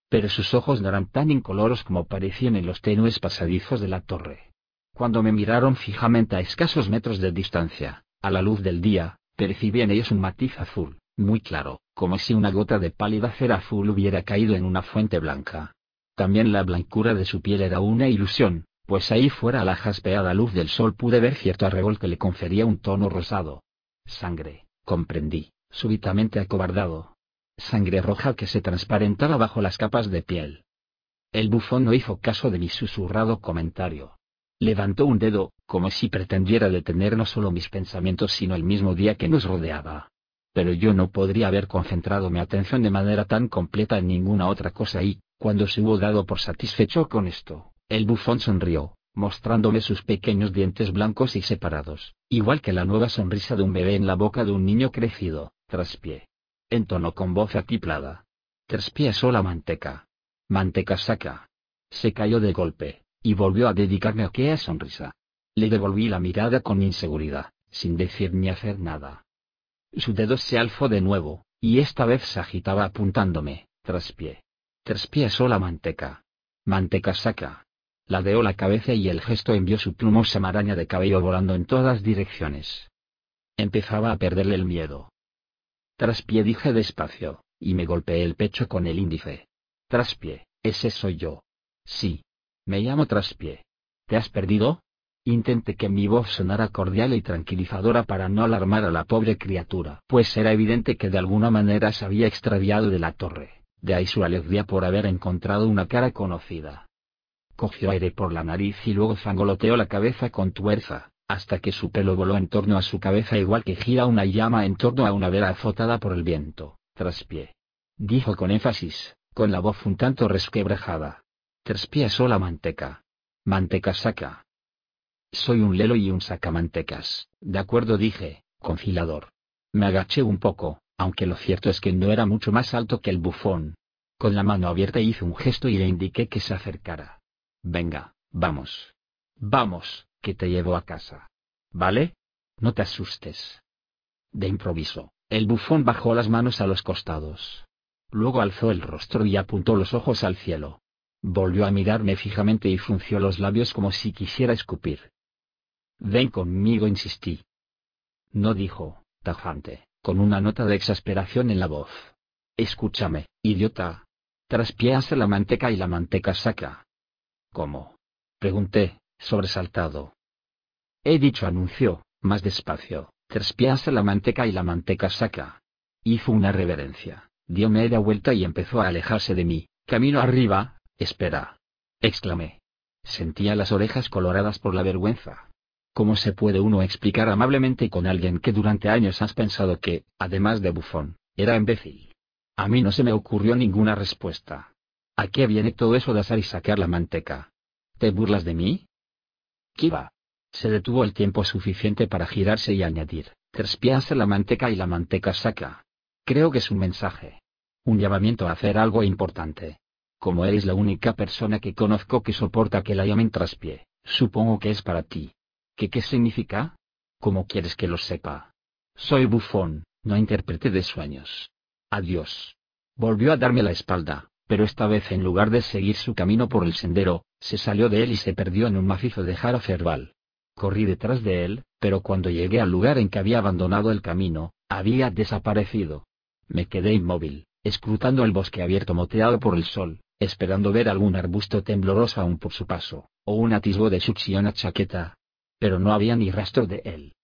Pero sus ojos no eran tan incoloros como parecían en los tenues pasadizos de la torre. Cuando me miraron fijamente a escasos metros de distancia, a la luz del día, percibí en ellos un matiz azul, muy claro, como si una gota de pálida cera azul hubiera caído en una fuente blanca. También la blancura de su piel era una ilusión, pues ahí fuera a la jaspeada luz del sol pude ver cierto arrebol que le confería un tono rosado. Sangre, comprendí, súbitamente acobardado. Sangre roja que se transparentaba bajo las capas de piel. El bufón no hizo caso de mi susurrado comentario. Levantó un dedo, como si pretendiera detener no solo mis pensamientos sino el mismo día que nos rodeaba. Pero yo no podría haber concentrado mi atención de manera tan completa en ninguna otra cosa y, cuando se hubo dado por satisfecho con esto, el bufón sonrió, mostrándome sus pequeños dientes blancos y separados, igual que la nueva sonrisa de un bebé en la boca de un niño crecido, traspié. Entonó con voz atiplada. Traspié sola manteca. Manteca saca. Se cayó de golpe, y volvió a dedicarme aquella sonrisa. Le devolví la mirada con inseguridad, sin decir ni hacer nada. Su dedo se alzó de nuevo, y esta vez se agitaba apuntándome, traspié. Traspié sola manteca. Manteca saca. Ladeó la cabeza y el gesto envió su plumosa maraña de cabello volando en todas direcciones. Empezaba a perderle el miedo. Traspié dije despacio, y me golpeé el pecho con el índice. Traspié, ese soy yo. Sí. Me llamo Traspié. ¿Te has perdido? Intenté que mi voz sonara cordial y tranquilizadora para no alarmar a la pobre criatura, pues era evidente que de alguna manera se había extraviado de la torre, de ahí su alegría por haber encontrado una cara conocida. Cogió aire por la nariz y luego zangoloteó la cabeza con tuerza, hasta que su pelo voló en torno a su cabeza igual que gira una llama en torno a una vela azotada por el viento, traspié. Dijo con énfasis, con la voz un tanto resquebrajada. Traspié sola manteca. Manteca saca. Soy un lelo y un sacamantecas, de acuerdo dije, confilador. Me agaché un poco, aunque lo cierto es que no era mucho más alto que el bufón. Con la mano abierta hice un gesto y le indiqué que se acercara. Venga, vamos. Vamos, que te llevo a casa. ¿Vale? No te asustes. De improviso, el bufón bajó las manos a los costados. Luego alzó el rostro y apuntó los ojos al cielo. Volvió a mirarme fijamente y frunció los labios como si quisiera escupir. Ven conmigo, insistí. No dijo, tajante, con una nota de exasperación en la voz. Escúchame, idiota. Traspiéase la manteca y la manteca saca. ¿Cómo? Pregunté, sobresaltado. He dicho anunció, más despacio, traspiéase la manteca y la manteca saca. Hizo una reverencia, dio media vuelta y empezó a alejarse de mí. Camino arriba, espera. exclamé. Sentía las orejas coloradas por la vergüenza. ¿Cómo se puede uno explicar amablemente con alguien que durante años has pensado que, además de bufón, era imbécil? A mí no se me ocurrió ninguna respuesta. ¿A qué viene todo eso de asar y sacar la manteca? ¿Te burlas de mí? ¿Qué va? Se detuvo el tiempo suficiente para girarse y añadir, Trespiase la manteca y la manteca saca. Creo que es un mensaje. Un llamamiento a hacer algo importante. Como eres la única persona que conozco que soporta que la llamen traspié, supongo que es para ti. ¿Qué qué significa? ¿Cómo quieres que lo sepa? Soy bufón, no intérprete de sueños. Adiós. Volvió a darme la espalda, pero esta vez en lugar de seguir su camino por el sendero, se salió de él y se perdió en un macizo de jara cerval. Corrí detrás de él, pero cuando llegué al lugar en que había abandonado el camino, había desaparecido. Me quedé inmóvil, escrutando el bosque abierto moteado por el sol, esperando ver algún arbusto tembloroso aún por su paso, o un atisbo de succiona chaqueta. Pero no había ni rastro de él.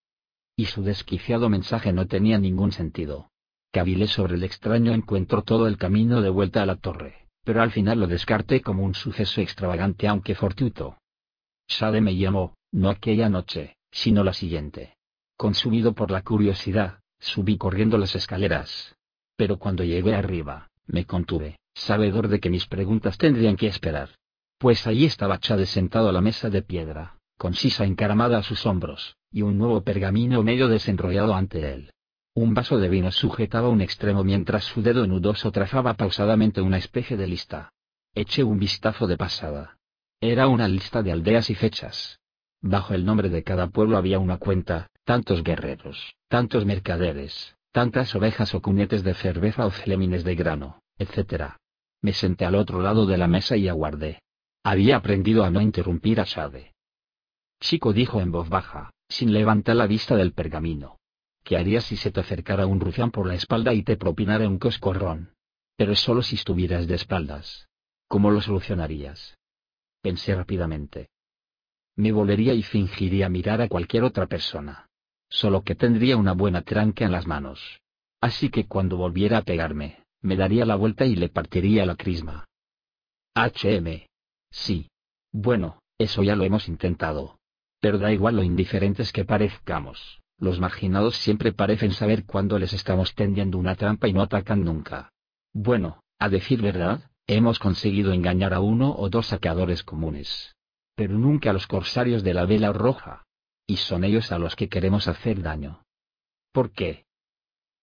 Y su desquiciado mensaje no tenía ningún sentido. Cavilé sobre el extraño encuentro todo el camino de vuelta a la torre, pero al final lo descarté como un suceso extravagante aunque fortuito. Shade me llamó, no aquella noche, sino la siguiente. Consumido por la curiosidad, subí corriendo las escaleras. Pero cuando llegué arriba, me contuve, sabedor de que mis preguntas tendrían que esperar. Pues allí estaba Chade sentado a la mesa de piedra, con sisa encaramada a sus hombros, y un nuevo pergamino medio desenrollado ante él. Un vaso de vino sujetaba un extremo mientras su dedo nudoso trazaba pausadamente una especie de lista. Eché un vistazo de pasada. Era una lista de aldeas y fechas. Bajo el nombre de cada pueblo había una cuenta, tantos guerreros, tantos mercaderes, tantas ovejas o cunetes de cerveza o celemines de grano, etc. Me senté al otro lado de la mesa y aguardé. Había aprendido a no interrumpir a Sade. Chico dijo en voz baja, sin levantar la vista del pergamino. ¿Qué harías si se te acercara un rufián por la espalda y te propinara un coscorrón? Pero solo si estuvieras de espaldas. ¿Cómo lo solucionarías? Pensé rápidamente. Me volvería y fingiría mirar a cualquier otra persona. Solo que tendría una buena tranca en las manos. Así que cuando volviera a pegarme, me daría la vuelta y le partiría la crisma. HM. Sí. Bueno, eso ya lo hemos intentado. Pero da igual lo indiferentes que parezcamos. Los marginados siempre parecen saber cuándo les estamos tendiendo una trampa y no atacan nunca. Bueno, a decir verdad, hemos conseguido engañar a uno o dos saqueadores comunes. Pero nunca a los corsarios de la vela roja. Y son ellos a los que queremos hacer daño. ¿Por qué?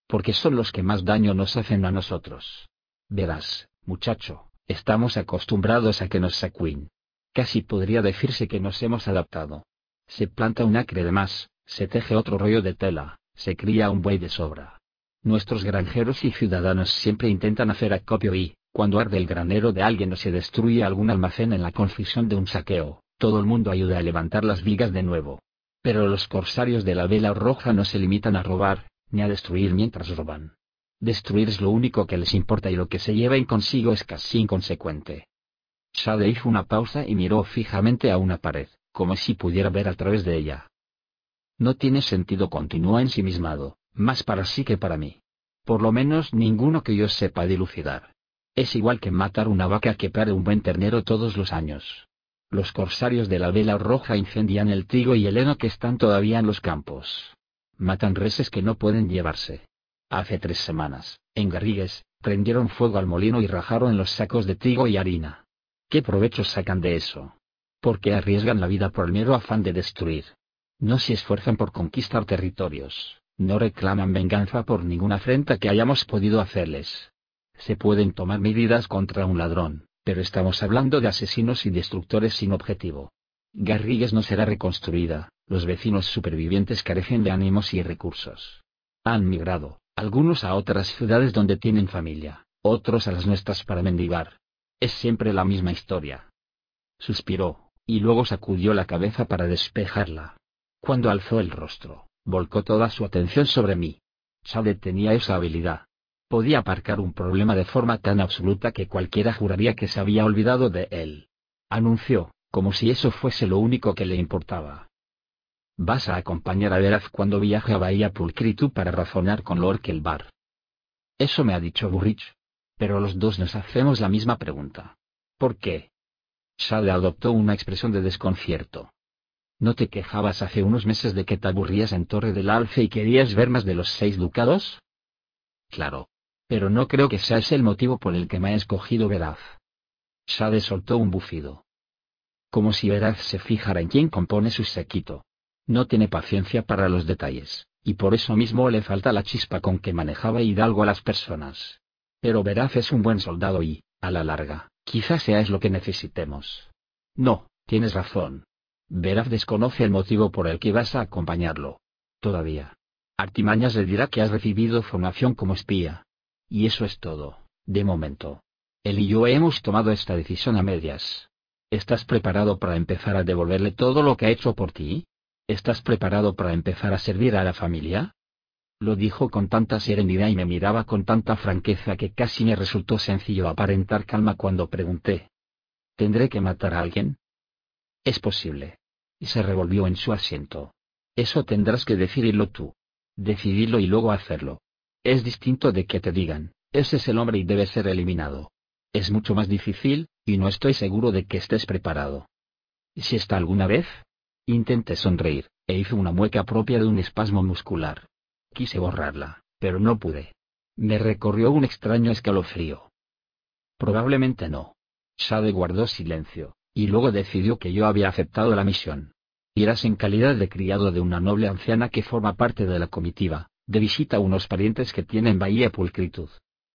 Porque son los que más daño nos hacen a nosotros. Verás, muchacho, estamos acostumbrados a que nos sacuen. Casi podría decirse que nos hemos adaptado. Se planta un acre de más, se teje otro rollo de tela, se cría un buey de sobra. Nuestros granjeros y ciudadanos siempre intentan hacer acopio y, cuando arde el granero de alguien o se destruye algún almacén en la confusión de un saqueo, todo el mundo ayuda a levantar las vigas de nuevo. Pero los corsarios de la vela roja no se limitan a robar, ni a destruir mientras roban. Destruir es lo único que les importa y lo que se lleva en consigo es casi inconsecuente. Shade hizo una pausa y miró fijamente a una pared, como si pudiera ver a través de ella. No tiene sentido continúa ensimismado, más para sí que para mí. Por lo menos ninguno que yo sepa dilucidar. Es igual que matar una vaca que pare un buen ternero todos los años. Los corsarios de la vela roja incendian el trigo y el heno que están todavía en los campos. Matan reses que no pueden llevarse. Hace tres semanas, en Garrigues, prendieron fuego al molino y rajaron los sacos de trigo y harina. ¿Qué provecho sacan de eso? Porque arriesgan la vida por el mero afán de destruir. No se esfuerzan por conquistar territorios, no reclaman venganza por ninguna afrenta que hayamos podido hacerles. Se pueden tomar medidas contra un ladrón, pero estamos hablando de asesinos y destructores sin objetivo. Garrigues no será reconstruida, los vecinos supervivientes carecen de ánimos y recursos. Han migrado, algunos a otras ciudades donde tienen familia, otros a las nuestras para mendigar. Es siempre la misma historia. Suspiró, y luego sacudió la cabeza para despejarla. Cuando alzó el rostro, volcó toda su atención sobre mí. Chade tenía esa habilidad. Podía aparcar un problema de forma tan absoluta que cualquiera juraría que se había olvidado de él. Anunció, como si eso fuese lo único que le importaba. Vas a acompañar a Veraz cuando viaje a Bahía Pulcritu para razonar con Lord Kelbar. Eso me ha dicho Burrich. Pero los dos nos hacemos la misma pregunta. ¿Por qué? Shade adoptó una expresión de desconcierto. ¿No te quejabas hace unos meses de que te aburrías en Torre del Alce y querías ver más de los seis ducados? Claro. Pero no creo que sea ese el motivo por el que me ha escogido Veraz. Shade soltó un bufido. Como si Veraz se fijara en quién compone su sequito. No tiene paciencia para los detalles, y por eso mismo le falta la chispa con que manejaba Hidalgo a las personas. Pero Veraz es un buen soldado y, a la larga, quizás sea es lo que necesitemos. No, tienes razón. Veraz desconoce el motivo por el que vas a acompañarlo. Todavía. Artimañas le dirá que has recibido formación como espía. Y eso es todo, de momento. Él y yo hemos tomado esta decisión a medias. ¿Estás preparado para empezar a devolverle todo lo que ha hecho por ti? ¿Estás preparado para empezar a servir a la familia? Lo dijo con tanta serenidad y me miraba con tanta franqueza que casi me resultó sencillo aparentar calma cuando pregunté. ¿Tendré que matar a alguien? Es posible. Y se revolvió en su asiento. Eso tendrás que decidirlo tú. Decidirlo y luego hacerlo. Es distinto de que te digan, ese es el hombre y debe ser eliminado. Es mucho más difícil, y no estoy seguro de que estés preparado. ¿Y si está alguna vez? Intenté sonreír, e hice una mueca propia de un espasmo muscular. Quise borrarla, pero no pude. Me recorrió un extraño escalofrío. Probablemente no. Shade guardó silencio, y luego decidió que yo había aceptado la misión. Irás en calidad de criado de una noble anciana que forma parte de la comitiva, de visita a unos parientes que tienen Bahía Pulcritud.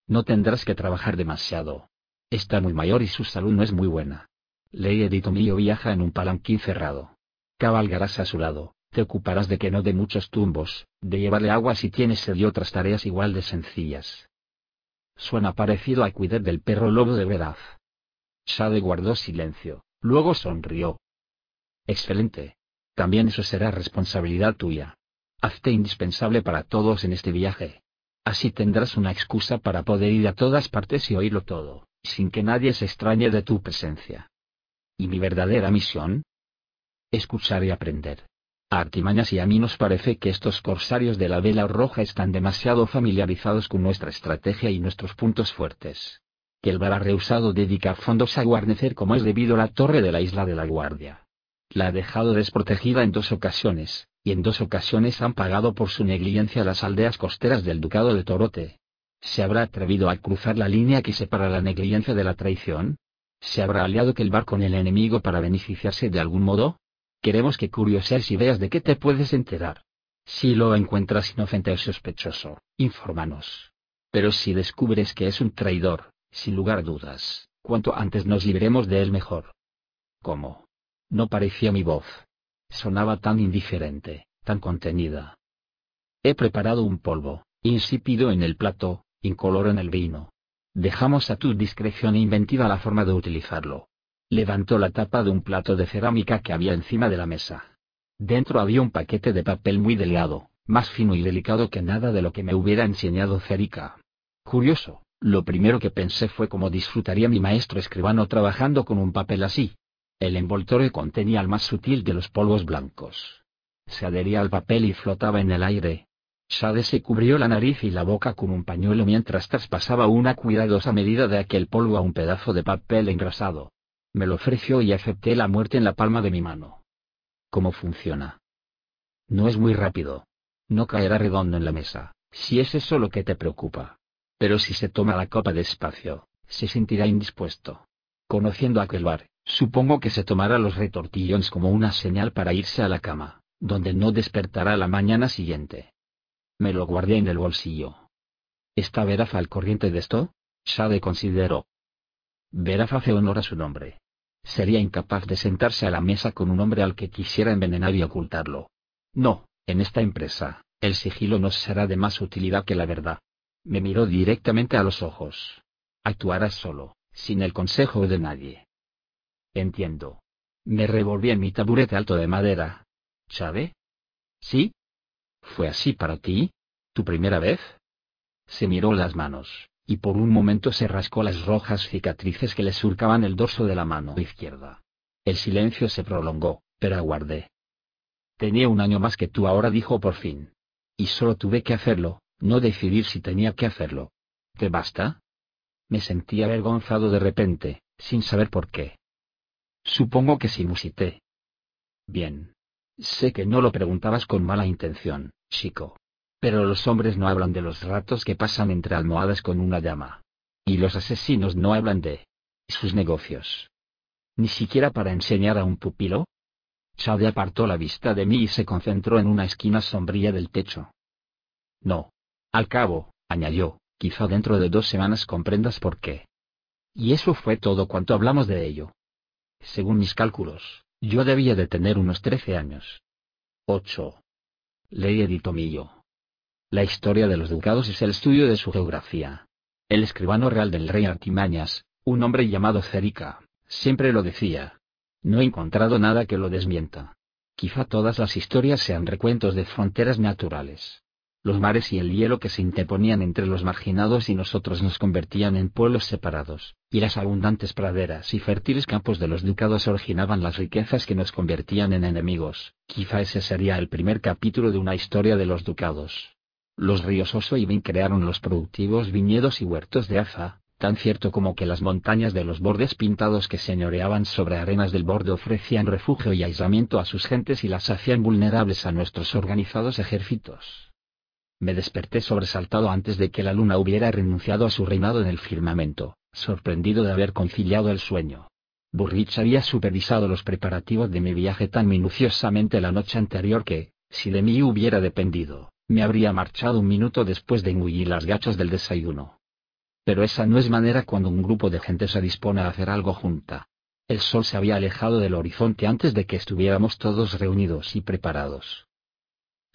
No tendrás que trabajar demasiado. Está muy mayor y su salud no es muy buena. Ley Editomillo viaja en un palanquín cerrado cabalgarás a su lado, te ocuparás de que no dé muchos tumbos, de llevarle agua si tienes sed y otras tareas igual de sencillas. Suena parecido a cuidar del perro lobo de verdad. Shade guardó silencio, luego sonrió. Excelente. También eso será responsabilidad tuya. Hazte indispensable para todos en este viaje. Así tendrás una excusa para poder ir a todas partes y oírlo todo, sin que nadie se extrañe de tu presencia. ¿Y mi verdadera misión? escuchar y aprender. A Artimañas y a mí nos parece que estos corsarios de la vela roja están demasiado familiarizados con nuestra estrategia y nuestros puntos fuertes. Que el bar ha rehusado dedicar fondos a guarnecer como es debido la torre de la isla de la Guardia. La ha dejado desprotegida en dos ocasiones, y en dos ocasiones han pagado por su negligencia las aldeas costeras del Ducado de Torote. ¿Se habrá atrevido a cruzar la línea que separa la negligencia de la traición? ¿Se habrá aliado que el bar con el enemigo para beneficiarse de algún modo? Queremos que curiosees y veas de qué te puedes enterar. Si lo encuentras inocente o sospechoso, infórmanos. Pero si descubres que es un traidor, sin lugar a dudas, cuanto antes nos libremos de él mejor. ¿Cómo? No parecía mi voz. Sonaba tan indiferente, tan contenida. He preparado un polvo, insípido en el plato, incoloro en el vino. Dejamos a tu discreción inventiva la forma de utilizarlo. Levantó la tapa de un plato de cerámica que había encima de la mesa. Dentro había un paquete de papel muy delgado, más fino y delicado que nada de lo que me hubiera enseñado Cerica. Curioso, lo primero que pensé fue cómo disfrutaría mi maestro escribano trabajando con un papel así. El envoltorio contenía el más sutil de los polvos blancos. Se adhería al papel y flotaba en el aire. Shade se cubrió la nariz y la boca con un pañuelo mientras traspasaba una cuidadosa medida de aquel polvo a un pedazo de papel engrasado. Me lo ofreció y acepté la muerte en la palma de mi mano. ¿Cómo funciona? No es muy rápido. No caerá redondo en la mesa, si es eso lo que te preocupa. Pero si se toma la copa despacio, se sentirá indispuesto. Conociendo aquel bar, supongo que se tomará los retortillones como una señal para irse a la cama, donde no despertará la mañana siguiente. Me lo guardé en el bolsillo. ¿Está Veraz al corriente de esto? Shade consideró. Veraz hace honor a su nombre. Sería incapaz de sentarse a la mesa con un hombre al que quisiera envenenar y ocultarlo. No, en esta empresa, el sigilo nos será de más utilidad que la verdad. Me miró directamente a los ojos. Actuarás solo, sin el consejo de nadie. Entiendo. Me revolví en mi taburete alto de madera. ¿Sabe? ¿Sí? ¿Fue así para ti? ¿Tu primera vez? Se miró las manos y por un momento se rascó las rojas cicatrices que le surcaban el dorso de la mano izquierda. El silencio se prolongó, pero aguardé. Tenía un año más que tú ahora dijo por fin. Y solo tuve que hacerlo, no decidir si tenía que hacerlo. ¿Te basta? Me sentí avergonzado de repente, sin saber por qué. Supongo que sí musité. Bien. Sé que no lo preguntabas con mala intención, chico. Pero los hombres no hablan de los ratos que pasan entre almohadas con una llama. Y los asesinos no hablan de sus negocios. Ni siquiera para enseñar a un pupilo. Shade apartó la vista de mí y se concentró en una esquina sombría del techo, No. Al cabo, añadió, quizá dentro de dos semanas comprendas por qué. Y eso fue todo cuanto hablamos de ello. Según mis cálculos, yo debía de tener unos trece años. 8. Ley Editomillo. La historia de los ducados es el estudio de su geografía. El escribano real del rey Artimañas, un hombre llamado Cerica, siempre lo decía. No he encontrado nada que lo desmienta. Quizá todas las historias sean recuentos de fronteras naturales. Los mares y el hielo que se interponían entre los marginados y nosotros nos convertían en pueblos separados, y las abundantes praderas y fértiles campos de los ducados originaban las riquezas que nos convertían en enemigos. Quizá ese sería el primer capítulo de una historia de los ducados. Los ríos Oso y Vin crearon los productivos viñedos y huertos de Aza, tan cierto como que las montañas de los bordes pintados que señoreaban sobre arenas del borde ofrecían refugio y aislamiento a sus gentes y las hacían vulnerables a nuestros organizados ejércitos. Me desperté sobresaltado antes de que la luna hubiera renunciado a su reinado en el firmamento, sorprendido de haber conciliado el sueño. Burrich había supervisado los preparativos de mi viaje tan minuciosamente la noche anterior que, si de mí hubiera dependido, me habría marchado un minuto después de engullir las gachas del desayuno. Pero esa no es manera cuando un grupo de gente se dispone a hacer algo junta. El sol se había alejado del horizonte antes de que estuviéramos todos reunidos y preparados.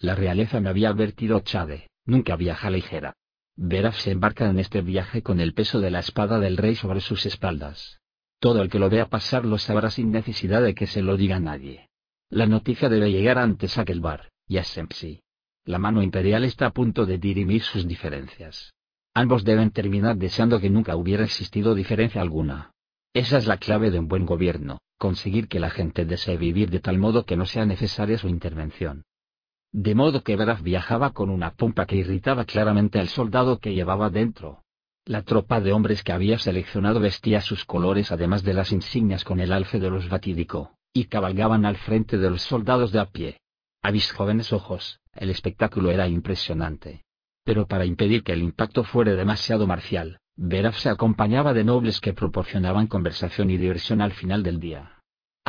La realeza me había advertido Chade, nunca viaja ligera. Veraf se embarca en este viaje con el peso de la espada del rey sobre sus espaldas. Todo el que lo vea pasar lo sabrá sin necesidad de que se lo diga nadie. La noticia debe llegar antes a Kelbar, y a Sempsi. La mano imperial está a punto de dirimir sus diferencias. Ambos deben terminar deseando que nunca hubiera existido diferencia alguna. Esa es la clave de un buen gobierno, conseguir que la gente desee vivir de tal modo que no sea necesaria su intervención. De modo que Braf viajaba con una pompa que irritaba claramente al soldado que llevaba dentro. La tropa de hombres que había seleccionado vestía sus colores además de las insignias con el alfe de los Batídico, y cabalgaban al frente de los soldados de a pie. A mis jóvenes ojos, el espectáculo era impresionante pero para impedir que el impacto fuera demasiado marcial, Veraf se acompañaba de nobles que proporcionaban conversación y diversión al final del día.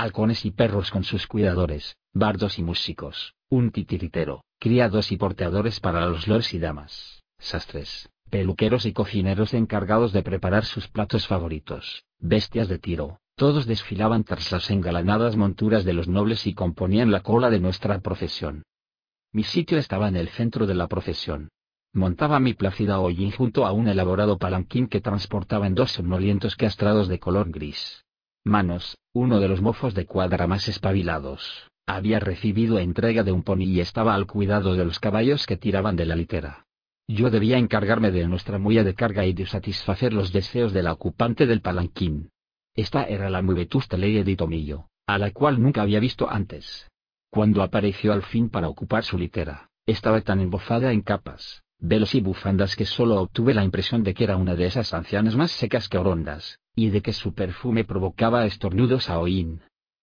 Halcones y perros con sus cuidadores, bardos y músicos, un titiritero, criados y porteadores para los lords y damas, sastres, peluqueros y cocineros encargados de preparar sus platos favoritos, bestias de tiro, todos desfilaban tras las engalanadas monturas de los nobles y componían la cola de nuestra procesión. Mi sitio estaba en el centro de la procesión, Montaba mi plácida hollín junto a un elaborado palanquín que transportaba en dos somnolientos castrados de color gris. Manos, uno de los mofos de cuadra más espabilados, había recibido entrega de un pony y estaba al cuidado de los caballos que tiraban de la litera. Yo debía encargarme de nuestra mulla de carga y de satisfacer los deseos de la ocupante del palanquín. Esta era la muy vetusta ley de Tomillo, a la cual nunca había visto antes. Cuando apareció al fin para ocupar su litera, estaba tan embofada en capas, velos y bufandas que solo obtuve la impresión de que era una de esas ancianas más secas que orondas, y de que su perfume provocaba estornudos a Oín.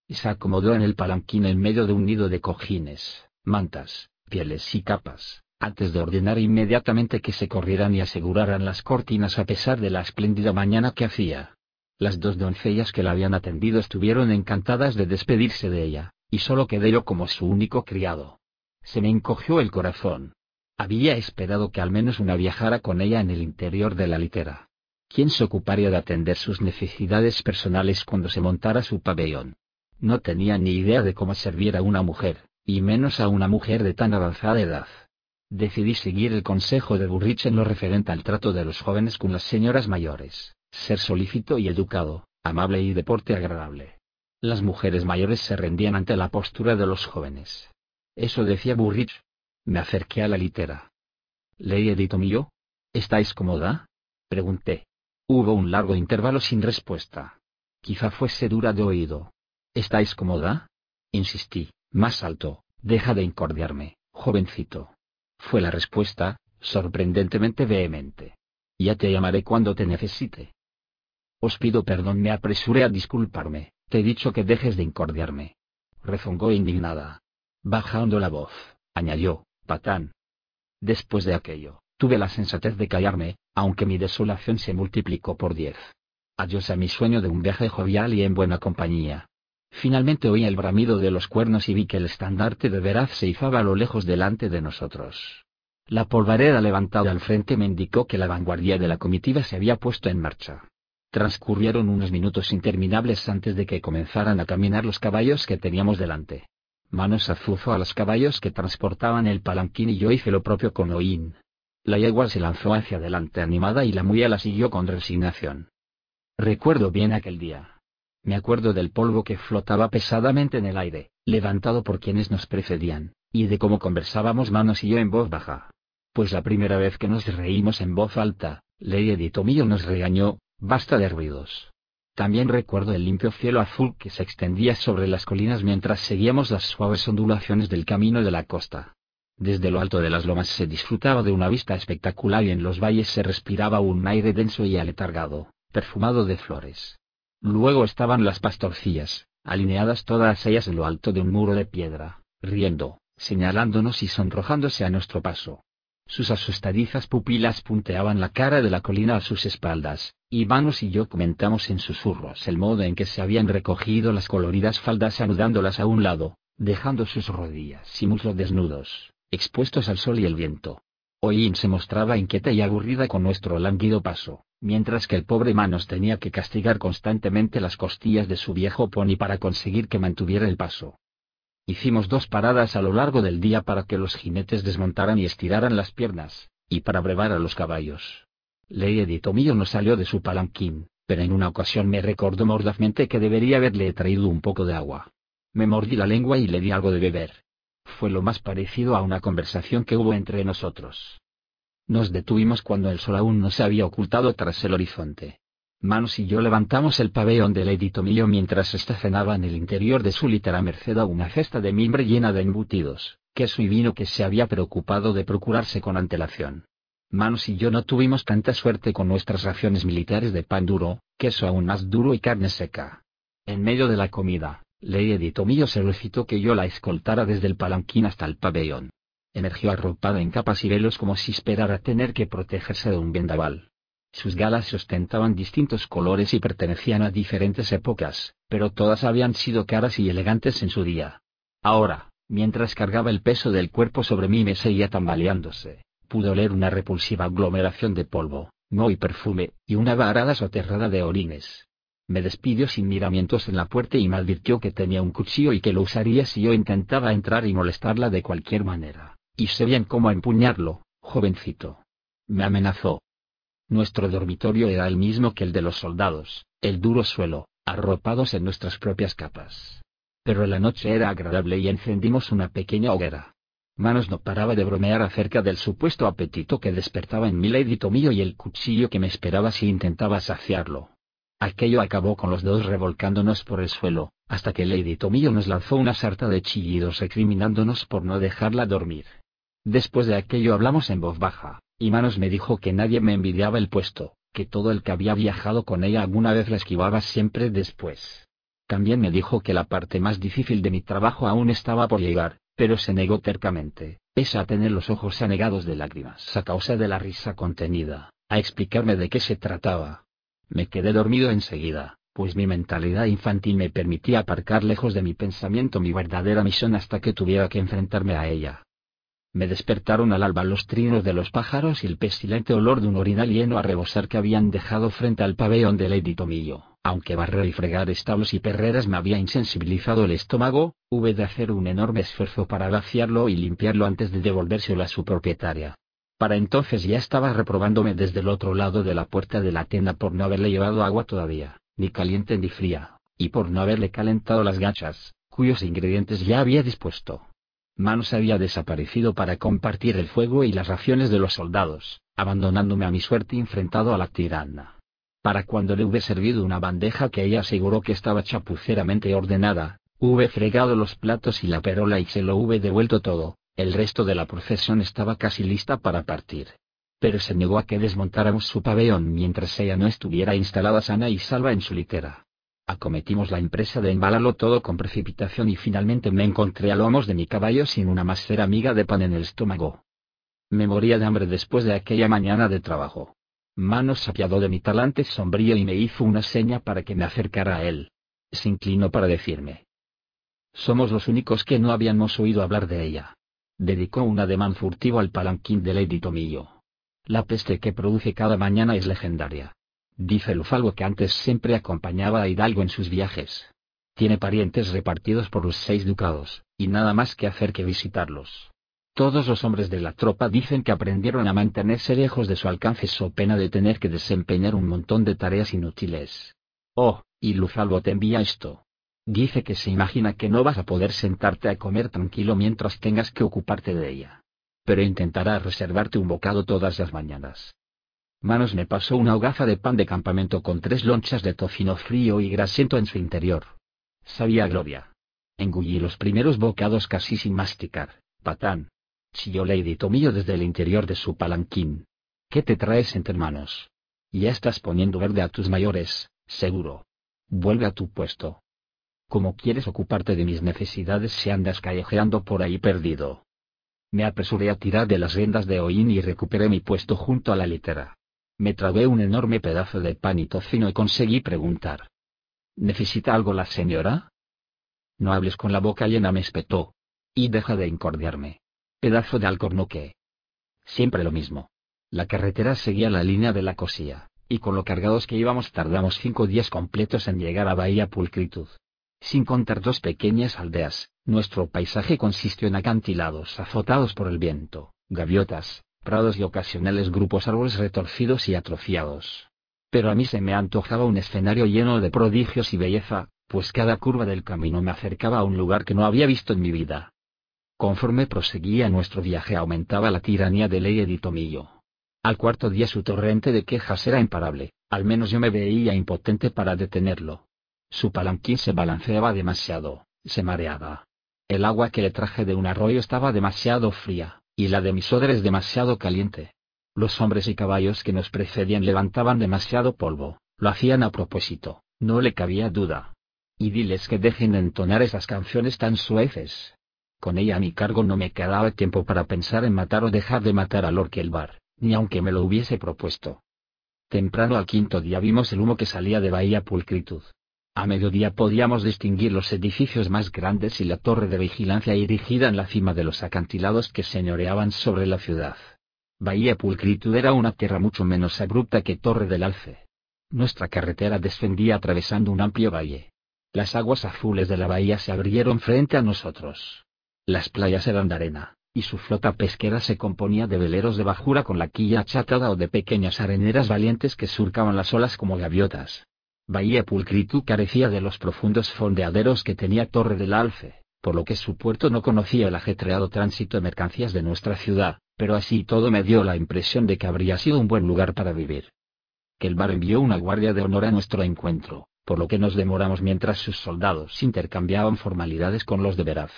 Se acomodó en el palanquín en medio de un nido de cojines, mantas, pieles y capas, antes de ordenar inmediatamente que se corrieran y aseguraran las cortinas a pesar de la espléndida mañana que hacía. Las dos doncellas que la habían atendido estuvieron encantadas de despedirse de ella, y solo quedé yo como su único criado. Se me encogió el corazón, había esperado que al menos una viajara con ella en el interior de la litera. ¿Quién se ocuparía de atender sus necesidades personales cuando se montara su pabellón? No tenía ni idea de cómo servir a una mujer, y menos a una mujer de tan avanzada edad. Decidí seguir el consejo de Burrich en lo referente al trato de los jóvenes con las señoras mayores, ser solícito y educado, amable y de porte agradable. Las mujeres mayores se rendían ante la postura de los jóvenes. Eso decía Burrich, me acerqué a la litera. Ley Edito mío. ¿Estáis cómoda? Pregunté. Hubo un largo intervalo sin respuesta. Quizá fuese dura de oído. ¿Estáis cómoda? Insistí, más alto, deja de incordiarme, jovencito. Fue la respuesta, sorprendentemente vehemente. Ya te llamaré cuando te necesite. Os pido perdón, me apresuré a disculparme, te he dicho que dejes de incordiarme. Rezongó indignada. Bajando la voz, añadió, patán. Después de aquello, tuve la sensatez de callarme, aunque mi desolación se multiplicó por diez. Adiós a mi sueño de un viaje jovial y en buena compañía. Finalmente oí el bramido de los cuernos y vi que el estandarte de Veraz se izaba a lo lejos delante de nosotros. La polvareda levantada al frente me indicó que la vanguardia de la comitiva se había puesto en marcha. Transcurrieron unos minutos interminables antes de que comenzaran a caminar los caballos que teníamos delante. Manos azuzó a los caballos que transportaban el palanquín y yo hice lo propio con Oín. La yegua se lanzó hacia adelante animada y la muía la siguió con resignación. Recuerdo bien aquel día. Me acuerdo del polvo que flotaba pesadamente en el aire, levantado por quienes nos precedían, y de cómo conversábamos Manos y yo en voz baja. Pues la primera vez que nos reímos en voz alta, Lady Tomillo nos regañó, basta de ruidos. También recuerdo el limpio cielo azul que se extendía sobre las colinas mientras seguíamos las suaves ondulaciones del camino de la costa. Desde lo alto de las lomas se disfrutaba de una vista espectacular y en los valles se respiraba un aire denso y aletargado, perfumado de flores. Luego estaban las pastorcillas, alineadas todas ellas en lo alto de un muro de piedra, riendo, señalándonos y sonrojándose a nuestro paso. Sus asustadizas pupilas punteaban la cara de la colina a sus espaldas, y Manos y yo comentamos en susurros el modo en que se habían recogido las coloridas faldas anudándolas a un lado, dejando sus rodillas y muslos desnudos expuestos al sol y el viento. Oín se mostraba inquieta y aburrida con nuestro lánguido paso, mientras que el pobre Manos tenía que castigar constantemente las costillas de su viejo pony para conseguir que mantuviera el paso. Hicimos dos paradas a lo largo del día para que los jinetes desmontaran y estiraran las piernas, y para brevar a los caballos. Lady Tomillo no salió de su palanquín, pero en una ocasión me recordó mordazmente que debería haberle traído un poco de agua. Me mordí la lengua y le di algo de beber fue lo más parecido a una conversación que hubo entre nosotros. Nos detuvimos cuando el sol aún no se había ocultado tras el horizonte. Manos y yo levantamos el pabellón de Lady Tomillo mientras ésta cenaba en el interior de su litera merced a una cesta de mimbre llena de embutidos, queso y vino que se había preocupado de procurarse con antelación. Manos y yo no tuvimos tanta suerte con nuestras raciones militares de pan duro, queso aún más duro y carne seca. En medio de la comida, Lady Tomillo se recitó que yo la escoltara desde el palanquín hasta el pabellón. Emergió arropada en capas y velos como si esperara tener que protegerse de un vendaval. Sus galas ostentaban distintos colores y pertenecían a diferentes épocas, pero todas habían sido caras y elegantes en su día. Ahora, mientras cargaba el peso del cuerpo sobre mí me seguía tambaleándose, pude oler una repulsiva aglomeración de polvo, moho y perfume, y una varada soterrada de orines. Me despidió sin miramientos en la puerta y me advirtió que tenía un cuchillo y que lo usaría si yo intentaba entrar y molestarla de cualquier manera. Y sé bien cómo empuñarlo, jovencito. Me amenazó. Nuestro dormitorio era el mismo que el de los soldados, el duro suelo, arropados en nuestras propias capas. Pero la noche era agradable y encendimos una pequeña hoguera. Manos no paraba de bromear acerca del supuesto apetito que despertaba en mi Lady Tomillo y el cuchillo que me esperaba si intentaba saciarlo. Aquello acabó con los dos revolcándonos por el suelo, hasta que Lady Tomillo nos lanzó una sarta de chillidos recriminándonos por no dejarla dormir. Después de aquello hablamos en voz baja, y Manos me dijo que nadie me envidiaba el puesto, que todo el que había viajado con ella alguna vez la esquivaba siempre después. También me dijo que la parte más difícil de mi trabajo aún estaba por llegar, pero se negó tercamente, esa a tener los ojos anegados de lágrimas a causa de la risa contenida, a explicarme de qué se trataba, me quedé dormido enseguida, pues mi mentalidad infantil me permitía aparcar lejos de mi pensamiento mi verdadera misión hasta que tuviera que enfrentarme a ella. Me despertaron al alba los trinos de los pájaros y el pestilente olor de un orinal lleno a rebosar que habían dejado frente al pabellón de Lady Tomillo. Aunque barrer y fregar establos y perreras me había insensibilizado el estómago, hube de hacer un enorme esfuerzo para vaciarlo y limpiarlo antes de devolvérselo a su propietaria. Para entonces ya estaba reprobándome desde el otro lado de la puerta de la tienda por no haberle llevado agua todavía, ni caliente ni fría, y por no haberle calentado las gachas, cuyos ingredientes ya había dispuesto. Manos había desaparecido para compartir el fuego y las raciones de los soldados, abandonándome a mi suerte enfrentado a la tirana. Para cuando le hube servido una bandeja que ella aseguró que estaba chapuceramente ordenada, hube fregado los platos y la perola y se lo hube devuelto todo, el resto de la procesión estaba casi lista para partir. Pero se negó a que desmontáramos su pabellón mientras ella no estuviera instalada sana y salva en su litera. Acometimos la empresa de embalarlo todo con precipitación y finalmente me encontré a lomos de mi caballo sin una macera amiga de pan en el estómago. Me moría de hambre después de aquella mañana de trabajo. Manos de mi talante sombrío y me hizo una seña para que me acercara a él. Se inclinó para decirme. Somos los únicos que no habíamos oído hablar de ella. Dedicó un ademán furtivo al palanquín de Lady Tomillo. La peste que produce cada mañana es legendaria. Dice Lufalgo que antes siempre acompañaba a Hidalgo en sus viajes. Tiene parientes repartidos por los seis ducados, y nada más que hacer que visitarlos. Todos los hombres de la tropa dicen que aprendieron a mantenerse lejos de su alcance so pena de tener que desempeñar un montón de tareas inútiles. Oh, y Lufalgo te envía esto. Dice que se imagina que no vas a poder sentarte a comer tranquilo mientras tengas que ocuparte de ella. Pero intentará reservarte un bocado todas las mañanas. Manos me pasó una hogaza de pan de campamento con tres lonchas de tocino frío y grasiento en su interior. Sabía gloria. Engullí los primeros bocados casi sin masticar. Patán. Chilló Lady Tomillo desde el interior de su palanquín. ¿Qué te traes entre manos? Ya estás poniendo verde a tus mayores, seguro. Vuelve a tu puesto. ¿Cómo quieres ocuparte de mis necesidades si andas callejeando por ahí perdido? Me apresuré a tirar de las riendas de Oín y recuperé mi puesto junto a la litera. Me tragué un enorme pedazo de pan y tocino y conseguí preguntar. ¿Necesita algo la señora? No hables con la boca llena, me espetó. Y deja de incordiarme. Pedazo de alcornoque. Siempre lo mismo. La carretera seguía la línea de la cosía, y con lo cargados que íbamos tardamos cinco días completos en llegar a Bahía Pulcritud. Sin contar dos pequeñas aldeas, nuestro paisaje consistió en acantilados azotados por el viento, gaviotas, prados y ocasionales grupos árboles retorcidos y atrofiados. Pero a mí se me antojaba un escenario lleno de prodigios y belleza, pues cada curva del camino me acercaba a un lugar que no había visto en mi vida. Conforme proseguía nuestro viaje aumentaba la tiranía de Ley y Tomillo. Al cuarto día su torrente de quejas era imparable, al menos yo me veía impotente para detenerlo. Su palanquín se balanceaba demasiado, se mareaba. El agua que le traje de un arroyo estaba demasiado fría, y la de mis odres demasiado caliente. Los hombres y caballos que nos precedían levantaban demasiado polvo, lo hacían a propósito, no le cabía duda. Y diles que dejen de entonar esas canciones tan sueces. Con ella a mi cargo no me quedaba tiempo para pensar en matar o dejar de matar a Lord Kelbar, ni aunque me lo hubiese propuesto. Temprano al quinto día vimos el humo que salía de Bahía Pulcritud. A mediodía podíamos distinguir los edificios más grandes y la torre de vigilancia erigida en la cima de los acantilados que señoreaban sobre la ciudad. Bahía Pulcritud era una tierra mucho menos abrupta que Torre del Alce. Nuestra carretera descendía atravesando un amplio valle. Las aguas azules de la bahía se abrieron frente a nosotros. Las playas eran de arena, y su flota pesquera se componía de veleros de bajura con la quilla achatada o de pequeñas areneras valientes que surcaban las olas como gaviotas. Bahía Pulcritud carecía de los profundos fondeaderos que tenía Torre del Alce, por lo que su puerto no conocía el ajetreado tránsito de mercancías de nuestra ciudad, pero así todo me dio la impresión de que habría sido un buen lugar para vivir. Que el bar envió una guardia de honor a nuestro encuentro, por lo que nos demoramos mientras sus soldados intercambiaban formalidades con los de Veraz.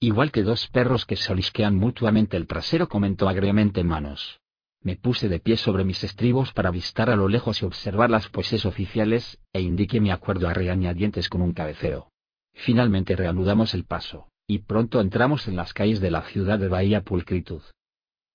Igual que dos perros que se olisquean mutuamente el trasero comentó agriamente Manos. Me puse de pie sobre mis estribos para avistar a lo lejos y observar las poses oficiales, e indiqué mi acuerdo a regañadientes con un cabeceo. Finalmente reanudamos el paso, y pronto entramos en las calles de la ciudad de Bahía Pulcritud.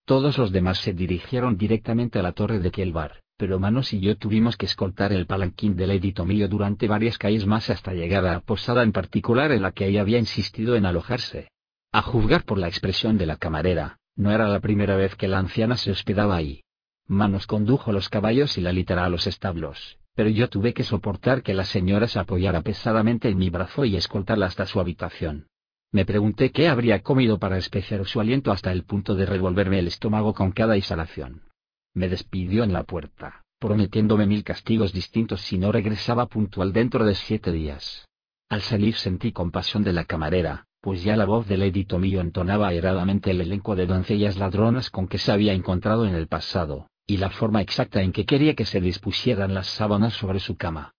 Todos los demás se dirigieron directamente a la torre de Kielbar, pero Manos y yo tuvimos que escoltar el palanquín de Lady Tomillo durante varias calles más hasta llegar a la posada en particular en la que ella había insistido en alojarse. A juzgar por la expresión de la camarera, no era la primera vez que la anciana se hospedaba ahí. Manos condujo los caballos y la litera a los establos, pero yo tuve que soportar que la señora se apoyara pesadamente en mi brazo y escoltarla hasta su habitación. Me pregunté qué habría comido para especiar su aliento hasta el punto de revolverme el estómago con cada exhalación. Me despidió en la puerta, prometiéndome mil castigos distintos si no regresaba puntual dentro de siete días. Al salir sentí compasión de la camarera, pues ya la voz de Lady Tomillo entonaba airadamente el elenco de doncellas ladronas con que se había encontrado en el pasado, y la forma exacta en que quería que se dispusieran las sábanas sobre su cama.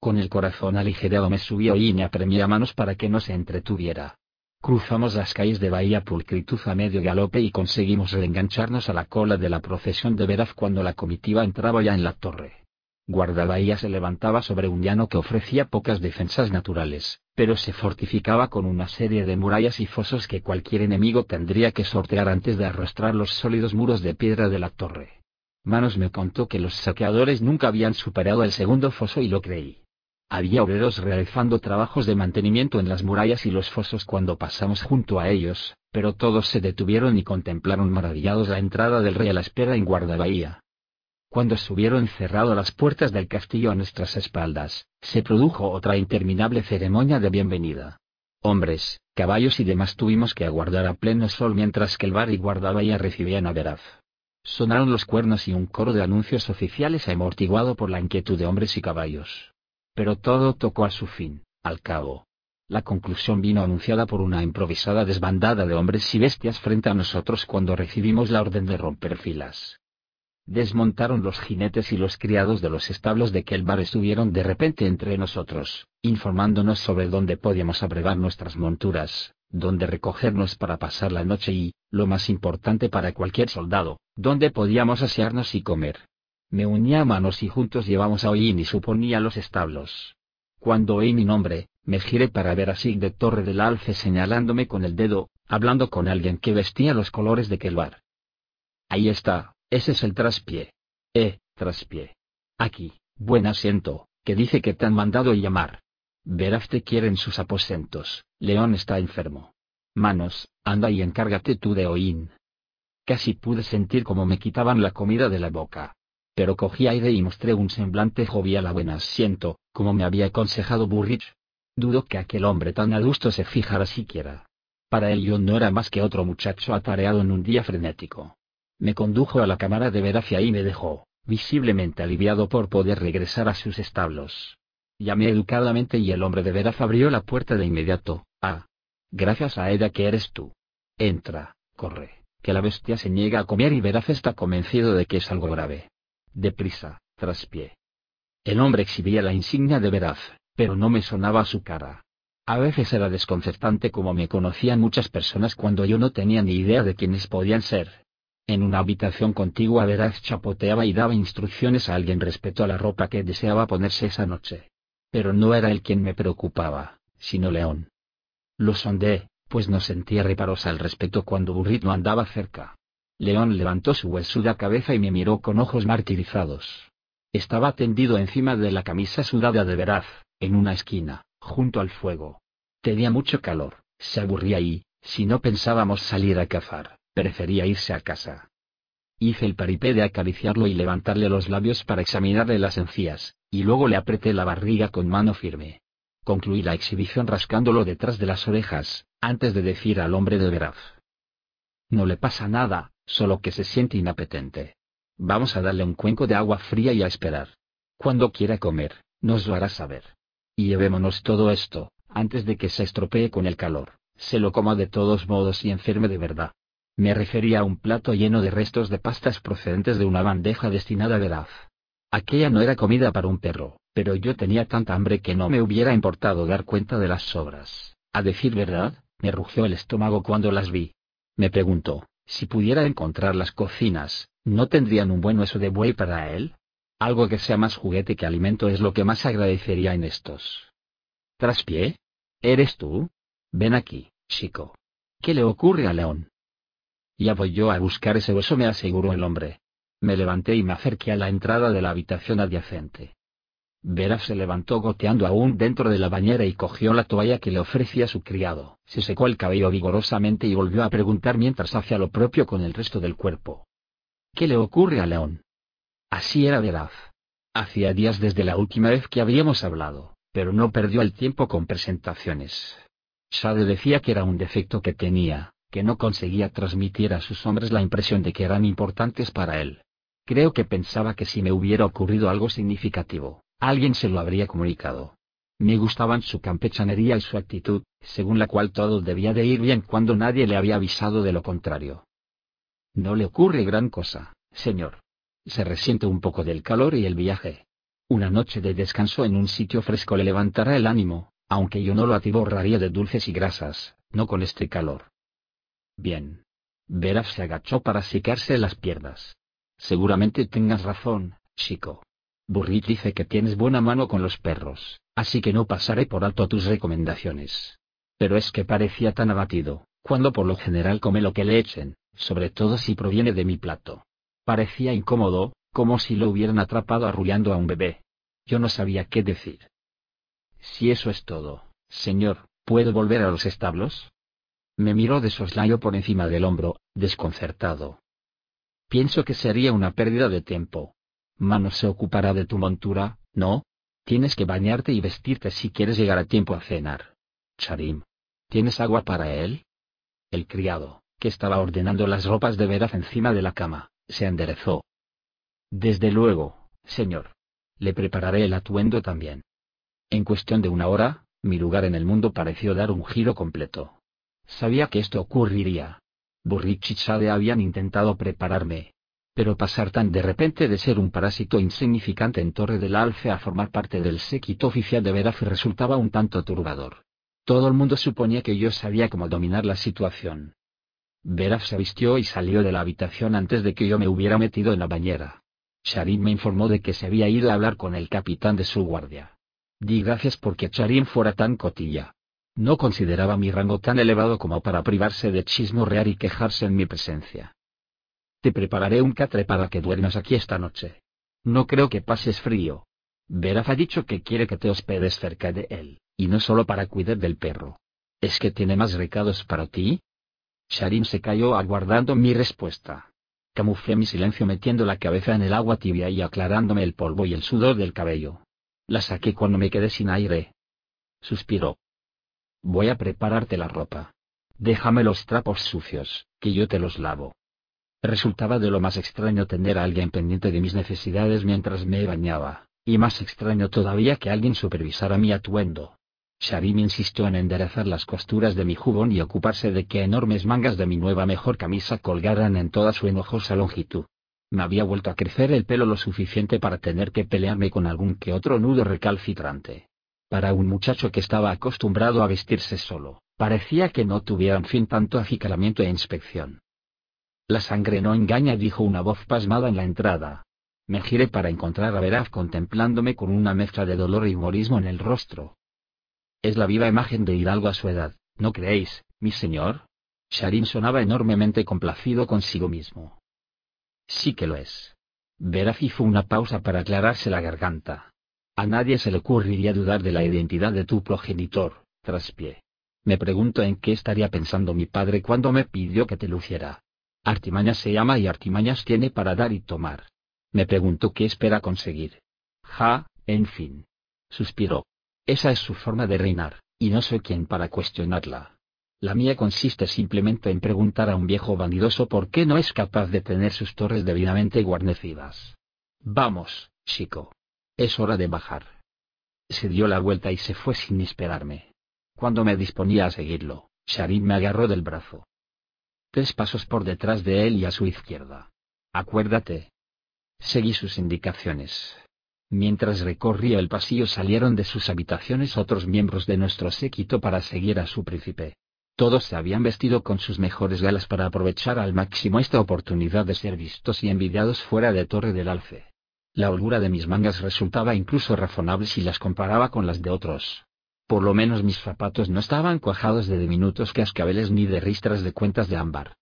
Con el corazón aligerado me subió y me apremé a manos para que no se entretuviera. Cruzamos las calles de Bahía Pulcritud a medio galope y conseguimos reengancharnos a la cola de la procesión de Veraz cuando la comitiva entraba ya en la torre. Guardabahía se levantaba sobre un llano que ofrecía pocas defensas naturales, pero se fortificaba con una serie de murallas y fosos que cualquier enemigo tendría que sortear antes de arrastrar los sólidos muros de piedra de la torre. Manos me contó que los saqueadores nunca habían superado el segundo foso y lo creí. Había obreros realizando trabajos de mantenimiento en las murallas y los fosos cuando pasamos junto a ellos, pero todos se detuvieron y contemplaron maravillados la entrada del rey a la espera en guardabahía. Cuando se hubieron cerrado las puertas del castillo a nuestras espaldas, se produjo otra interminable ceremonia de bienvenida. Hombres, caballos y demás tuvimos que aguardar a pleno sol mientras que el bar y guardabahía recibían a Veraz. Sonaron los cuernos y un coro de anuncios oficiales amortiguado por la inquietud de hombres y caballos. Pero todo tocó a su fin, al cabo. La conclusión vino anunciada por una improvisada desbandada de hombres y bestias frente a nosotros cuando recibimos la orden de romper filas. Desmontaron los jinetes y los criados de los establos de Kelbar estuvieron de repente entre nosotros, informándonos sobre dónde podíamos abrevar nuestras monturas, dónde recogernos para pasar la noche y, lo más importante para cualquier soldado, dónde podíamos asearnos y comer. Me uní a manos y juntos llevamos a Oin y suponía los establos. Cuando oí mi nombre, me giré para ver a Sig de Torre del Alce señalándome con el dedo, hablando con alguien que vestía los colores de Kelbar. Ahí está, ese es el traspié. Eh, traspié. Aquí, buen asiento, que dice que te han mandado llamar. Verás te quiere en sus aposentos, León está enfermo. Manos, anda y encárgate tú de Oín. Casi pude sentir como me quitaban la comida de la boca. Pero cogí aire y mostré un semblante jovial a buen asiento, como me había aconsejado Burrich. Dudo que aquel hombre tan adusto se fijara siquiera. Para él yo no era más que otro muchacho atareado en un día frenético me condujo a la cámara de Veracia y me dejó, visiblemente aliviado por poder regresar a sus establos. Llamé educadamente y el hombre de Veraz abrió la puerta de inmediato. Ah. Gracias a ella que eres tú. Entra, corre, que la bestia se niega a comer y Veraz está convencido de que es algo grave. Deprisa, traspié. El hombre exhibía la insignia de Veraz, pero no me sonaba su cara. A veces era desconcertante como me conocían muchas personas cuando yo no tenía ni idea de quiénes podían ser. En una habitación contigua Veraz chapoteaba y daba instrucciones a alguien respecto a la ropa que deseaba ponerse esa noche. Pero no era él quien me preocupaba, sino León. Lo sondé, pues no sentía reparos al respecto cuando Burrit no andaba cerca. León levantó su huesuda cabeza y me miró con ojos martirizados. Estaba tendido encima de la camisa sudada de Veraz, en una esquina, junto al fuego. Tenía mucho calor, se aburría y, si no pensábamos salir a cazar, prefería irse a casa. Hice el paripé de acariciarlo y levantarle los labios para examinarle las encías, y luego le apreté la barriga con mano firme. Concluí la exhibición rascándolo detrás de las orejas, antes de decir al hombre de veraz. No le pasa nada, solo que se siente inapetente. Vamos a darle un cuenco de agua fría y a esperar. Cuando quiera comer, nos lo hará saber. Y llevémonos todo esto, antes de que se estropee con el calor, se lo coma de todos modos y enferme de verdad. Me refería a un plato lleno de restos de pastas procedentes de una bandeja destinada a Veraz. Aquella no era comida para un perro, pero yo tenía tanta hambre que no me hubiera importado dar cuenta de las sobras. A decir verdad, me rugió el estómago cuando las vi. Me preguntó, si pudiera encontrar las cocinas, ¿no tendrían un buen hueso de buey para él? Algo que sea más juguete que alimento es lo que más agradecería en estos. ¿Traspié? ¿Eres tú? Ven aquí, chico. ¿Qué le ocurre a León? Ya voy yo a buscar ese hueso, me aseguró el hombre. Me levanté y me acerqué a la entrada de la habitación adyacente. Vera se levantó goteando aún dentro de la bañera y cogió la toalla que le ofrecía su criado. Se secó el cabello vigorosamente y volvió a preguntar mientras hacía lo propio con el resto del cuerpo. ¿Qué le ocurre a León? Así era veraz. Hacía días desde la última vez que habíamos hablado, pero no perdió el tiempo con presentaciones. Shade decía que era un defecto que tenía, que no conseguía transmitir a sus hombres la impresión de que eran importantes para él. Creo que pensaba que si me hubiera ocurrido algo significativo, alguien se lo habría comunicado. Me gustaban su campechanería y su actitud, según la cual todo debía de ir bien cuando nadie le había avisado de lo contrario. No le ocurre gran cosa, señor. Se resiente un poco del calor y el viaje. Una noche de descanso en un sitio fresco le levantará el ánimo, aunque yo no lo atiborraría de dulces y grasas, no con este calor. Bien. Veras se agachó para secarse las piernas. Seguramente tengas razón, chico. Burrit dice que tienes buena mano con los perros, así que no pasaré por alto tus recomendaciones. Pero es que parecía tan abatido, cuando por lo general come lo que le echen, sobre todo si proviene de mi plato. Parecía incómodo, como si lo hubieran atrapado arrullando a un bebé. Yo no sabía qué decir. Si eso es todo, señor, ¿puedo volver a los establos? Me miró de soslayo por encima del hombro, desconcertado. Pienso que sería una pérdida de tiempo. Mano se ocupará de tu montura, ¿no? Tienes que bañarte y vestirte si quieres llegar a tiempo a cenar. Charim. ¿Tienes agua para él? El criado, que estaba ordenando las ropas de veras encima de la cama, se enderezó. Desde luego, señor. Le prepararé el atuendo también. En cuestión de una hora, mi lugar en el mundo pareció dar un giro completo. Sabía que esto ocurriría. Burrich y Chade habían intentado prepararme. Pero pasar tan de repente de ser un parásito insignificante en Torre del Alfe a formar parte del séquito oficial de Veraf resultaba un tanto turbador. Todo el mundo suponía que yo sabía cómo dominar la situación. Veraf se vistió y salió de la habitación antes de que yo me hubiera metido en la bañera. Charim me informó de que se había ido a hablar con el capitán de su guardia. Di gracias porque Charim fuera tan cotilla. No consideraba mi rango tan elevado como para privarse de chismorrear y quejarse en mi presencia. Te prepararé un catre para que duermas aquí esta noche. No creo que pases frío. Veraf ha dicho que quiere que te hospedes cerca de él, y no solo para cuidar del perro. ¿Es que tiene más recados para ti? Sharim se cayó aguardando mi respuesta. Camuflé mi silencio metiendo la cabeza en el agua tibia y aclarándome el polvo y el sudor del cabello. La saqué cuando me quedé sin aire. Suspiró. Voy a prepararte la ropa. Déjame los trapos sucios, que yo te los lavo. Resultaba de lo más extraño tener a alguien pendiente de mis necesidades mientras me bañaba, y más extraño todavía que alguien supervisara mi atuendo. Sharim insistió en enderezar las costuras de mi jubón y ocuparse de que enormes mangas de mi nueva mejor camisa colgaran en toda su enojosa longitud. Me había vuelto a crecer el pelo lo suficiente para tener que pelearme con algún que otro nudo recalcitrante. Para un muchacho que estaba acostumbrado a vestirse solo, parecía que no tuvieran fin tanto acicalamiento e inspección. La sangre no engaña, dijo una voz pasmada en la entrada. Me giré para encontrar a Veraz contemplándome con una mezcla de dolor y humorismo en el rostro. Es la viva imagen de Hidalgo a su edad, ¿no creéis, mi señor? Sharim sonaba enormemente complacido consigo mismo. Sí que lo es. Veraz hizo una pausa para aclararse la garganta. A nadie se le ocurriría dudar de la identidad de tu progenitor, traspié. Me pregunto en qué estaría pensando mi padre cuando me pidió que te luciera. Artimañas se llama y artimañas tiene para dar y tomar. Me pregunto qué espera conseguir. Ja, en fin. Suspiró. Esa es su forma de reinar, y no soy quien para cuestionarla. La mía consiste simplemente en preguntar a un viejo vanidoso por qué no es capaz de tener sus torres debidamente guarnecidas. Vamos, chico. Es hora de bajar. Se dio la vuelta y se fue sin esperarme. Cuando me disponía a seguirlo, Sharin me agarró del brazo. Tres pasos por detrás de él y a su izquierda. Acuérdate. Seguí sus indicaciones. Mientras recorría el pasillo salieron de sus habitaciones otros miembros de nuestro séquito para seguir a su príncipe. Todos se habían vestido con sus mejores galas para aprovechar al máximo esta oportunidad de ser vistos y envidiados fuera de Torre del Alce. La holgura de mis mangas resultaba incluso razonable si las comparaba con las de otros. Por lo menos mis zapatos no estaban cuajados de diminutos cascabeles ni de ristras de cuentas de ámbar.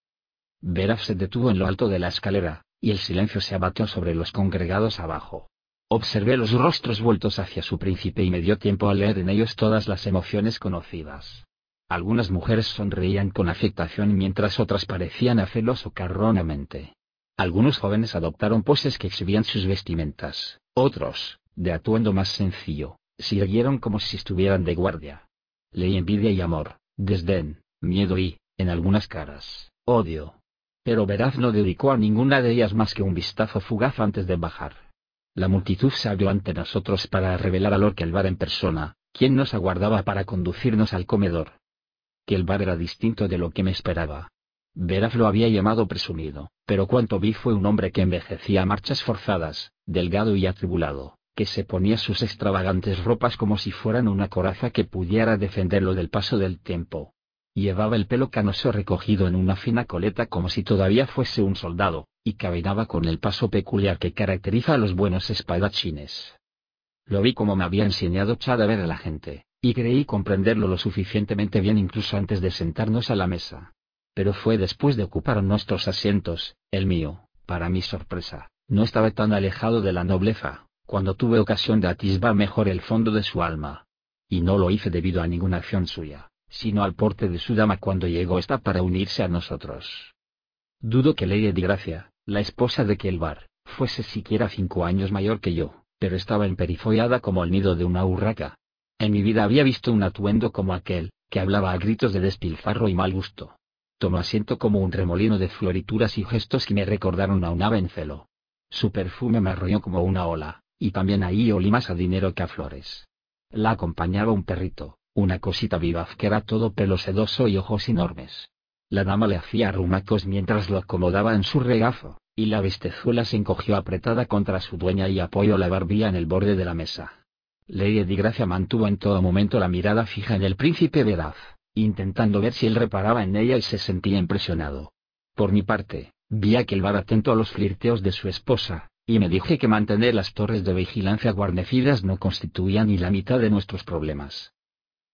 Veraf se detuvo en lo alto de la escalera, y el silencio se abatió sobre los congregados abajo. Observé los rostros vueltos hacia su príncipe y me dio tiempo a leer en ellos todas las emociones conocidas. Algunas mujeres sonreían con afectación mientras otras parecían hacerlo socarronamente. Algunos jóvenes adoptaron poses que exhibían sus vestimentas, otros, de atuendo más sencillo, siguieron como si estuvieran de guardia. Leí envidia y amor, desdén, miedo y, en algunas caras, odio. Pero Veraz no dedicó a ninguna de ellas más que un vistazo fugaz antes de bajar. La multitud se abrió ante nosotros para revelar a Lord en persona, quien nos aguardaba para conducirnos al comedor. Que el bar era distinto de lo que me esperaba. Veraz lo había llamado presumido, pero cuanto vi fue un hombre que envejecía a marchas forzadas, delgado y atribulado, que se ponía sus extravagantes ropas como si fueran una coraza que pudiera defenderlo del paso del tiempo. Llevaba el pelo canoso recogido en una fina coleta como si todavía fuese un soldado, y caminaba con el paso peculiar que caracteriza a los buenos espadachines. Lo vi como me había enseñado Chad a ver a la gente, y creí comprenderlo lo suficientemente bien incluso antes de sentarnos a la mesa pero fue después de ocupar nuestros asientos, el mío, para mi sorpresa, no estaba tan alejado de la nobleza, cuando tuve ocasión de atisbar mejor el fondo de su alma. y no lo hice debido a ninguna acción suya, sino al porte de su dama cuando llegó esta para unirse a nosotros. Dudo que Lady Gracia, la esposa de Kelbar, fuese siquiera cinco años mayor que yo, pero estaba emperifollada como el nido de una urraca. En mi vida había visto un atuendo como aquel, que hablaba a gritos de despilfarro y mal gusto. Tomó asiento como un remolino de florituras y gestos que me recordaron a un ave en celo. Su perfume me arrolló como una ola, y también ahí olí más a dinero que a flores. La acompañaba un perrito, una cosita vivaz que era todo pelo sedoso y ojos enormes. La dama le hacía arrumacos mientras lo acomodaba en su regazo, y la bestezuela se encogió apretada contra su dueña y apoyó la barbilla en el borde de la mesa. Lady Gracia mantuvo en todo momento la mirada fija en el príncipe Veraz, intentando ver si él reparaba en ella y se sentía impresionado. Por mi parte, vi aquel bar atento a los flirteos de su esposa, y me dije que mantener las torres de vigilancia guarnecidas no constituían ni la mitad de nuestros problemas.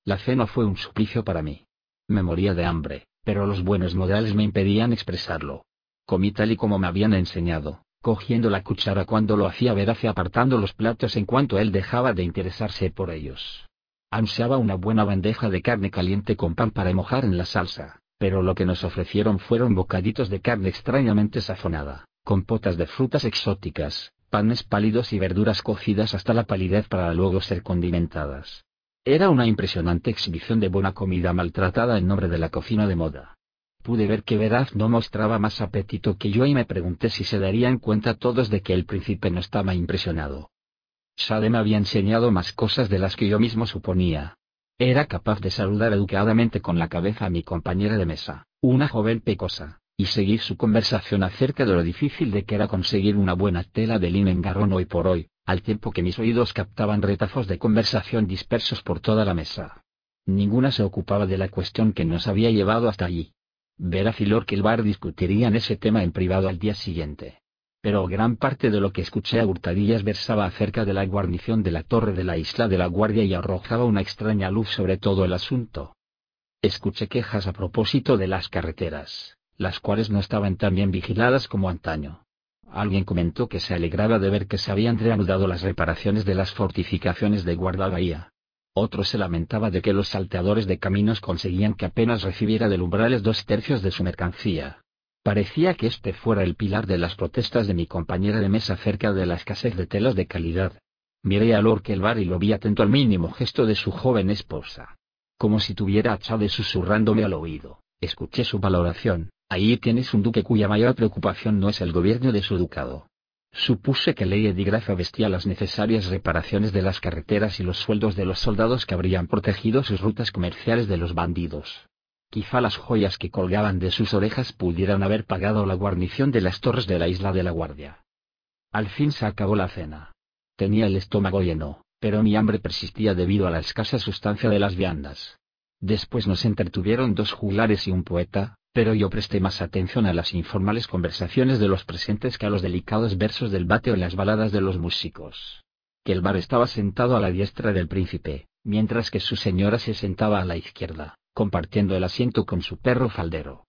La cena fue un suplicio para mí. Me moría de hambre, pero los buenos modales me impedían expresarlo. Comí tal y como me habían enseñado, cogiendo la cuchara cuando lo hacía veraz y apartando los platos en cuanto él dejaba de interesarse por ellos. Ansiaba una buena bandeja de carne caliente con pan para mojar en la salsa, pero lo que nos ofrecieron fueron bocaditos de carne extrañamente sazonada, con potas de frutas exóticas, panes pálidos y verduras cocidas hasta la palidez para luego ser condimentadas. Era una impresionante exhibición de buena comida maltratada en nombre de la cocina de moda. Pude ver que Veraz no mostraba más apetito que yo y me pregunté si se darían cuenta todos de que el príncipe no estaba impresionado. Me había enseñado más cosas de las que yo mismo suponía. Era capaz de saludar educadamente con la cabeza a mi compañera de mesa, una joven pecosa, y seguir su conversación acerca de lo difícil de que era conseguir una buena tela de lino en garrón hoy por hoy, al tiempo que mis oídos captaban retazos de conversación dispersos por toda la mesa. Ninguna se ocupaba de la cuestión que nos había llevado hasta allí. Veraz y Lord Kilbar discutirían ese tema en privado al día siguiente. Pero gran parte de lo que escuché a hurtadillas versaba acerca de la guarnición de la torre de la isla de la Guardia y arrojaba una extraña luz sobre todo el asunto. Escuché quejas a propósito de las carreteras, las cuales no estaban tan bien vigiladas como antaño. Alguien comentó que se alegraba de ver que se habían reanudado las reparaciones de las fortificaciones de Guardabahía. Otro se lamentaba de que los salteadores de caminos conseguían que apenas recibiera del umbrales dos tercios de su mercancía. Parecía que este fuera el pilar de las protestas de mi compañera de mesa acerca de la escasez de telas de calidad. Miré a Lord Kelvar y lo vi atento al mínimo gesto de su joven esposa. Como si tuviera a Chade susurrándome al oído. Escuché su valoración, Ahí tienes un duque cuya mayor preocupación no es el gobierno de su ducado. Supuse que Lady Gracia vestía las necesarias reparaciones de las carreteras y los sueldos de los soldados que habrían protegido sus rutas comerciales de los bandidos. Quizá las joyas que colgaban de sus orejas pudieran haber pagado la guarnición de las torres de la isla de la Guardia. Al fin se acabó la cena. Tenía el estómago lleno, pero mi hambre persistía debido a la escasa sustancia de las viandas. Después nos entretuvieron dos juglares y un poeta, pero yo presté más atención a las informales conversaciones de los presentes que a los delicados versos del bate o las baladas de los músicos. Que el bar estaba sentado a la diestra del príncipe, mientras que su señora se sentaba a la izquierda, compartiendo el asiento con su perro faldero.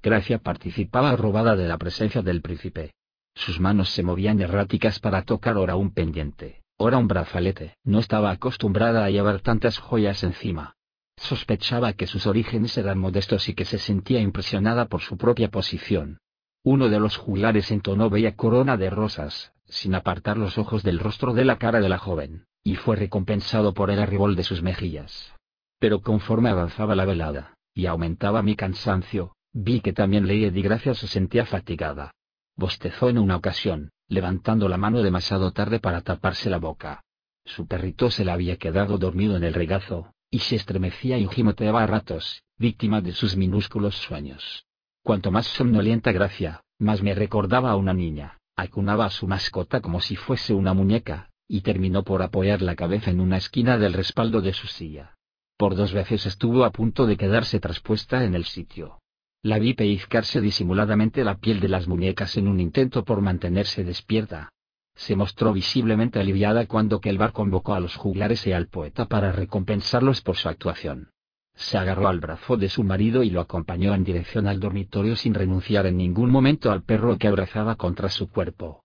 Gracia participaba robada de la presencia del príncipe. Sus manos se movían erráticas para tocar ora un pendiente, ora un brazalete. No estaba acostumbrada a llevar tantas joyas encima, Sospechaba que sus orígenes eran modestos y que se sentía impresionada por su propia posición. Uno de los juglares entonó bella corona de rosas, sin apartar los ojos del rostro de la cara de la joven, y fue recompensado por el arribol de sus mejillas. Pero conforme avanzaba la velada, y aumentaba mi cansancio, vi que también Lady Gracia se sentía fatigada. Bostezó en una ocasión, levantando la mano demasiado tarde para taparse la boca. Su perrito se le había quedado dormido en el regazo, y se estremecía y gimoteaba a ratos, víctima de sus minúsculos sueños. Cuanto más somnolienta Gracia, más me recordaba a una niña, acunaba a su mascota como si fuese una muñeca, y terminó por apoyar la cabeza en una esquina del respaldo de su silla. Por dos veces estuvo a punto de quedarse traspuesta en el sitio. La vi pellizcarse disimuladamente la piel de las muñecas en un intento por mantenerse despierta, se mostró visiblemente aliviada cuando Kelvar convocó a los juglares y al poeta para recompensarlos por su actuación. Se agarró al brazo de su marido y lo acompañó en dirección al dormitorio sin renunciar en ningún momento al perro que abrazaba contra su cuerpo.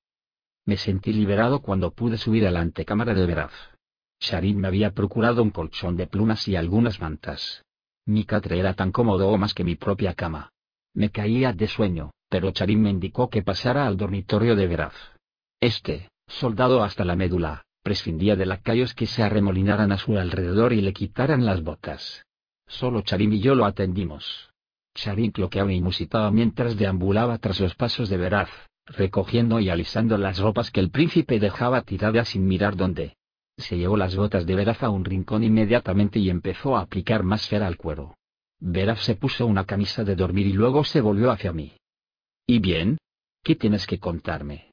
Me sentí liberado cuando pude subir a la antecámara de Veraz. Sharin me había procurado un colchón de plumas y algunas mantas. Mi catre era tan cómodo o más que mi propia cama. Me caía de sueño, pero Charim me indicó que pasara al dormitorio de Veraz. Este, soldado hasta la médula, prescindía de lacayos que se arremolinaran a su alrededor y le quitaran las botas. Solo Charim y yo lo atendimos. Charim cloqueaba y musitaba mientras deambulaba tras los pasos de Veraz, recogiendo y alisando las ropas que el príncipe dejaba tiradas sin mirar dónde. Se llevó las botas de Veraz a un rincón inmediatamente y empezó a aplicar más cera al cuero. Veraz se puso una camisa de dormir y luego se volvió hacia mí. ¿Y bien? ¿Qué tienes que contarme?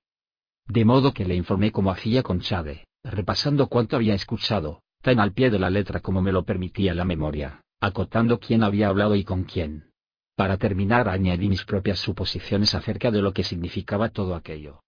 De modo que le informé como hacía con Chade, repasando cuánto había escuchado, tan al pie de la letra como me lo permitía la memoria, acotando quién había hablado y con quién. Para terminar añadí mis propias suposiciones acerca de lo que significaba todo aquello.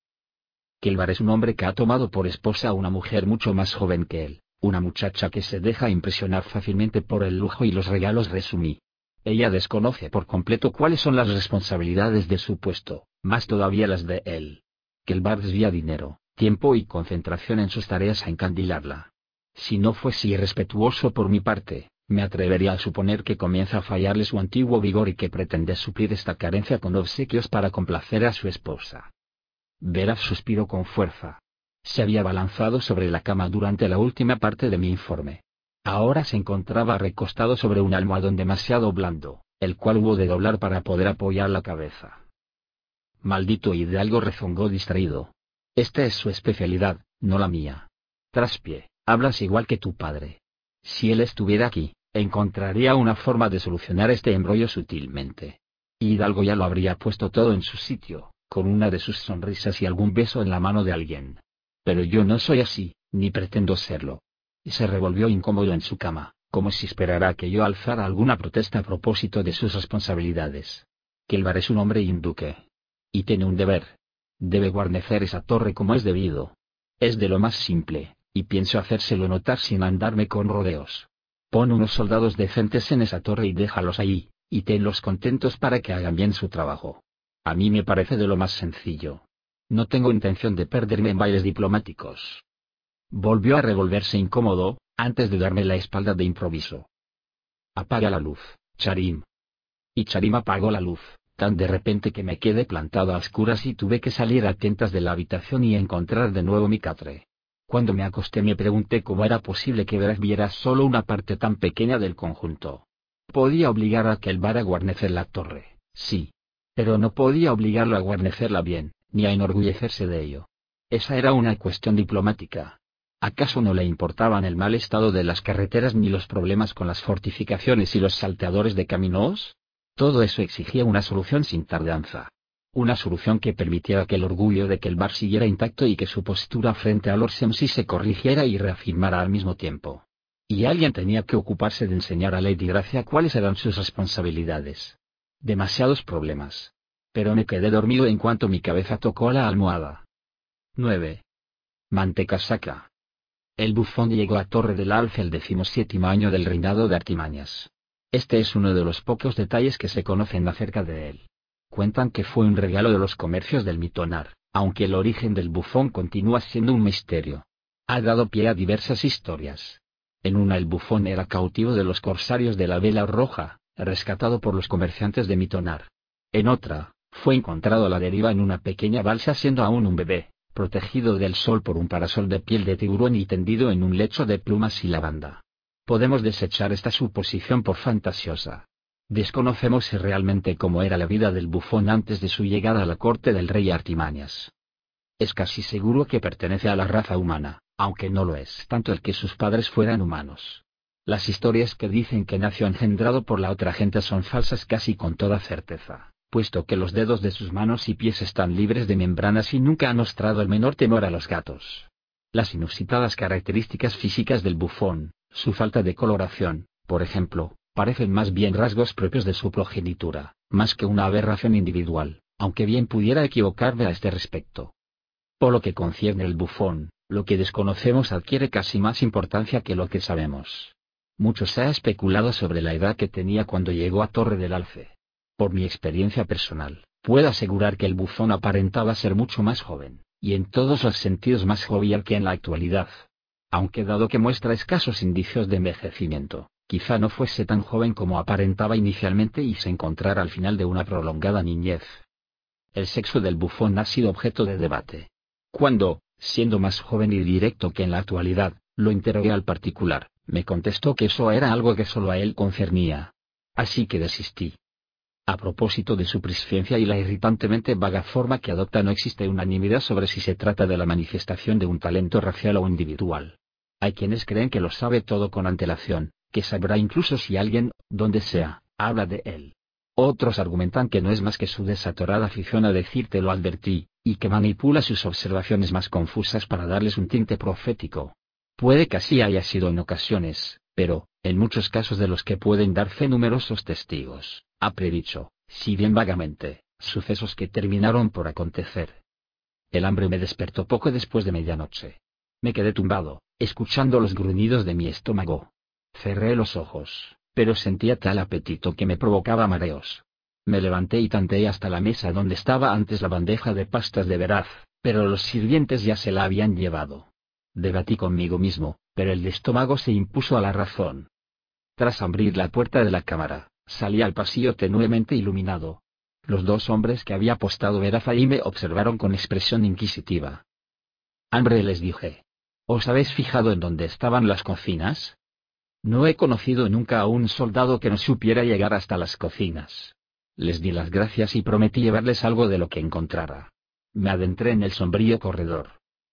Kelvar es un hombre que ha tomado por esposa a una mujer mucho más joven que él, una muchacha que se deja impresionar fácilmente por el lujo y los regalos resumí. Ella desconoce por completo cuáles son las responsabilidades de su puesto, más todavía las de él. Kelvar desvía dinero, tiempo y concentración en sus tareas a encandilarla. Si no fuese irrespetuoso por mi parte, me atrevería a suponer que comienza a fallarle su antiguo vigor y que pretende suplir esta carencia con obsequios para complacer a su esposa. Veraz suspiró con fuerza. Se había balanzado sobre la cama durante la última parte de mi informe. Ahora se encontraba recostado sobre un almohadón demasiado blando, el cual hubo de doblar para poder apoyar la cabeza. Maldito hidalgo rezongó distraído. Esta es su especialidad, no la mía. Traspie, hablas igual que tu padre. Si él estuviera aquí, encontraría una forma de solucionar este embrollo sutilmente. Hidalgo ya lo habría puesto todo en su sitio, con una de sus sonrisas y algún beso en la mano de alguien. Pero yo no soy así, ni pretendo serlo. Y se revolvió incómodo en su cama, como si esperara que yo alzara alguna protesta a propósito de sus responsabilidades. Kelvar es un hombre induque. Y tiene un deber. Debe guarnecer esa torre como es debido. Es de lo más simple, y pienso hacérselo notar sin andarme con rodeos. Pon unos soldados decentes en esa torre y déjalos ahí, y tenlos contentos para que hagan bien su trabajo. A mí me parece de lo más sencillo. No tengo intención de perderme en bailes diplomáticos. Volvió a revolverse incómodo, antes de darme la espalda de improviso. Apaga la luz, Charim. Y Charim apagó la luz, tan de repente que me quedé plantado a oscuras y tuve que salir a tientas de la habitación y encontrar de nuevo mi catre. Cuando me acosté me pregunté cómo era posible que Veras viera solo una parte tan pequeña del conjunto. Podía obligar a que el a guarnecer la torre, sí. Pero no podía obligarlo a guarnecerla bien, ni a enorgullecerse de ello. Esa era una cuestión diplomática. ¿Acaso no le importaban el mal estado de las carreteras ni los problemas con las fortificaciones y los salteadores de caminos? Todo eso exigía una solución sin tardanza una solución que permitiera que el orgullo de que el bar siguiera intacto y que su postura frente a Lord Semsi se corrigiera y reafirmara al mismo tiempo. Y alguien tenía que ocuparse de enseñar a Lady Gracia cuáles eran sus responsabilidades. Demasiados problemas. Pero me quedé dormido en cuanto mi cabeza tocó la almohada. 9. Mantecasaca. El bufón llegó a Torre del Alfe el decimoséptimo año del reinado de Artimañas. Este es uno de los pocos detalles que se conocen acerca de él. Cuentan que fue un regalo de los comercios del Mitonar, aunque el origen del bufón continúa siendo un misterio. Ha dado pie a diversas historias. En una el bufón era cautivo de los corsarios de la Vela Roja, rescatado por los comerciantes de Mitonar. En otra, fue encontrado a la deriva en una pequeña balsa siendo aún un bebé, protegido del sol por un parasol de piel de tiburón y tendido en un lecho de plumas y lavanda. Podemos desechar esta suposición por fantasiosa. Desconocemos si realmente cómo era la vida del bufón antes de su llegada a la corte del rey Artimañas. Es casi seguro que pertenece a la raza humana, aunque no lo es tanto el que sus padres fueran humanos. Las historias que dicen que nació engendrado por la otra gente son falsas casi con toda certeza, puesto que los dedos de sus manos y pies están libres de membranas y nunca ha mostrado el menor temor a los gatos. Las inusitadas características físicas del bufón, su falta de coloración, por ejemplo, parecen más bien rasgos propios de su progenitura, más que una aberración individual, aunque bien pudiera equivocarme a este respecto. Por lo que concierne el bufón, lo que desconocemos adquiere casi más importancia que lo que sabemos. Mucho se ha especulado sobre la edad que tenía cuando llegó a Torre del Alce. Por mi experiencia personal, puedo asegurar que el bufón aparentaba ser mucho más joven, y en todos los sentidos más jovial que en la actualidad. aunque dado que muestra escasos indicios de envejecimiento, quizá no fuese tan joven como aparentaba inicialmente y se encontrara al final de una prolongada niñez. El sexo del bufón ha sido objeto de debate. Cuando, siendo más joven y directo que en la actualidad, lo interrogué al particular, me contestó que eso era algo que solo a él concernía. Así que desistí. A propósito de su presciencia y la irritantemente vaga forma que adopta no existe unanimidad sobre si se trata de la manifestación de un talento racial o individual. Hay quienes creen que lo sabe todo con antelación, que sabrá incluso si alguien, donde sea, habla de él. Otros argumentan que no es más que su desatorada afición a decirte lo advertí, y que manipula sus observaciones más confusas para darles un tinte profético. Puede que así haya sido en ocasiones, pero, en muchos casos de los que pueden dar fe numerosos testigos, ha predicho, si bien vagamente, sucesos que terminaron por acontecer. El hambre me despertó poco después de medianoche. Me quedé tumbado, escuchando los gruñidos de mi estómago. Cerré los ojos, pero sentía tal apetito que me provocaba mareos. Me levanté y tanteé hasta la mesa donde estaba antes la bandeja de pastas de veraz, pero los sirvientes ya se la habían llevado. Debatí conmigo mismo, pero el estómago se impuso a la razón. Tras abrir la puerta de la cámara, salí al pasillo tenuemente iluminado. Los dos hombres que había apostado veraz ahí me observaron con expresión inquisitiva. Hambre les dije. ¿Os habéis fijado en dónde estaban las cocinas? No he conocido nunca a un soldado que no supiera llegar hasta las cocinas. Les di las gracias y prometí llevarles algo de lo que encontrara. Me adentré en el sombrío corredor.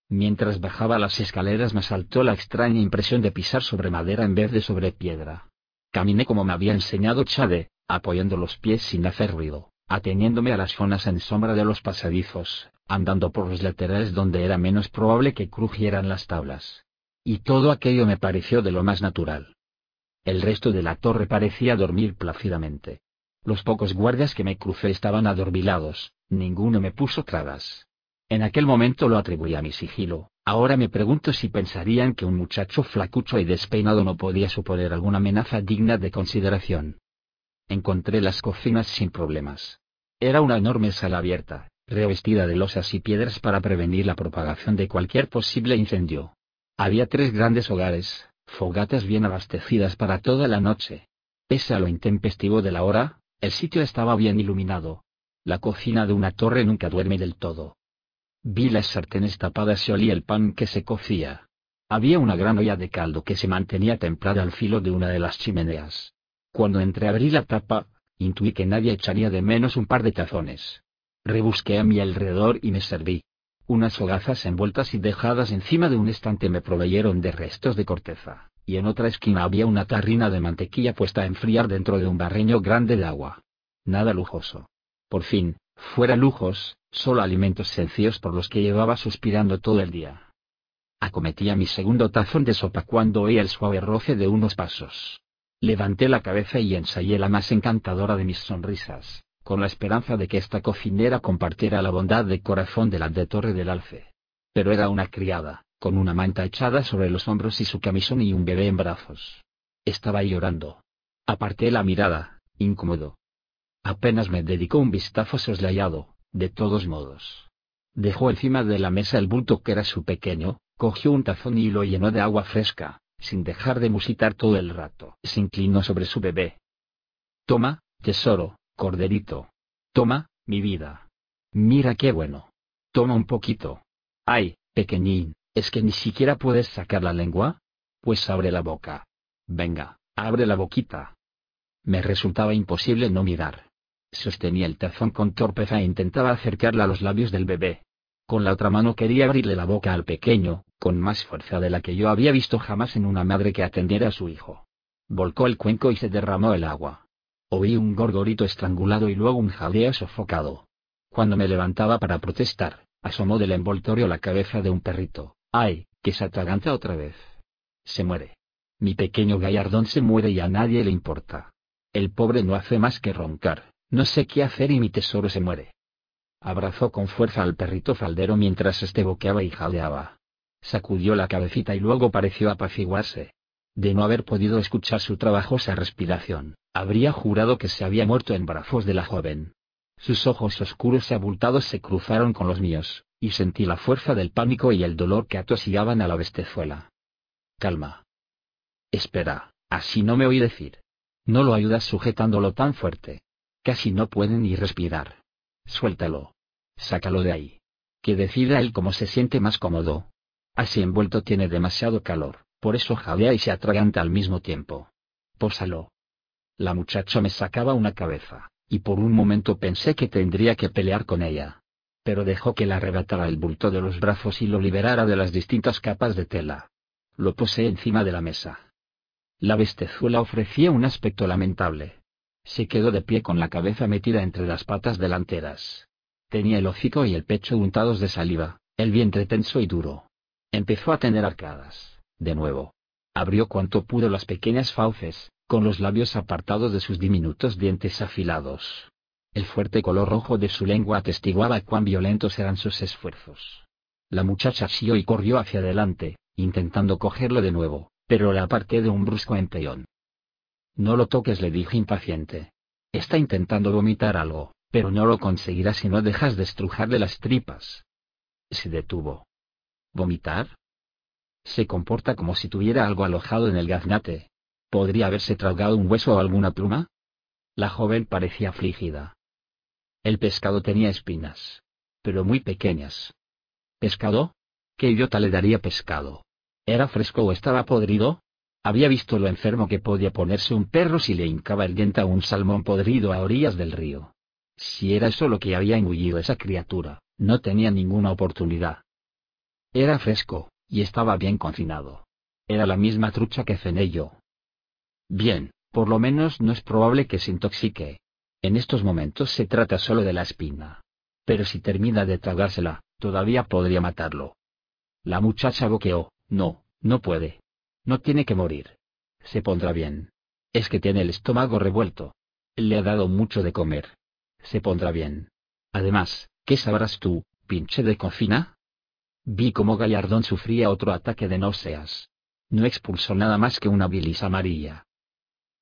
Mientras bajaba las escaleras me saltó la extraña impresión de pisar sobre madera en vez de sobre piedra. Caminé como me había enseñado Chade, apoyando los pies sin hacer ruido, ateniéndome a las zonas en sombra de los pasadizos, andando por los laterales donde era menos probable que crujieran las tablas. Y todo aquello me pareció de lo más natural. El resto de la torre parecía dormir plácidamente. Los pocos guardias que me crucé estaban adormilados, ninguno me puso trabas. En aquel momento lo atribuí a mi sigilo, ahora me pregunto si pensarían que un muchacho flacucho y despeinado no podía suponer alguna amenaza digna de consideración. Encontré las cocinas sin problemas. Era una enorme sala abierta, revestida de losas y piedras para prevenir la propagación de cualquier posible incendio. Había tres grandes hogares, fogatas bien abastecidas para toda la noche. Pese a lo intempestivo de la hora, el sitio estaba bien iluminado. La cocina de una torre nunca duerme del todo. Vi las sartenes tapadas y olí el pan que se cocía. Había una gran olla de caldo que se mantenía templada al filo de una de las chimeneas. Cuando entreabrí la tapa, intuí que nadie echaría de menos un par de tazones. Rebusqué a mi alrededor y me serví. Unas hogazas envueltas y dejadas encima de un estante me proveyeron de restos de corteza, y en otra esquina había una tarrina de mantequilla puesta a enfriar dentro de un barreño grande de agua. Nada lujoso. Por fin, fuera lujos, solo alimentos sencillos por los que llevaba suspirando todo el día. Acometía mi segundo tazón de sopa cuando oí el suave roce de unos pasos. Levanté la cabeza y ensayé la más encantadora de mis sonrisas con la esperanza de que esta cocinera compartiera la bondad de corazón de la de Torre del Alce. Pero era una criada, con una manta echada sobre los hombros y su camisón y un bebé en brazos. Estaba llorando. Aparté la mirada, incómodo. Apenas me dedicó un vistazo soslayado, de todos modos. Dejó encima de la mesa el bulto que era su pequeño, cogió un tazón y lo llenó de agua fresca, sin dejar de musitar todo el rato. Se inclinó sobre su bebé. Toma, tesoro, Corderito. Toma, mi vida. Mira qué bueno. Toma un poquito. Ay, pequeñín, ¿es que ni siquiera puedes sacar la lengua? Pues abre la boca. Venga, abre la boquita. Me resultaba imposible no mirar. Sostenía el tazón con torpeza e intentaba acercarla a los labios del bebé. Con la otra mano quería abrirle la boca al pequeño, con más fuerza de la que yo había visto jamás en una madre que atendiera a su hijo. Volcó el cuenco y se derramó el agua. Oí un gorgorito estrangulado y luego un jadeo sofocado. Cuando me levantaba para protestar, asomó del envoltorio la cabeza de un perrito. ¡Ay, que se atraganta otra vez! Se muere. Mi pequeño gallardón se muere y a nadie le importa. El pobre no hace más que roncar, no sé qué hacer y mi tesoro se muere. Abrazó con fuerza al perrito faldero mientras este boqueaba y jadeaba. Sacudió la cabecita y luego pareció apaciguarse. De no haber podido escuchar su trabajosa respiración, habría jurado que se había muerto en brazos de la joven. Sus ojos oscuros y abultados se cruzaron con los míos, y sentí la fuerza del pánico y el dolor que atosigaban a la bestezuela. calma. Espera, así no me oí decir. No lo ayudas sujetándolo tan fuerte. Casi no puede ni respirar. Suéltalo. Sácalo de ahí. Que decida él cómo se siente más cómodo. Así envuelto tiene demasiado calor, por eso jadea y se atraganta al mismo tiempo. Pósalo. La muchacha me sacaba una cabeza, y por un momento pensé que tendría que pelear con ella. Pero dejó que la arrebatara el bulto de los brazos y lo liberara de las distintas capas de tela. Lo posé encima de la mesa. La bestezuela ofrecía un aspecto lamentable. Se quedó de pie con la cabeza metida entre las patas delanteras. Tenía el hocico y el pecho untados de saliva, el vientre tenso y duro. Empezó a tener arcadas, de nuevo. Abrió cuanto pudo las pequeñas fauces, con los labios apartados de sus diminutos dientes afilados. El fuerte color rojo de su lengua atestiguaba cuán violentos eran sus esfuerzos. La muchacha asió y corrió hacia adelante, intentando cogerlo de nuevo, pero la aparté de un brusco empellón. No lo toques, le dije impaciente. Está intentando vomitar algo, pero no lo conseguirá si no dejas de estrujarle las tripas. Se detuvo. ¿Vomitar? Se comporta como si tuviera algo alojado en el gaznate. ¿Podría haberse tragado un hueso o alguna pluma? La joven parecía afligida. El pescado tenía espinas. Pero muy pequeñas. ¿Pescado? ¿Qué idiota le daría pescado? ¿Era fresco o estaba podrido? Había visto lo enfermo que podía ponerse un perro si le hincaba el diente a un salmón podrido a orillas del río. Si era eso lo que había engullido esa criatura, no tenía ninguna oportunidad. Era fresco, y estaba bien cocinado. Era la misma trucha que cené yo. Bien, por lo menos no es probable que se intoxique. En estos momentos se trata solo de la espina. Pero si termina de tragársela, todavía podría matarlo. La muchacha boqueó, no, no puede. No tiene que morir. Se pondrá bien. Es que tiene el estómago revuelto. Le ha dado mucho de comer. Se pondrá bien. Además, ¿qué sabrás tú, pinche de cocina? Vi cómo Gallardón sufría otro ataque de náuseas. No expulsó nada más que una bilis amarilla.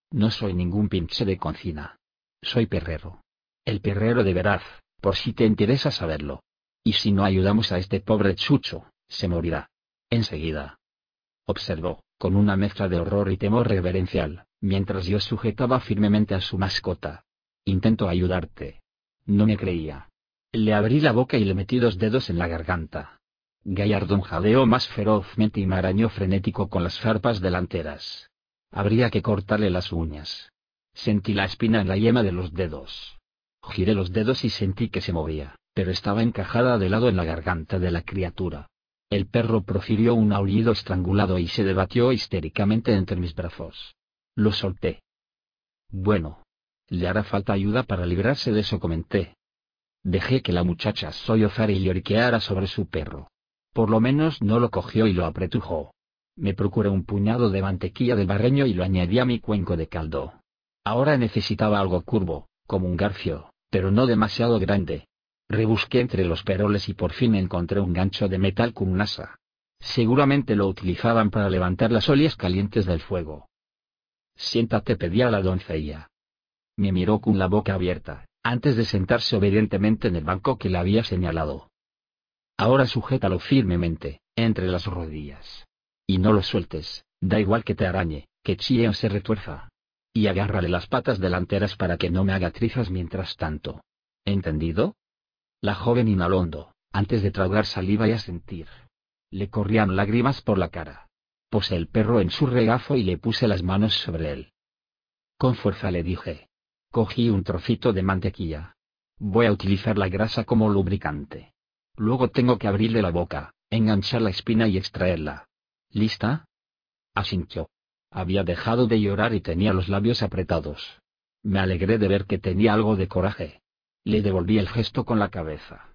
No soy ningún pinche de cocina. Soy perrero. El perrero de veraz, por si te interesa saberlo. Y si no ayudamos a este pobre chucho, se morirá. Enseguida. Observó, con una mezcla de horror y temor reverencial, mientras yo sujetaba firmemente a su mascota. Intento ayudarte. No me creía. Le abrí la boca y le metí dos dedos en la garganta. Gallardón jadeó más ferozmente y me arañó frenético con las farpas delanteras. Habría que cortarle las uñas. Sentí la espina en la yema de los dedos. Giré los dedos y sentí que se movía, pero estaba encajada de lado en la garganta de la criatura. El perro profirió un aullido estrangulado y se debatió histéricamente entre mis brazos. Lo solté. Bueno. Le hará falta ayuda para librarse de eso, comenté. Dejé que la muchacha sollozara y lloriqueara sobre su perro. Por lo menos no lo cogió y lo apretujó. Me procuré un puñado de mantequilla del barreño y lo añadí a mi cuenco de caldo. Ahora necesitaba algo curvo, como un garfio, pero no demasiado grande. Rebusqué entre los peroles y por fin encontré un gancho de metal con un asa. Seguramente lo utilizaban para levantar las ollas calientes del fuego. Siéntate, pedí a la doncella. Me miró con la boca abierta, antes de sentarse obedientemente en el banco que le había señalado. Ahora sujétalo firmemente, entre las rodillas. Y no lo sueltes, da igual que te arañe, que chille o se retuerza y agárrale las patas delanteras para que no me haga trizas mientras tanto. ¿Entendido? La joven inhaló hondo, antes de tragar saliva y asentir. Le corrían lágrimas por la cara. Puse el perro en su regazo y le puse las manos sobre él. Con fuerza le dije. Cogí un trocito de mantequilla. Voy a utilizar la grasa como lubricante. Luego tengo que abrirle la boca, enganchar la espina y extraerla. ¿Lista? Asintió. Había dejado de llorar y tenía los labios apretados. Me alegré de ver que tenía algo de coraje. Le devolví el gesto con la cabeza.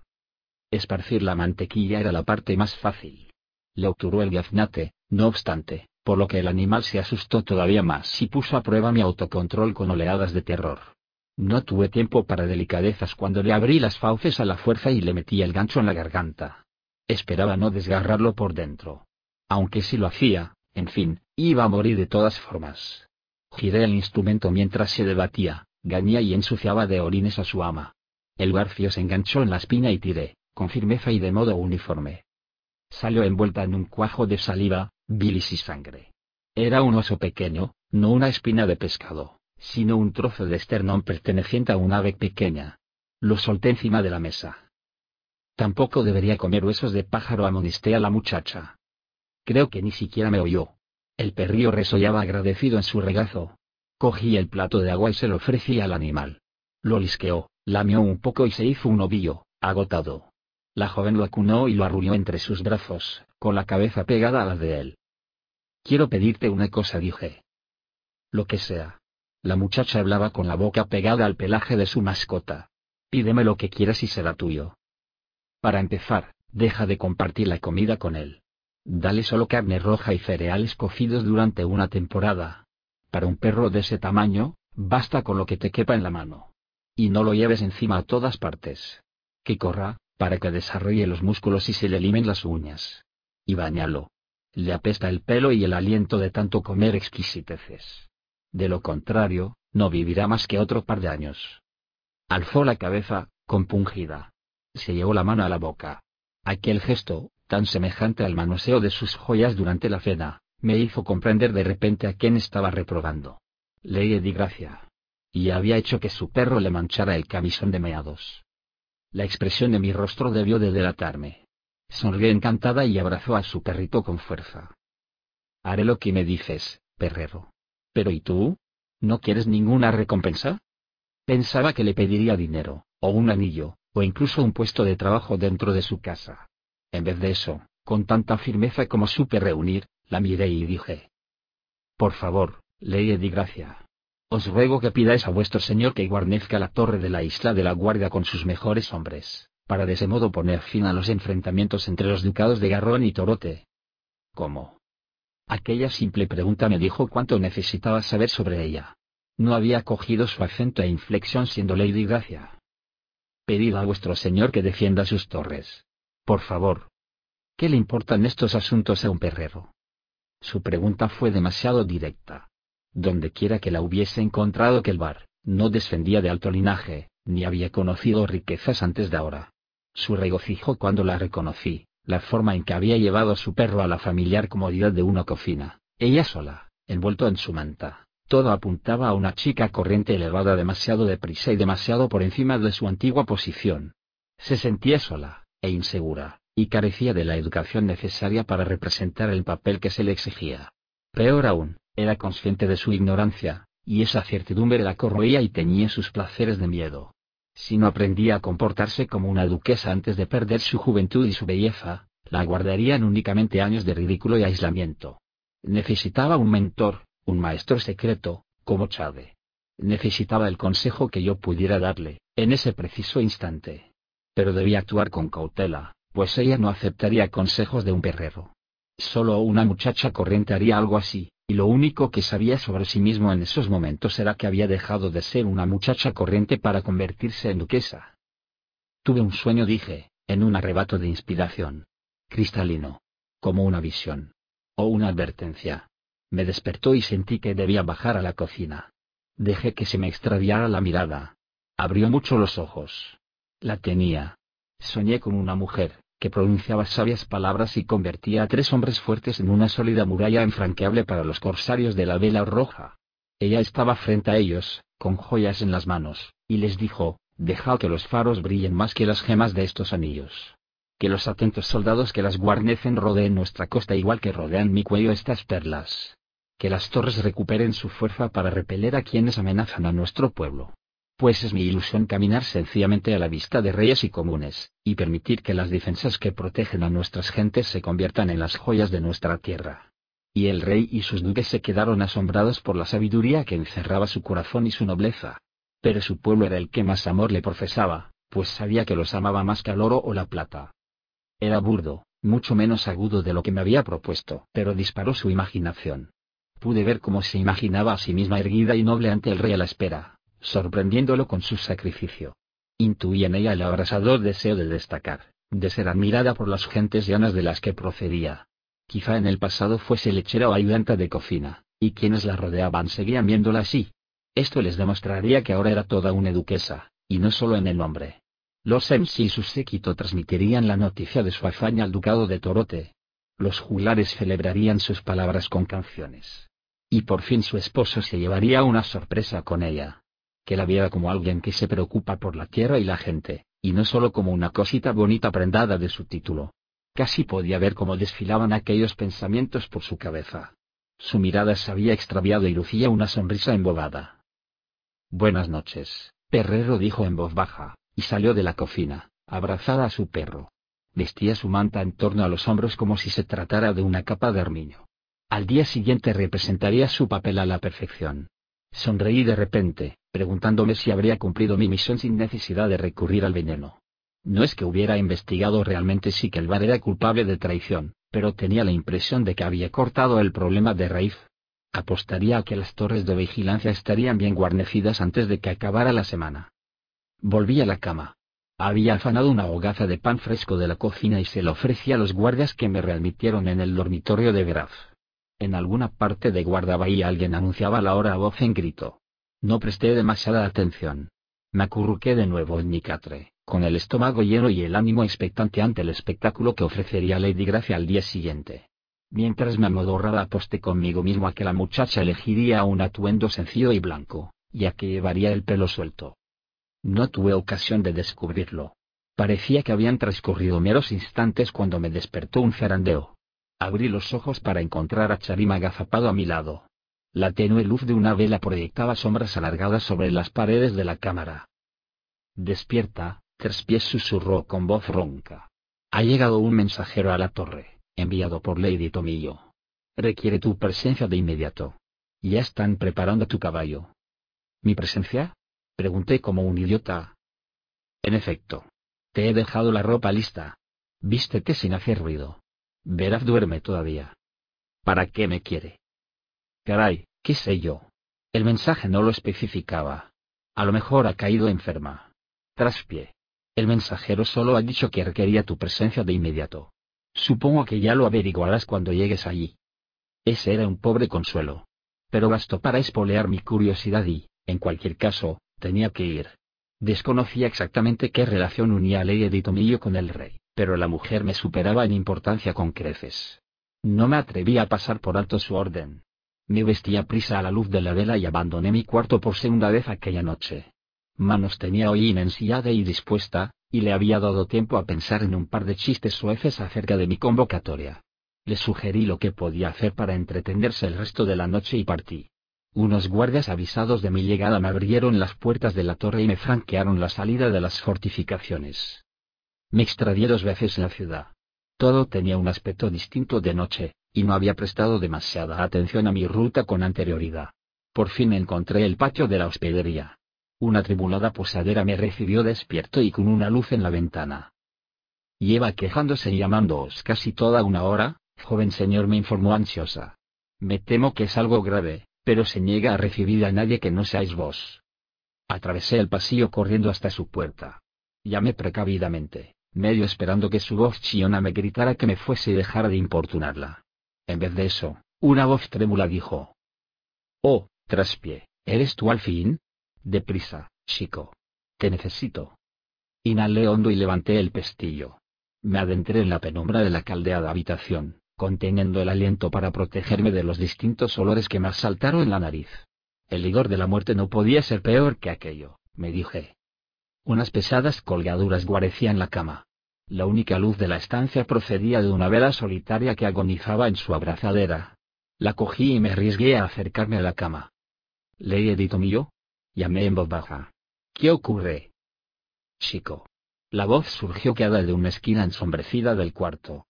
Esparcir la mantequilla era la parte más fácil. Le obturó el gaznate, no obstante, por lo que el animal se asustó todavía más y puso a prueba mi autocontrol con oleadas de terror. No tuve tiempo para delicadezas cuando le abrí las fauces a la fuerza y le metí el gancho en la garganta. Esperaba no desgarrarlo por dentro. Aunque si lo hacía, en fin, iba a morir de todas formas. Giré el instrumento mientras se debatía, gañía y ensuciaba de orines a su ama. El garfio se enganchó en la espina y tiré, con firmeza y de modo uniforme. Salió envuelta en un cuajo de saliva, bilis y sangre. Era un oso pequeño, no una espina de pescado, sino un trozo de esternón perteneciente a un ave pequeña. Lo solté encima de la mesa. Tampoco debería comer huesos de pájaro, amonisté a la muchacha. Creo que ni siquiera me oyó. El perrillo resollaba agradecido en su regazo. Cogí el plato de agua y se lo ofrecí al animal. Lo lisqueó, lamió un poco y se hizo un ovillo, agotado. La joven lo acunó y lo arrulló entre sus brazos, con la cabeza pegada a la de él. Quiero pedirte una cosa, dije. Lo que sea. La muchacha hablaba con la boca pegada al pelaje de su mascota. Pídeme lo que quieras y será tuyo. Para empezar, deja de compartir la comida con él. Dale solo carne roja y cereales cocidos durante una temporada. Para un perro de ese tamaño, basta con lo que te quepa en la mano. Y no lo lleves encima a todas partes. Que corra, para que desarrolle los músculos y se le limen las uñas. Y bañalo. Le apesta el pelo y el aliento de tanto comer exquisiteces. De lo contrario, no vivirá más que otro par de años. Alzó la cabeza, compungida. Se llevó la mano a la boca. Aquel gesto, tan semejante al manoseo de sus joyas durante la cena, me hizo comprender de repente a quién estaba reprobando. Le di gracia. Y había hecho que su perro le manchara el camisón de meados. La expresión de mi rostro debió de delatarme. Sonrió encantada y abrazó a su perrito con fuerza. Haré lo que me dices, perrero. Pero ¿y tú? ¿No quieres ninguna recompensa? Pensaba que le pediría dinero, o un anillo, o incluso un puesto de trabajo dentro de su casa. En vez de eso, con tanta firmeza como supe reunir, la miré y dije. Por favor, ley di gracia. Os ruego que pidáis a vuestro señor que guarnezca la torre de la isla de la guardia con sus mejores hombres, para de ese modo poner fin a los enfrentamientos entre los ducados de Garrón y Torote. ¿Cómo? Aquella simple pregunta me dijo cuánto necesitaba saber sobre ella. No había cogido su acento e inflexión siendo Lady Gracia. Pedid a vuestro señor que defienda sus torres. Por favor. ¿Qué le importan estos asuntos a un perrero? Su pregunta fue demasiado directa donde quiera que la hubiese encontrado que el bar, no descendía de alto linaje, ni había conocido riquezas antes de ahora. Su regocijo cuando la reconocí, la forma en que había llevado a su perro a la familiar comodidad de una cocina, ella sola, envuelto en su manta, todo apuntaba a una chica corriente elevada demasiado deprisa y demasiado por encima de su antigua posición. Se sentía sola, e insegura, y carecía de la educación necesaria para representar el papel que se le exigía. Peor aún, era consciente de su ignorancia, y esa certidumbre la corroía y teñía sus placeres de miedo. Si no aprendía a comportarse como una duquesa antes de perder su juventud y su belleza, la guardarían únicamente años de ridículo y aislamiento. Necesitaba un mentor, un maestro secreto, como Chade. Necesitaba el consejo que yo pudiera darle, en ese preciso instante. Pero debía actuar con cautela, pues ella no aceptaría consejos de un perrero. Solo una muchacha corriente haría algo así, y lo único que sabía sobre sí mismo en esos momentos era que había dejado de ser una muchacha corriente para convertirse en duquesa. Tuve un sueño, dije, en un arrebato de inspiración. Cristalino. Como una visión. O una advertencia. Me despertó y sentí que debía bajar a la cocina. Dejé que se me extraviara la mirada. Abrió mucho los ojos. La tenía. Soñé con una mujer, que pronunciaba sabias palabras y convertía a tres hombres fuertes en una sólida muralla infranqueable para los corsarios de la vela roja. Ella estaba frente a ellos, con joyas en las manos, y les dijo, Dejad que los faros brillen más que las gemas de estos anillos. Que los atentos soldados que las guarnecen rodeen nuestra costa igual que rodean mi cuello estas perlas. Que las torres recuperen su fuerza para repeler a quienes amenazan a nuestro pueblo pues es mi ilusión caminar sencillamente a la vista de reyes y comunes, y permitir que las defensas que protegen a nuestras gentes se conviertan en las joyas de nuestra tierra. Y el rey y sus duques se quedaron asombrados por la sabiduría que encerraba su corazón y su nobleza. Pero su pueblo era el que más amor le profesaba, pues sabía que los amaba más que al oro o la plata. Era burdo, mucho menos agudo de lo que me había propuesto, pero disparó su imaginación. Pude ver cómo se imaginaba a sí misma erguida y noble ante el rey a la espera, sorprendiéndolo con su sacrificio. Intuí en ella el abrasador deseo de destacar, de ser admirada por las gentes llanas de las que procedía. Quizá en el pasado fuese lechera o ayudante de cocina, y quienes la rodeaban seguían viéndola así. Esto les demostraría que ahora era toda una duquesa, y no solo en el nombre. Los Ems y su séquito transmitirían la noticia de su hazaña al ducado de Torote. los juglares celebrarían sus palabras con canciones. Y por fin su esposo se llevaría una sorpresa con ella. Que la viera como alguien que se preocupa por la tierra y la gente, y no solo como una cosita bonita prendada de su título. Casi podía ver cómo desfilaban aquellos pensamientos por su cabeza. Su mirada se había extraviado y lucía una sonrisa embobada. Buenas noches, Perrero dijo en voz baja, y salió de la cocina, abrazada a su perro. Vestía su manta en torno a los hombros como si se tratara de una capa de armiño. Al día siguiente representaría su papel a la perfección. Sonreí de repente, preguntándome si habría cumplido mi misión sin necesidad de recurrir al veneno. No es que hubiera investigado realmente si Kelvar era culpable de traición, pero tenía la impresión de que había cortado el problema de raíz. Apostaría a que las torres de vigilancia estarían bien guarnecidas antes de que acabara la semana. Volví a la cama. Había afanado una hogaza de pan fresco de la cocina y se lo ofrecí a los guardias que me readmitieron en el dormitorio de Graf. En alguna parte de guardabahía alguien anunciaba la hora a voz en grito. No presté demasiada atención. Me acurruqué de nuevo en mi catre, con el estómago lleno y el ánimo expectante ante el espectáculo que ofrecería Lady Gracia al día siguiente. Mientras me amodorraba aposté conmigo mismo a que la muchacha elegiría un atuendo sencillo y blanco, ya que llevaría el pelo suelto. No tuve ocasión de descubrirlo. Parecía que habían transcurrido meros instantes cuando me despertó un zarandeo. Abrí los ojos para encontrar a Charim agazapado a mi lado. La tenue luz de una vela proyectaba sombras alargadas sobre las paredes de la cámara. Despierta, Trespiés susurró con voz ronca. Ha llegado un mensajero a la torre, enviado por Lady Tomillo. Requiere tu presencia de inmediato. Ya están preparando tu caballo. ¿Mi presencia? Pregunté como un idiota. En efecto. Te he dejado la ropa lista. Vístete sin hacer ruido. Veraf duerme todavía. ¿Para qué me quiere? Caray, qué sé yo. El mensaje no lo especificaba. A lo mejor ha caído enferma. Traspié. El mensajero solo ha dicho que requería tu presencia de inmediato. Supongo que ya lo averiguarás cuando llegues allí. Ese era un pobre consuelo. Pero bastó para espolear mi curiosidad y, en cualquier caso, tenía que ir. Desconocía exactamente qué relación unía a Lady Tomillo con el rey pero la mujer me superaba en importancia con creces. No me atreví a pasar por alto su orden. Me vestí a prisa a la luz de la vela y abandoné mi cuarto por segunda vez aquella noche. Manos tenía hoy inensillada y dispuesta, y le había dado tiempo a pensar en un par de chistes sueces acerca de mi convocatoria. Le sugerí lo que podía hacer para entretenerse el resto de la noche y partí. Unos guardias avisados de mi llegada me abrieron las puertas de la torre y me franquearon la salida de las fortificaciones. Me extradié dos veces en la ciudad. Todo tenía un aspecto distinto de noche, y no había prestado demasiada atención a mi ruta con anterioridad. Por fin encontré el patio de la hospedería. Una tribulada posadera me recibió despierto y con una luz en la ventana. Lleva quejándose y llamándoos casi toda una hora, joven señor me informó ansiosa. Me temo que es algo grave, pero se niega a recibir a nadie que no seáis vos. Atravesé el pasillo corriendo hasta su puerta. Llamé precavidamente medio esperando que su voz chiona me gritara que me fuese y dejara de importunarla. En vez de eso, una voz trémula dijo. Oh, traspié, ¿eres tú al fin? Deprisa, chico. Te necesito. Inhalé hondo y levanté el pestillo. Me adentré en la penumbra de la caldeada habitación, conteniendo el aliento para protegerme de los distintos olores que me asaltaron en la nariz. El ligor de la muerte no podía ser peor que aquello, me dije. Unas pesadas colgaduras guarecían la cama. La única luz de la estancia procedía de una vela solitaria que agonizaba en su abrazadera. La cogí y me arriesgué a acercarme a la cama. ¿Le edito mío? Llamé en voz baja. ¿Qué ocurre? Chico. La voz surgió quedada de una esquina ensombrecida del cuarto.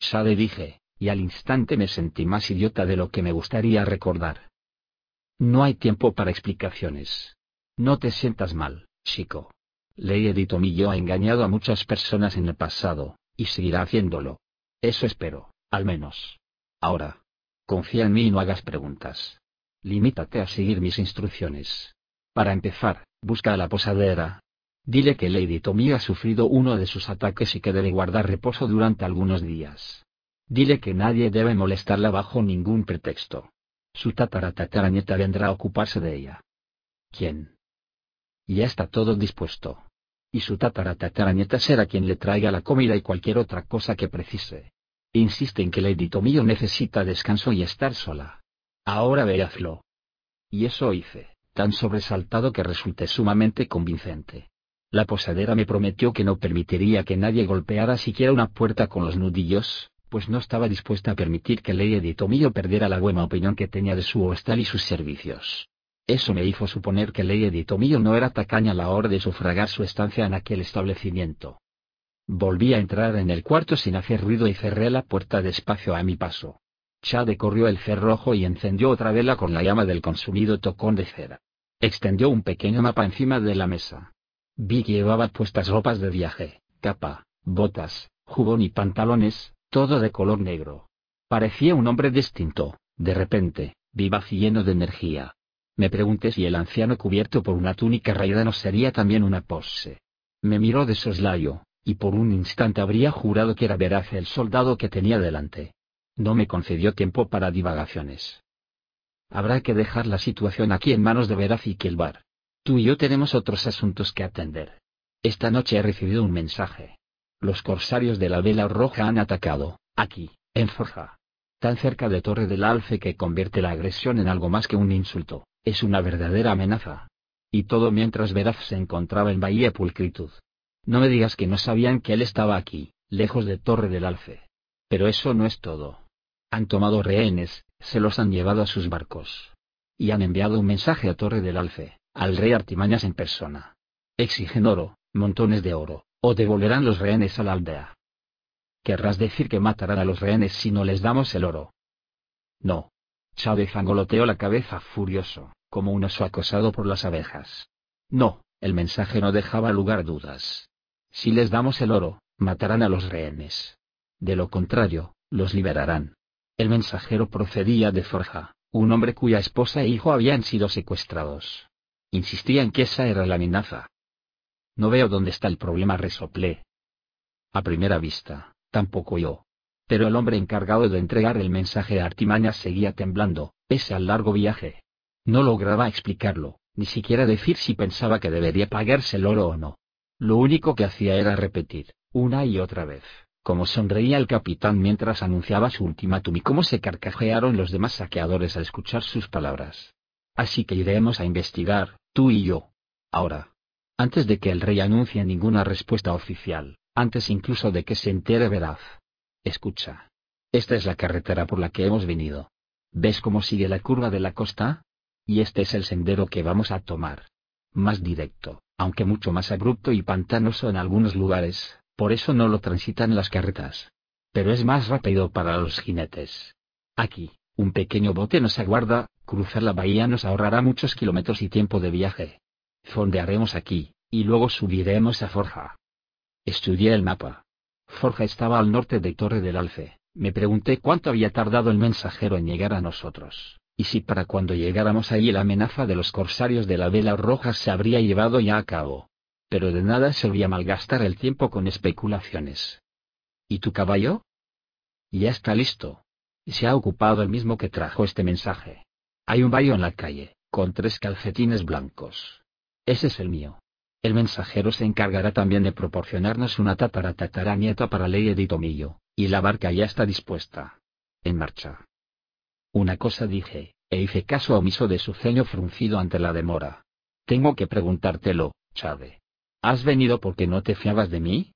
Sade dije, y al instante me sentí más idiota de lo que me gustaría recordar. No hay tiempo para explicaciones. No te sientas mal, chico. Lady Tomillo ha engañado a muchas personas en el pasado, y seguirá haciéndolo. Eso espero, al menos. Ahora. Confía en mí y no hagas preguntas. Limítate a seguir mis instrucciones. Para empezar, busca a la posadera. Dile que Lady Tomillo ha sufrido uno de sus ataques y que debe guardar reposo durante algunos días. Dile que nadie debe molestarla bajo ningún pretexto. Su tataratatarañeta vendrá a ocuparse de ella. ¿Quién? Ya está todo dispuesto. Y su tataratatarañeta será quien le traiga la comida y cualquier otra cosa que precise. Insiste en que Lady Tomillo necesita descanso y estar sola. Ahora veázlo. Y eso hice, tan sobresaltado que resulté sumamente convincente. La posadera me prometió que no permitiría que nadie golpeara siquiera una puerta con los nudillos, pues no estaba dispuesta a permitir que Lady Tomillo perdiera la buena opinión que tenía de su hostal y sus servicios. Eso me hizo suponer que Lady Tomillo no era tacaña a la hora de sufragar su estancia en aquel establecimiento. Volví a entrar en el cuarto sin hacer ruido y cerré la puerta despacio a mi paso. Chade corrió el cerrojo y encendió otra vela con la llama del consumido tocón de cera. Extendió un pequeño mapa encima de la mesa. Vi que llevaba puestas ropas de viaje, capa, botas, jubón y pantalones, todo de color negro. Parecía un hombre distinto, de repente, vivaz y lleno de energía. Me pregunté si el anciano cubierto por una túnica raída no sería también una pose. Me miró de soslayo, y por un instante habría jurado que era veraz el soldado que tenía delante. No me concedió tiempo para divagaciones. Habrá que dejar la situación aquí en manos de Veraz y Kilbar. Tú y yo tenemos otros asuntos que atender. Esta noche he recibido un mensaje. Los corsarios de la vela roja han atacado, aquí, en Forja. Tan cerca de Torre del Alce que convierte la agresión en algo más que un insulto, es una verdadera amenaza. Y todo mientras Veraz se encontraba en Bahía Pulcritud. No me digas que no sabían que él estaba aquí, lejos de Torre del Alce. Pero eso no es todo. Han tomado rehenes, se los han llevado a sus barcos. Y han enviado un mensaje a Torre del Alce, al rey Artimañas en persona. Exigen oro, montones de oro, o devolverán los rehenes a la aldea. Querrás decir que matarán a los rehenes si no les damos el oro. No. Chávez angoloteó la cabeza furioso, como un oso acosado por las abejas. No, el mensaje no dejaba lugar dudas. Si les damos el oro, matarán a los rehenes. De lo contrario, los liberarán. El mensajero procedía de Forja, un hombre cuya esposa e hijo habían sido secuestrados. Insistía en que esa era la amenaza. No veo dónde está el problema, resoplé. A primera vista, tampoco yo. Pero el hombre encargado de entregar el mensaje a Artimañas seguía temblando, pese al largo viaje. No lograba explicarlo, ni siquiera decir si pensaba que debería pagarse el oro o no. Lo único que hacía era repetir, una y otra vez, cómo sonreía el capitán mientras anunciaba su ultimátum y cómo se carcajearon los demás saqueadores al escuchar sus palabras. Así que iremos a investigar, tú y yo. Ahora. Antes de que el rey anuncie ninguna respuesta oficial, antes incluso de que se entere veraz. Escucha. Esta es la carretera por la que hemos venido. ¿Ves cómo sigue la curva de la costa? Y este es el sendero que vamos a tomar. Más directo aunque mucho más abrupto y pantanoso en algunos lugares, por eso no lo transitan las carretas. Pero es más rápido para los jinetes. Aquí, un pequeño bote nos aguarda, cruzar la bahía nos ahorrará muchos kilómetros y tiempo de viaje. Fondearemos aquí, y luego subiremos a Forja. Estudié el mapa. Forja estaba al norte de Torre del Alce. Me pregunté cuánto había tardado el mensajero en llegar a nosotros y si para cuando llegáramos allí la amenaza de los corsarios de la vela roja se habría llevado ya a cabo. Pero de nada servía malgastar el tiempo con especulaciones. ¿Y tu caballo? Ya está listo. Se ha ocupado el mismo que trajo este mensaje. Hay un bayo en la calle, con tres calcetines blancos. Ese es el mío. El mensajero se encargará también de proporcionarnos una tatara nieta para Ley Tomillo, y la barca ya está dispuesta. En marcha. Una cosa dije, e hice caso omiso de su ceño fruncido ante la demora. Tengo que preguntártelo, Chade. ¿Has venido porque no te fiabas de mí?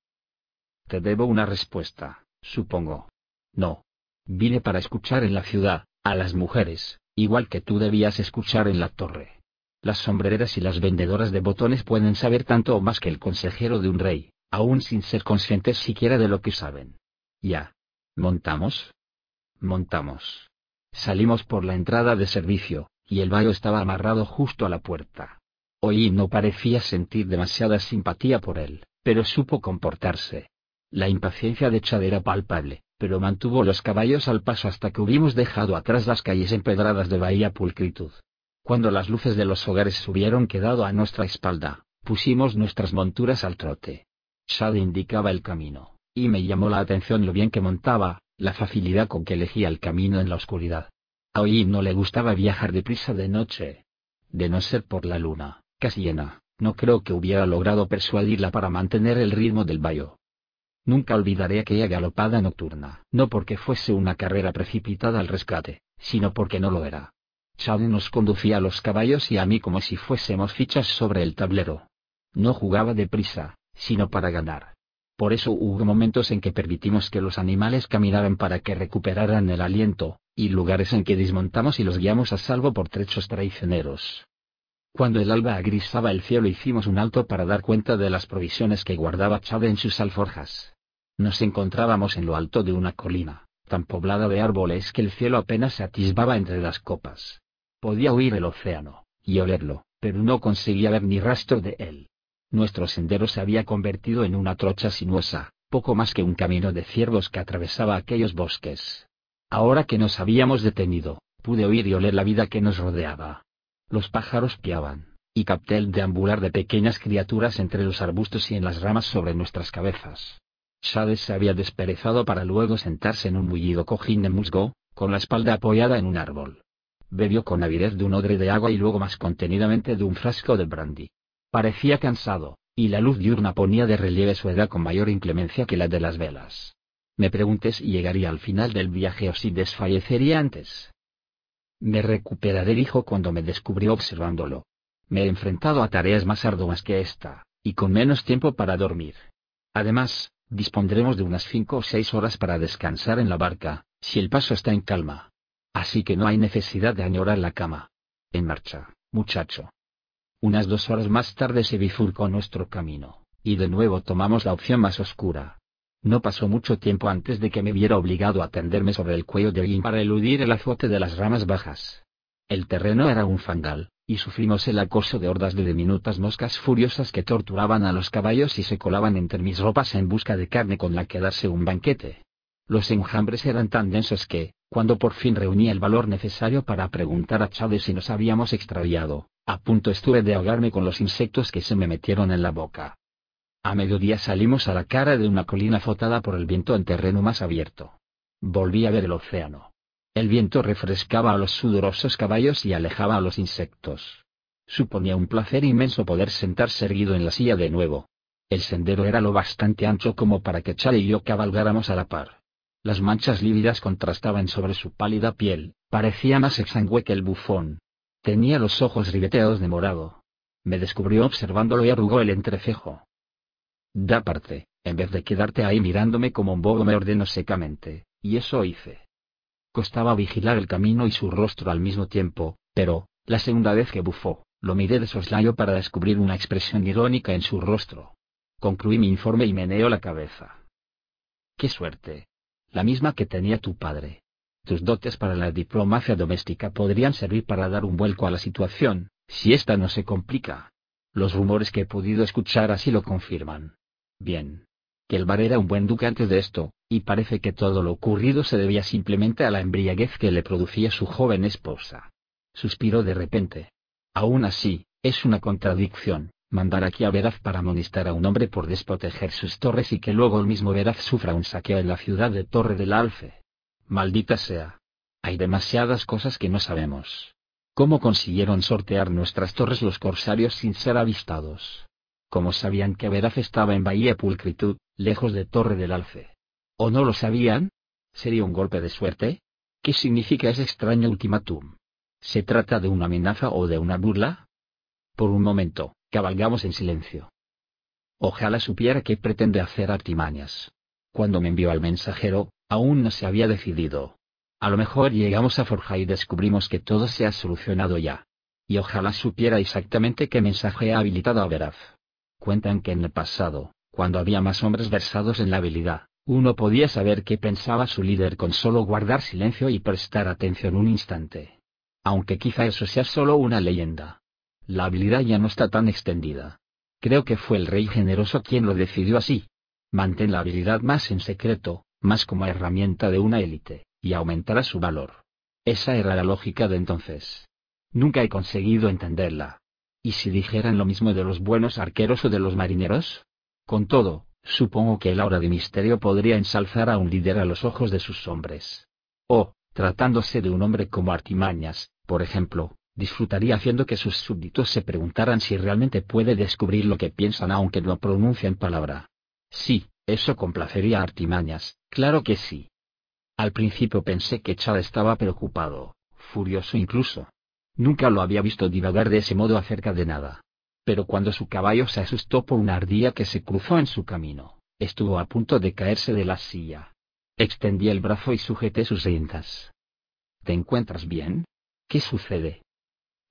Te debo una respuesta, supongo. No. Vine para escuchar en la ciudad, a las mujeres, igual que tú debías escuchar en la torre. Las sombreras y las vendedoras de botones pueden saber tanto o más que el consejero de un rey, aún sin ser conscientes siquiera de lo que saben. Ya. ¿Montamos? Montamos. Salimos por la entrada de servicio, y el bayo estaba amarrado justo a la puerta. Oí no parecía sentir demasiada simpatía por él, pero supo comportarse. La impaciencia de Chad era palpable, pero mantuvo los caballos al paso hasta que hubimos dejado atrás las calles empedradas de Bahía Pulcritud. Cuando las luces de los hogares hubieron quedado a nuestra espalda, pusimos nuestras monturas al trote. Chad indicaba el camino, y me llamó la atención lo bien que montaba, la facilidad con que elegía el camino en la oscuridad. A Oí no le gustaba viajar deprisa de noche. De no ser por la luna, casi llena, no creo que hubiera logrado persuadirla para mantener el ritmo del bayo. Nunca olvidaré aquella galopada nocturna, no porque fuese una carrera precipitada al rescate, sino porque no lo era. Chad nos conducía a los caballos y a mí como si fuésemos fichas sobre el tablero. No jugaba deprisa, sino para ganar. Por eso hubo momentos en que permitimos que los animales caminaran para que recuperaran el aliento, y lugares en que desmontamos y los guiamos a salvo por trechos traicioneros. Cuando el alba agrisaba el cielo hicimos un alto para dar cuenta de las provisiones que guardaba Chad en sus alforjas. Nos encontrábamos en lo alto de una colina, tan poblada de árboles que el cielo apenas se atisbaba entre las copas. Podía oír el océano, y olerlo, pero no conseguía ver ni rastro de él. Nuestro sendero se había convertido en una trocha sinuosa, poco más que un camino de ciervos que atravesaba aquellos bosques. Ahora que nos habíamos detenido, pude oír y oler la vida que nos rodeaba. Los pájaros piaban, y capté el deambular de pequeñas criaturas entre los arbustos y en las ramas sobre nuestras cabezas. Chávez se había desperezado para luego sentarse en un mullido cojín de musgo, con la espalda apoyada en un árbol. Bebió con avidez de un odre de agua y luego más contenidamente de un frasco de brandy. Parecía cansado, y la luz diurna ponía de relieve su edad con mayor inclemencia que la de las velas. Me pregunté si llegaría al final del viaje o si desfallecería antes. Me recuperaré, dijo cuando me descubrió observándolo. Me he enfrentado a tareas más arduas que esta, y con menos tiempo para dormir. Además, Dispondremos de unas cinco o seis horas para descansar en la barca, si el paso está en calma. Así que no hay necesidad de añorar la cama. En marcha, muchacho. Unas dos horas más tarde se bifurcó nuestro camino, y de nuevo tomamos la opción más oscura. No pasó mucho tiempo antes de que me viera obligado a tenderme sobre el cuello de alguien para eludir el azote de las ramas bajas. El terreno era un fangal, y sufrimos el acoso de hordas de diminutas moscas furiosas que torturaban a los caballos y se colaban entre mis ropas en busca de carne con la que darse un banquete. Los enjambres eran tan densos que, cuando por fin reuní el valor necesario para preguntar a Chávez si nos habíamos extraviado, a punto estuve de ahogarme con los insectos que se me metieron en la boca. A mediodía salimos a la cara de una colina azotada por el viento en terreno más abierto. Volví a ver el océano. El viento refrescaba a los sudorosos caballos y alejaba a los insectos. Suponía un placer inmenso poder sentarse erguido en la silla de nuevo. El sendero era lo bastante ancho como para que Charlie y yo cabalgáramos a la par. Las manchas lívidas contrastaban sobre su pálida piel, parecía más exangüe que el bufón. Tenía los ojos ribeteados de morado. Me descubrió observándolo y arrugó el entrecejo. Da parte, en vez de quedarte ahí mirándome como un bobo me ordenó secamente, y eso hice. Costaba vigilar el camino y su rostro al mismo tiempo, pero, la segunda vez que bufó, lo miré de soslayo para descubrir una expresión irónica en su rostro. Concluí mi informe y meneó la cabeza. ¡Qué suerte! La misma que tenía tu padre. Tus dotes para la diplomacia doméstica podrían servir para dar un vuelco a la situación, si ésta no se complica. Los rumores que he podido escuchar así lo confirman. Bien, que el bar era un buen duque antes de esto, y parece que todo lo ocurrido se debía simplemente a la embriaguez que le producía su joven esposa. Suspiró de repente. Aún así, es una contradicción, mandar aquí a Veraz para amonestar a un hombre por desproteger sus torres y que luego el mismo Veraz sufra un saqueo en la ciudad de Torre del Alfe. Maldita sea. Hay demasiadas cosas que no sabemos. ¿Cómo consiguieron sortear nuestras torres los corsarios sin ser avistados? ¿Cómo sabían que Veraz estaba en Bahía Pulcritud, lejos de Torre del Alce. ¿O no lo sabían? ¿Sería un golpe de suerte? ¿Qué significa ese extraño ultimátum? ¿Se trata de una amenaza o de una burla? Por un momento, cabalgamos en silencio. Ojalá supiera qué pretende hacer Artimañas. Cuando me envió al mensajero, aún no se había decidido. A lo mejor llegamos a Forja y descubrimos que todo se ha solucionado ya. Y ojalá supiera exactamente qué mensaje ha habilitado a Veraz. Cuentan que en el pasado, cuando había más hombres versados en la habilidad, uno podía saber qué pensaba su líder con solo guardar silencio y prestar atención un instante. Aunque quizá eso sea solo una leyenda. La habilidad ya no está tan extendida. Creo que fue el rey generoso quien lo decidió así. Mantén la habilidad más en secreto, más como herramienta de una élite, y aumentará su valor. Esa era la lógica de entonces. Nunca he conseguido entenderla. ¿Y si dijeran lo mismo de los buenos arqueros o de los marineros? Con todo, supongo que el aura de misterio podría ensalzar a un líder a los ojos de sus hombres. O, tratándose de un hombre como Artimañas, por ejemplo, disfrutaría haciendo que sus súbditos se preguntaran si realmente puede descubrir lo que piensan aunque no pronuncien palabra. Sí, Eso complacería a Artimañas, claro que sí. Al principio pensé que Chad estaba preocupado, furioso incluso. Nunca lo había visto divagar de ese modo acerca de nada. Pero cuando su caballo se asustó por una ardilla que se cruzó en su camino, estuvo a punto de caerse de la silla. Extendí el brazo y sujeté sus riendas. ¿Te encuentras bien? ¿Qué sucede?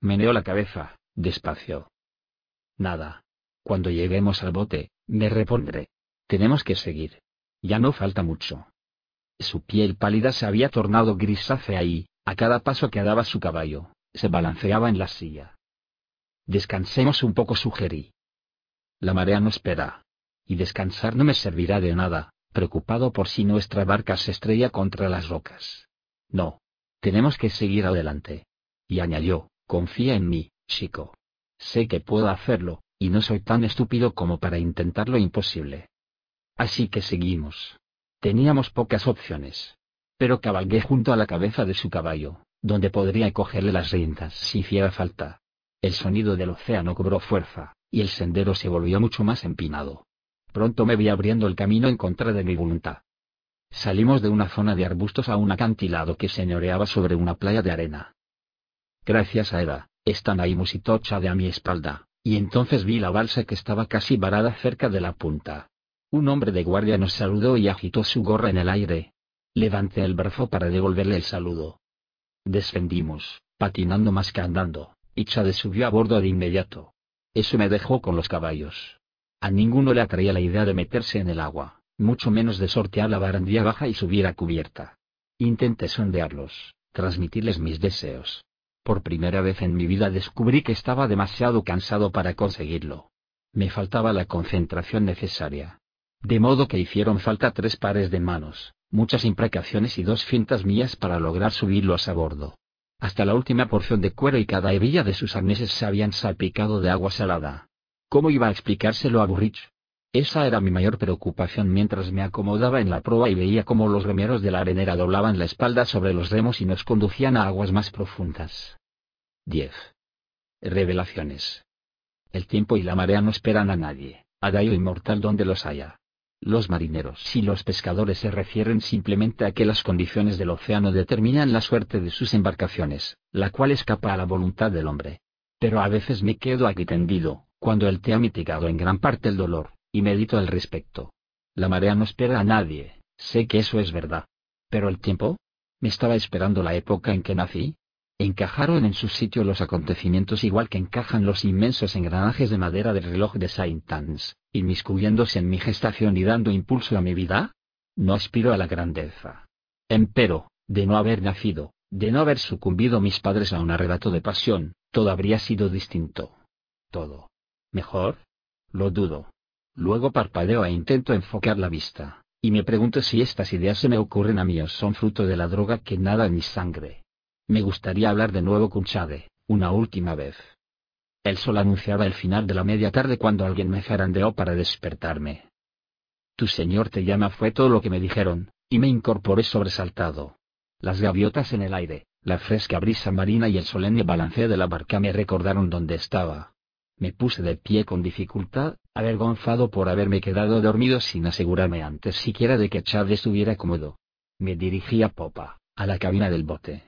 Meneó la cabeza, despacio. Nada. Cuando lleguemos al bote, me repondré. Tenemos que seguir. Ya no falta mucho. Su piel pálida se había tornado grisácea y, a cada paso que daba su caballo, se balanceaba en la silla. Descansemos un poco, sugerí. La marea no espera. Y descansar no me servirá de nada, preocupado por si nuestra barca se estrella contra las rocas. No. Tenemos que seguir adelante. Y añadió, confía en mí, chico. Sé que puedo hacerlo, y no soy tan estúpido como para intentar lo imposible. Así que seguimos. Teníamos pocas opciones. Pero cabalgué junto a la cabeza de su caballo, donde podría cogerle las riendas si hiciera falta. El sonido del océano cobró fuerza, y el sendero se volvió mucho más empinado. Pronto me vi abriendo el camino en contra de mi voluntad. Salimos de una zona de arbustos a un acantilado que señoreaba sobre una playa de arena. Gracias a Eva, están ahí musitocha de a mi espalda, y entonces vi la balsa que estaba casi varada cerca de la punta. Un hombre de guardia nos saludó y agitó su gorra en el aire. Levanté el brazo para devolverle el saludo. Descendimos, patinando más que andando, y Chade subió a bordo de inmediato. Eso me dejó con los caballos. A ninguno le atraía la idea de meterse en el agua, mucho menos de sortear la barandilla baja y subir a cubierta. Intenté sondearlos, transmitirles mis deseos. Por primera vez en mi vida descubrí que estaba demasiado cansado para conseguirlo. Me faltaba la concentración necesaria. De modo que hicieron falta tres pares de manos, muchas imprecaciones y dos fintas mías para lograr subirlos a bordo. Hasta la última porción de cuero y cada hebilla de sus arneses se habían salpicado de agua salada. ¿Cómo iba a explicárselo a Burrich? Esa era mi mayor preocupación mientras me acomodaba en la proa y veía cómo los remeros de la arenera doblaban la espalda sobre los remos y nos conducían a aguas más profundas. 10. Revelaciones. El tiempo y la marea no esperan a nadie, a Dayo inmortal donde los haya. Los marineros y los pescadores se refieren simplemente a que las condiciones del océano determinan la suerte de sus embarcaciones, la cual escapa a la voluntad del hombre. Pero a veces me quedo aquí tendido, cuando él te ha mitigado en gran parte el dolor, y medito al respecto. La marea no espera a nadie, sé que eso es verdad. Pero el tiempo? ¿Me estaba esperando la época en que nací? Encajaron en su sitio los acontecimientos igual que encajan los inmensos engranajes de madera del reloj de Saint-Anne, inmiscuyéndose en mi gestación y dando impulso a mi vida? No aspiro a la grandeza. Empero, de no haber nacido, de no haber sucumbido mis padres a un arrebato de pasión, todo habría sido distinto. Todo. ¿Mejor? Lo dudo. Luego parpadeo e intento enfocar la vista, y me pregunto si estas ideas se me ocurren a mí o son fruto de la droga que nada en mi sangre. Me gustaría hablar de nuevo con Chade, una última vez. El sol anunciaba el final de la media tarde cuando alguien me zarandeó para despertarme. Tu señor te llama fue todo lo que me dijeron, y me incorporé sobresaltado. Las gaviotas en el aire, la fresca brisa marina y el solemne balanceo de la barca me recordaron dónde estaba. Me puse de pie con dificultad, avergonzado por haberme quedado dormido sin asegurarme antes siquiera de que Chad estuviera cómodo. Me dirigí a popa, a la cabina del bote.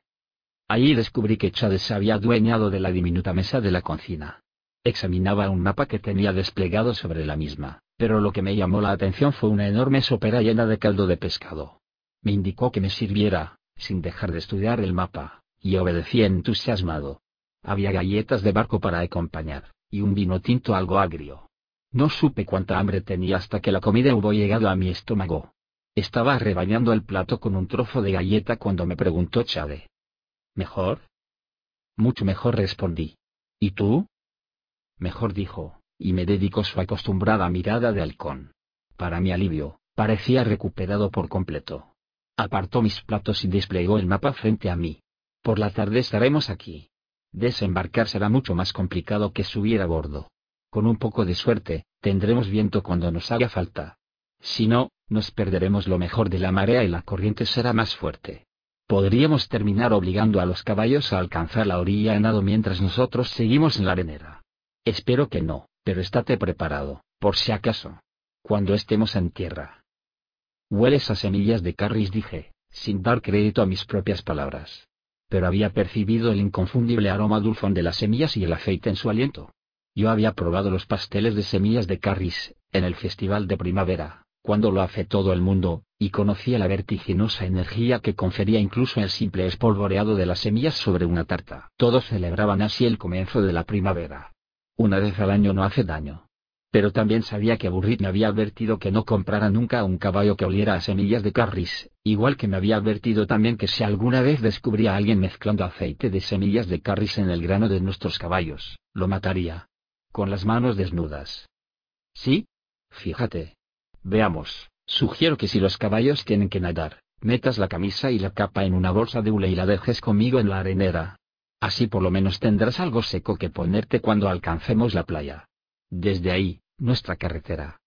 Allí descubrí que Chávez se había adueñado de la diminuta mesa de la cocina. Examinaba un mapa que tenía desplegado sobre la misma, pero lo que me llamó la atención fue una enorme sopera llena de caldo de pescado. Me indicó que me sirviera, sin dejar de estudiar el mapa, y obedecí entusiasmado. Había galletas de barco para acompañar, y un vino tinto algo agrio. No supe cuánta hambre tenía hasta que la comida hubo llegado a mi estómago. Estaba rebañando el plato con un trozo de galleta cuando me preguntó Chade. ¿Mejor? Mucho mejor respondí. ¿Y tú? Mejor dijo, y me dedicó su acostumbrada mirada de halcón. Para mi alivio, parecía recuperado por completo. Apartó mis platos y desplegó el mapa frente a mí. Por la tarde estaremos aquí. Desembarcar será mucho más complicado que subir a bordo. Con un poco de suerte, tendremos viento cuando nos haga falta. Si no, nos perderemos lo mejor de la marea y la corriente será más fuerte. Podríamos terminar obligando a los caballos a alcanzar la orilla en nado mientras nosotros seguimos en la arenera. Espero que no, pero estate preparado, por si acaso. Cuando estemos en tierra, Hueles a semillas de carris, dije, sin dar crédito a mis propias palabras. Pero había percibido el inconfundible aroma dulzón de las semillas y el aceite en su aliento. Yo había probado los pasteles de semillas de carris, en el festival de primavera, cuando lo hace todo el mundo, y conocía la vertiginosa energía que confería incluso el simple espolvoreado de las semillas sobre una tarta. Todos celebraban así el comienzo de la primavera. Una vez al año no hace daño. Pero también sabía que Burrit me había advertido que no comprara nunca un caballo que oliera a semillas de carris, igual que me había advertido también que si alguna vez descubría a alguien mezclando aceite de semillas de carris en el grano de nuestros caballos, lo mataría. Con las manos desnudas. ¿Sí? Fíjate. Veamos, sugiero que si los caballos tienen que nadar, metas la camisa y la capa en una bolsa de hule y la dejes conmigo en la arenera. Así por lo menos tendrás algo seco que ponerte cuando alcancemos la playa. Desde ahí, nuestra carretera.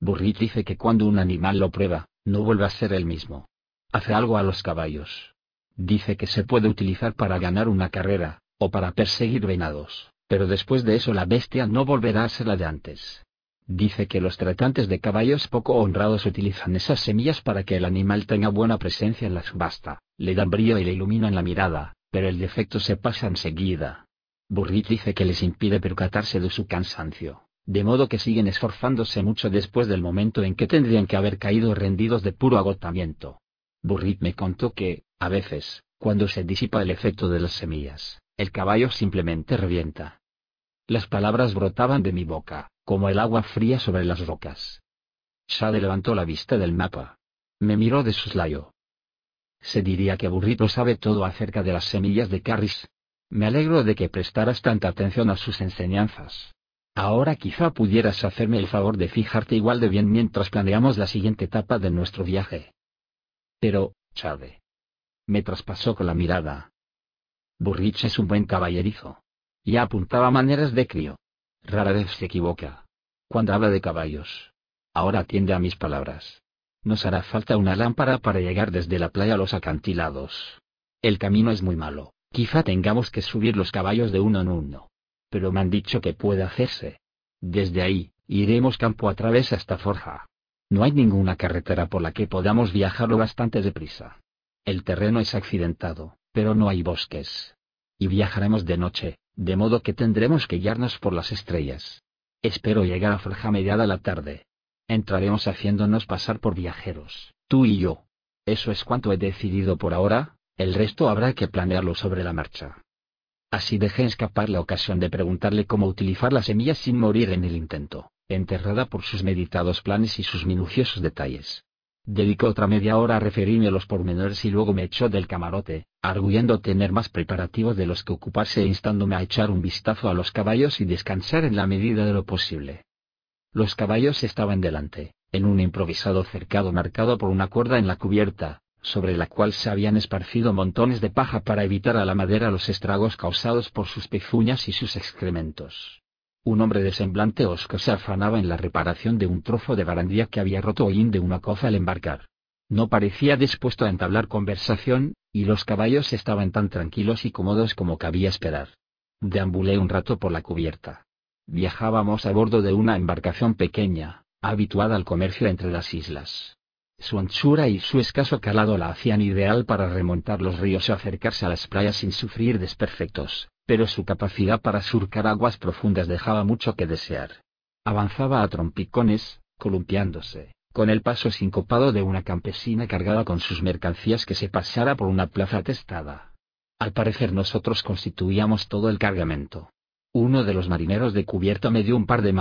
Burrit dice que cuando un animal lo prueba, no vuelve a ser el mismo. Hace algo a los caballos. Dice que se puede utilizar para ganar una carrera, o para perseguir venados, pero después de eso la bestia no volverá a ser la de antes. Dice que los tratantes de caballos poco honrados utilizan esas semillas para que el animal tenga buena presencia en la subasta, le dan brillo y le iluminan la mirada, pero el defecto se pasa enseguida. Burrit dice que les impide percatarse de su cansancio, de modo que siguen esforzándose mucho después del momento en que tendrían que haber caído rendidos de puro agotamiento. Burrit me contó que, a veces, cuando se disipa el efecto de las semillas, el caballo simplemente revienta. Las palabras brotaban de mi boca, como el agua fría sobre las rocas. Shade levantó la vista del mapa. Me miró de soslayo. Se diría que Burrito sabe todo acerca de las semillas de Carris, me alegro de que prestaras tanta atención a sus enseñanzas. Ahora quizá pudieras hacerme el favor de fijarte igual de bien mientras planeamos la siguiente etapa de nuestro viaje. Pero, Chade. Me traspasó con la mirada. Burrich es un buen caballerizo. Ya apuntaba maneras de crío. Rara vez se equivoca. Cuando habla de caballos. Ahora atiende a mis palabras. Nos hará falta una lámpara para llegar desde la playa a los acantilados. El camino es muy malo. Quizá tengamos que subir los caballos de uno en uno. Pero me han dicho que puede hacerse. Desde ahí, iremos campo a través hasta Forja. No hay ninguna carretera por la que podamos viajarlo bastante deprisa. El terreno es accidentado, pero no hay bosques. Y viajaremos de noche, de modo que tendremos que guiarnos por las estrellas. Espero llegar a Forja mediada la tarde. Entraremos haciéndonos pasar por viajeros, tú y yo. Eso es cuanto he decidido por ahora, el resto habrá que planearlo sobre la marcha. Así dejé escapar la ocasión de preguntarle cómo utilizar las semillas sin morir en el intento, enterrada por sus meditados planes y sus minuciosos detalles. Dedicó otra media hora a referirme a los pormenores y luego me echó del camarote, arguyendo tener más preparativos de los que ocuparse e instándome a echar un vistazo a los caballos y descansar en la medida de lo posible. Los caballos estaban delante, en un improvisado cercado marcado por una cuerda en la cubierta, sobre la cual se habían esparcido montones de paja para evitar a la madera los estragos causados por sus pezuñas y sus excrementos. Un hombre de semblante osco se afanaba en la reparación de un trozo de barandilla que había roto hollín de una coza al embarcar. No parecía dispuesto a entablar conversación, y los caballos estaban tan tranquilos y cómodos como cabía esperar. Deambulé un rato por la cubierta. Viajábamos a bordo de una embarcación pequeña, habituada al comercio entre las islas. Su anchura y su escaso calado la hacían ideal para remontar los ríos o acercarse a las playas sin sufrir desperfectos, pero su capacidad para surcar aguas profundas dejaba mucho que desear. Avanzaba a trompicones, columpiándose, con el paso sincopado de una campesina cargada con sus mercancías que se pasara por una plaza atestada. Al parecer nosotros constituíamos todo el cargamento. Uno de los marineros de cubierta me dio un par de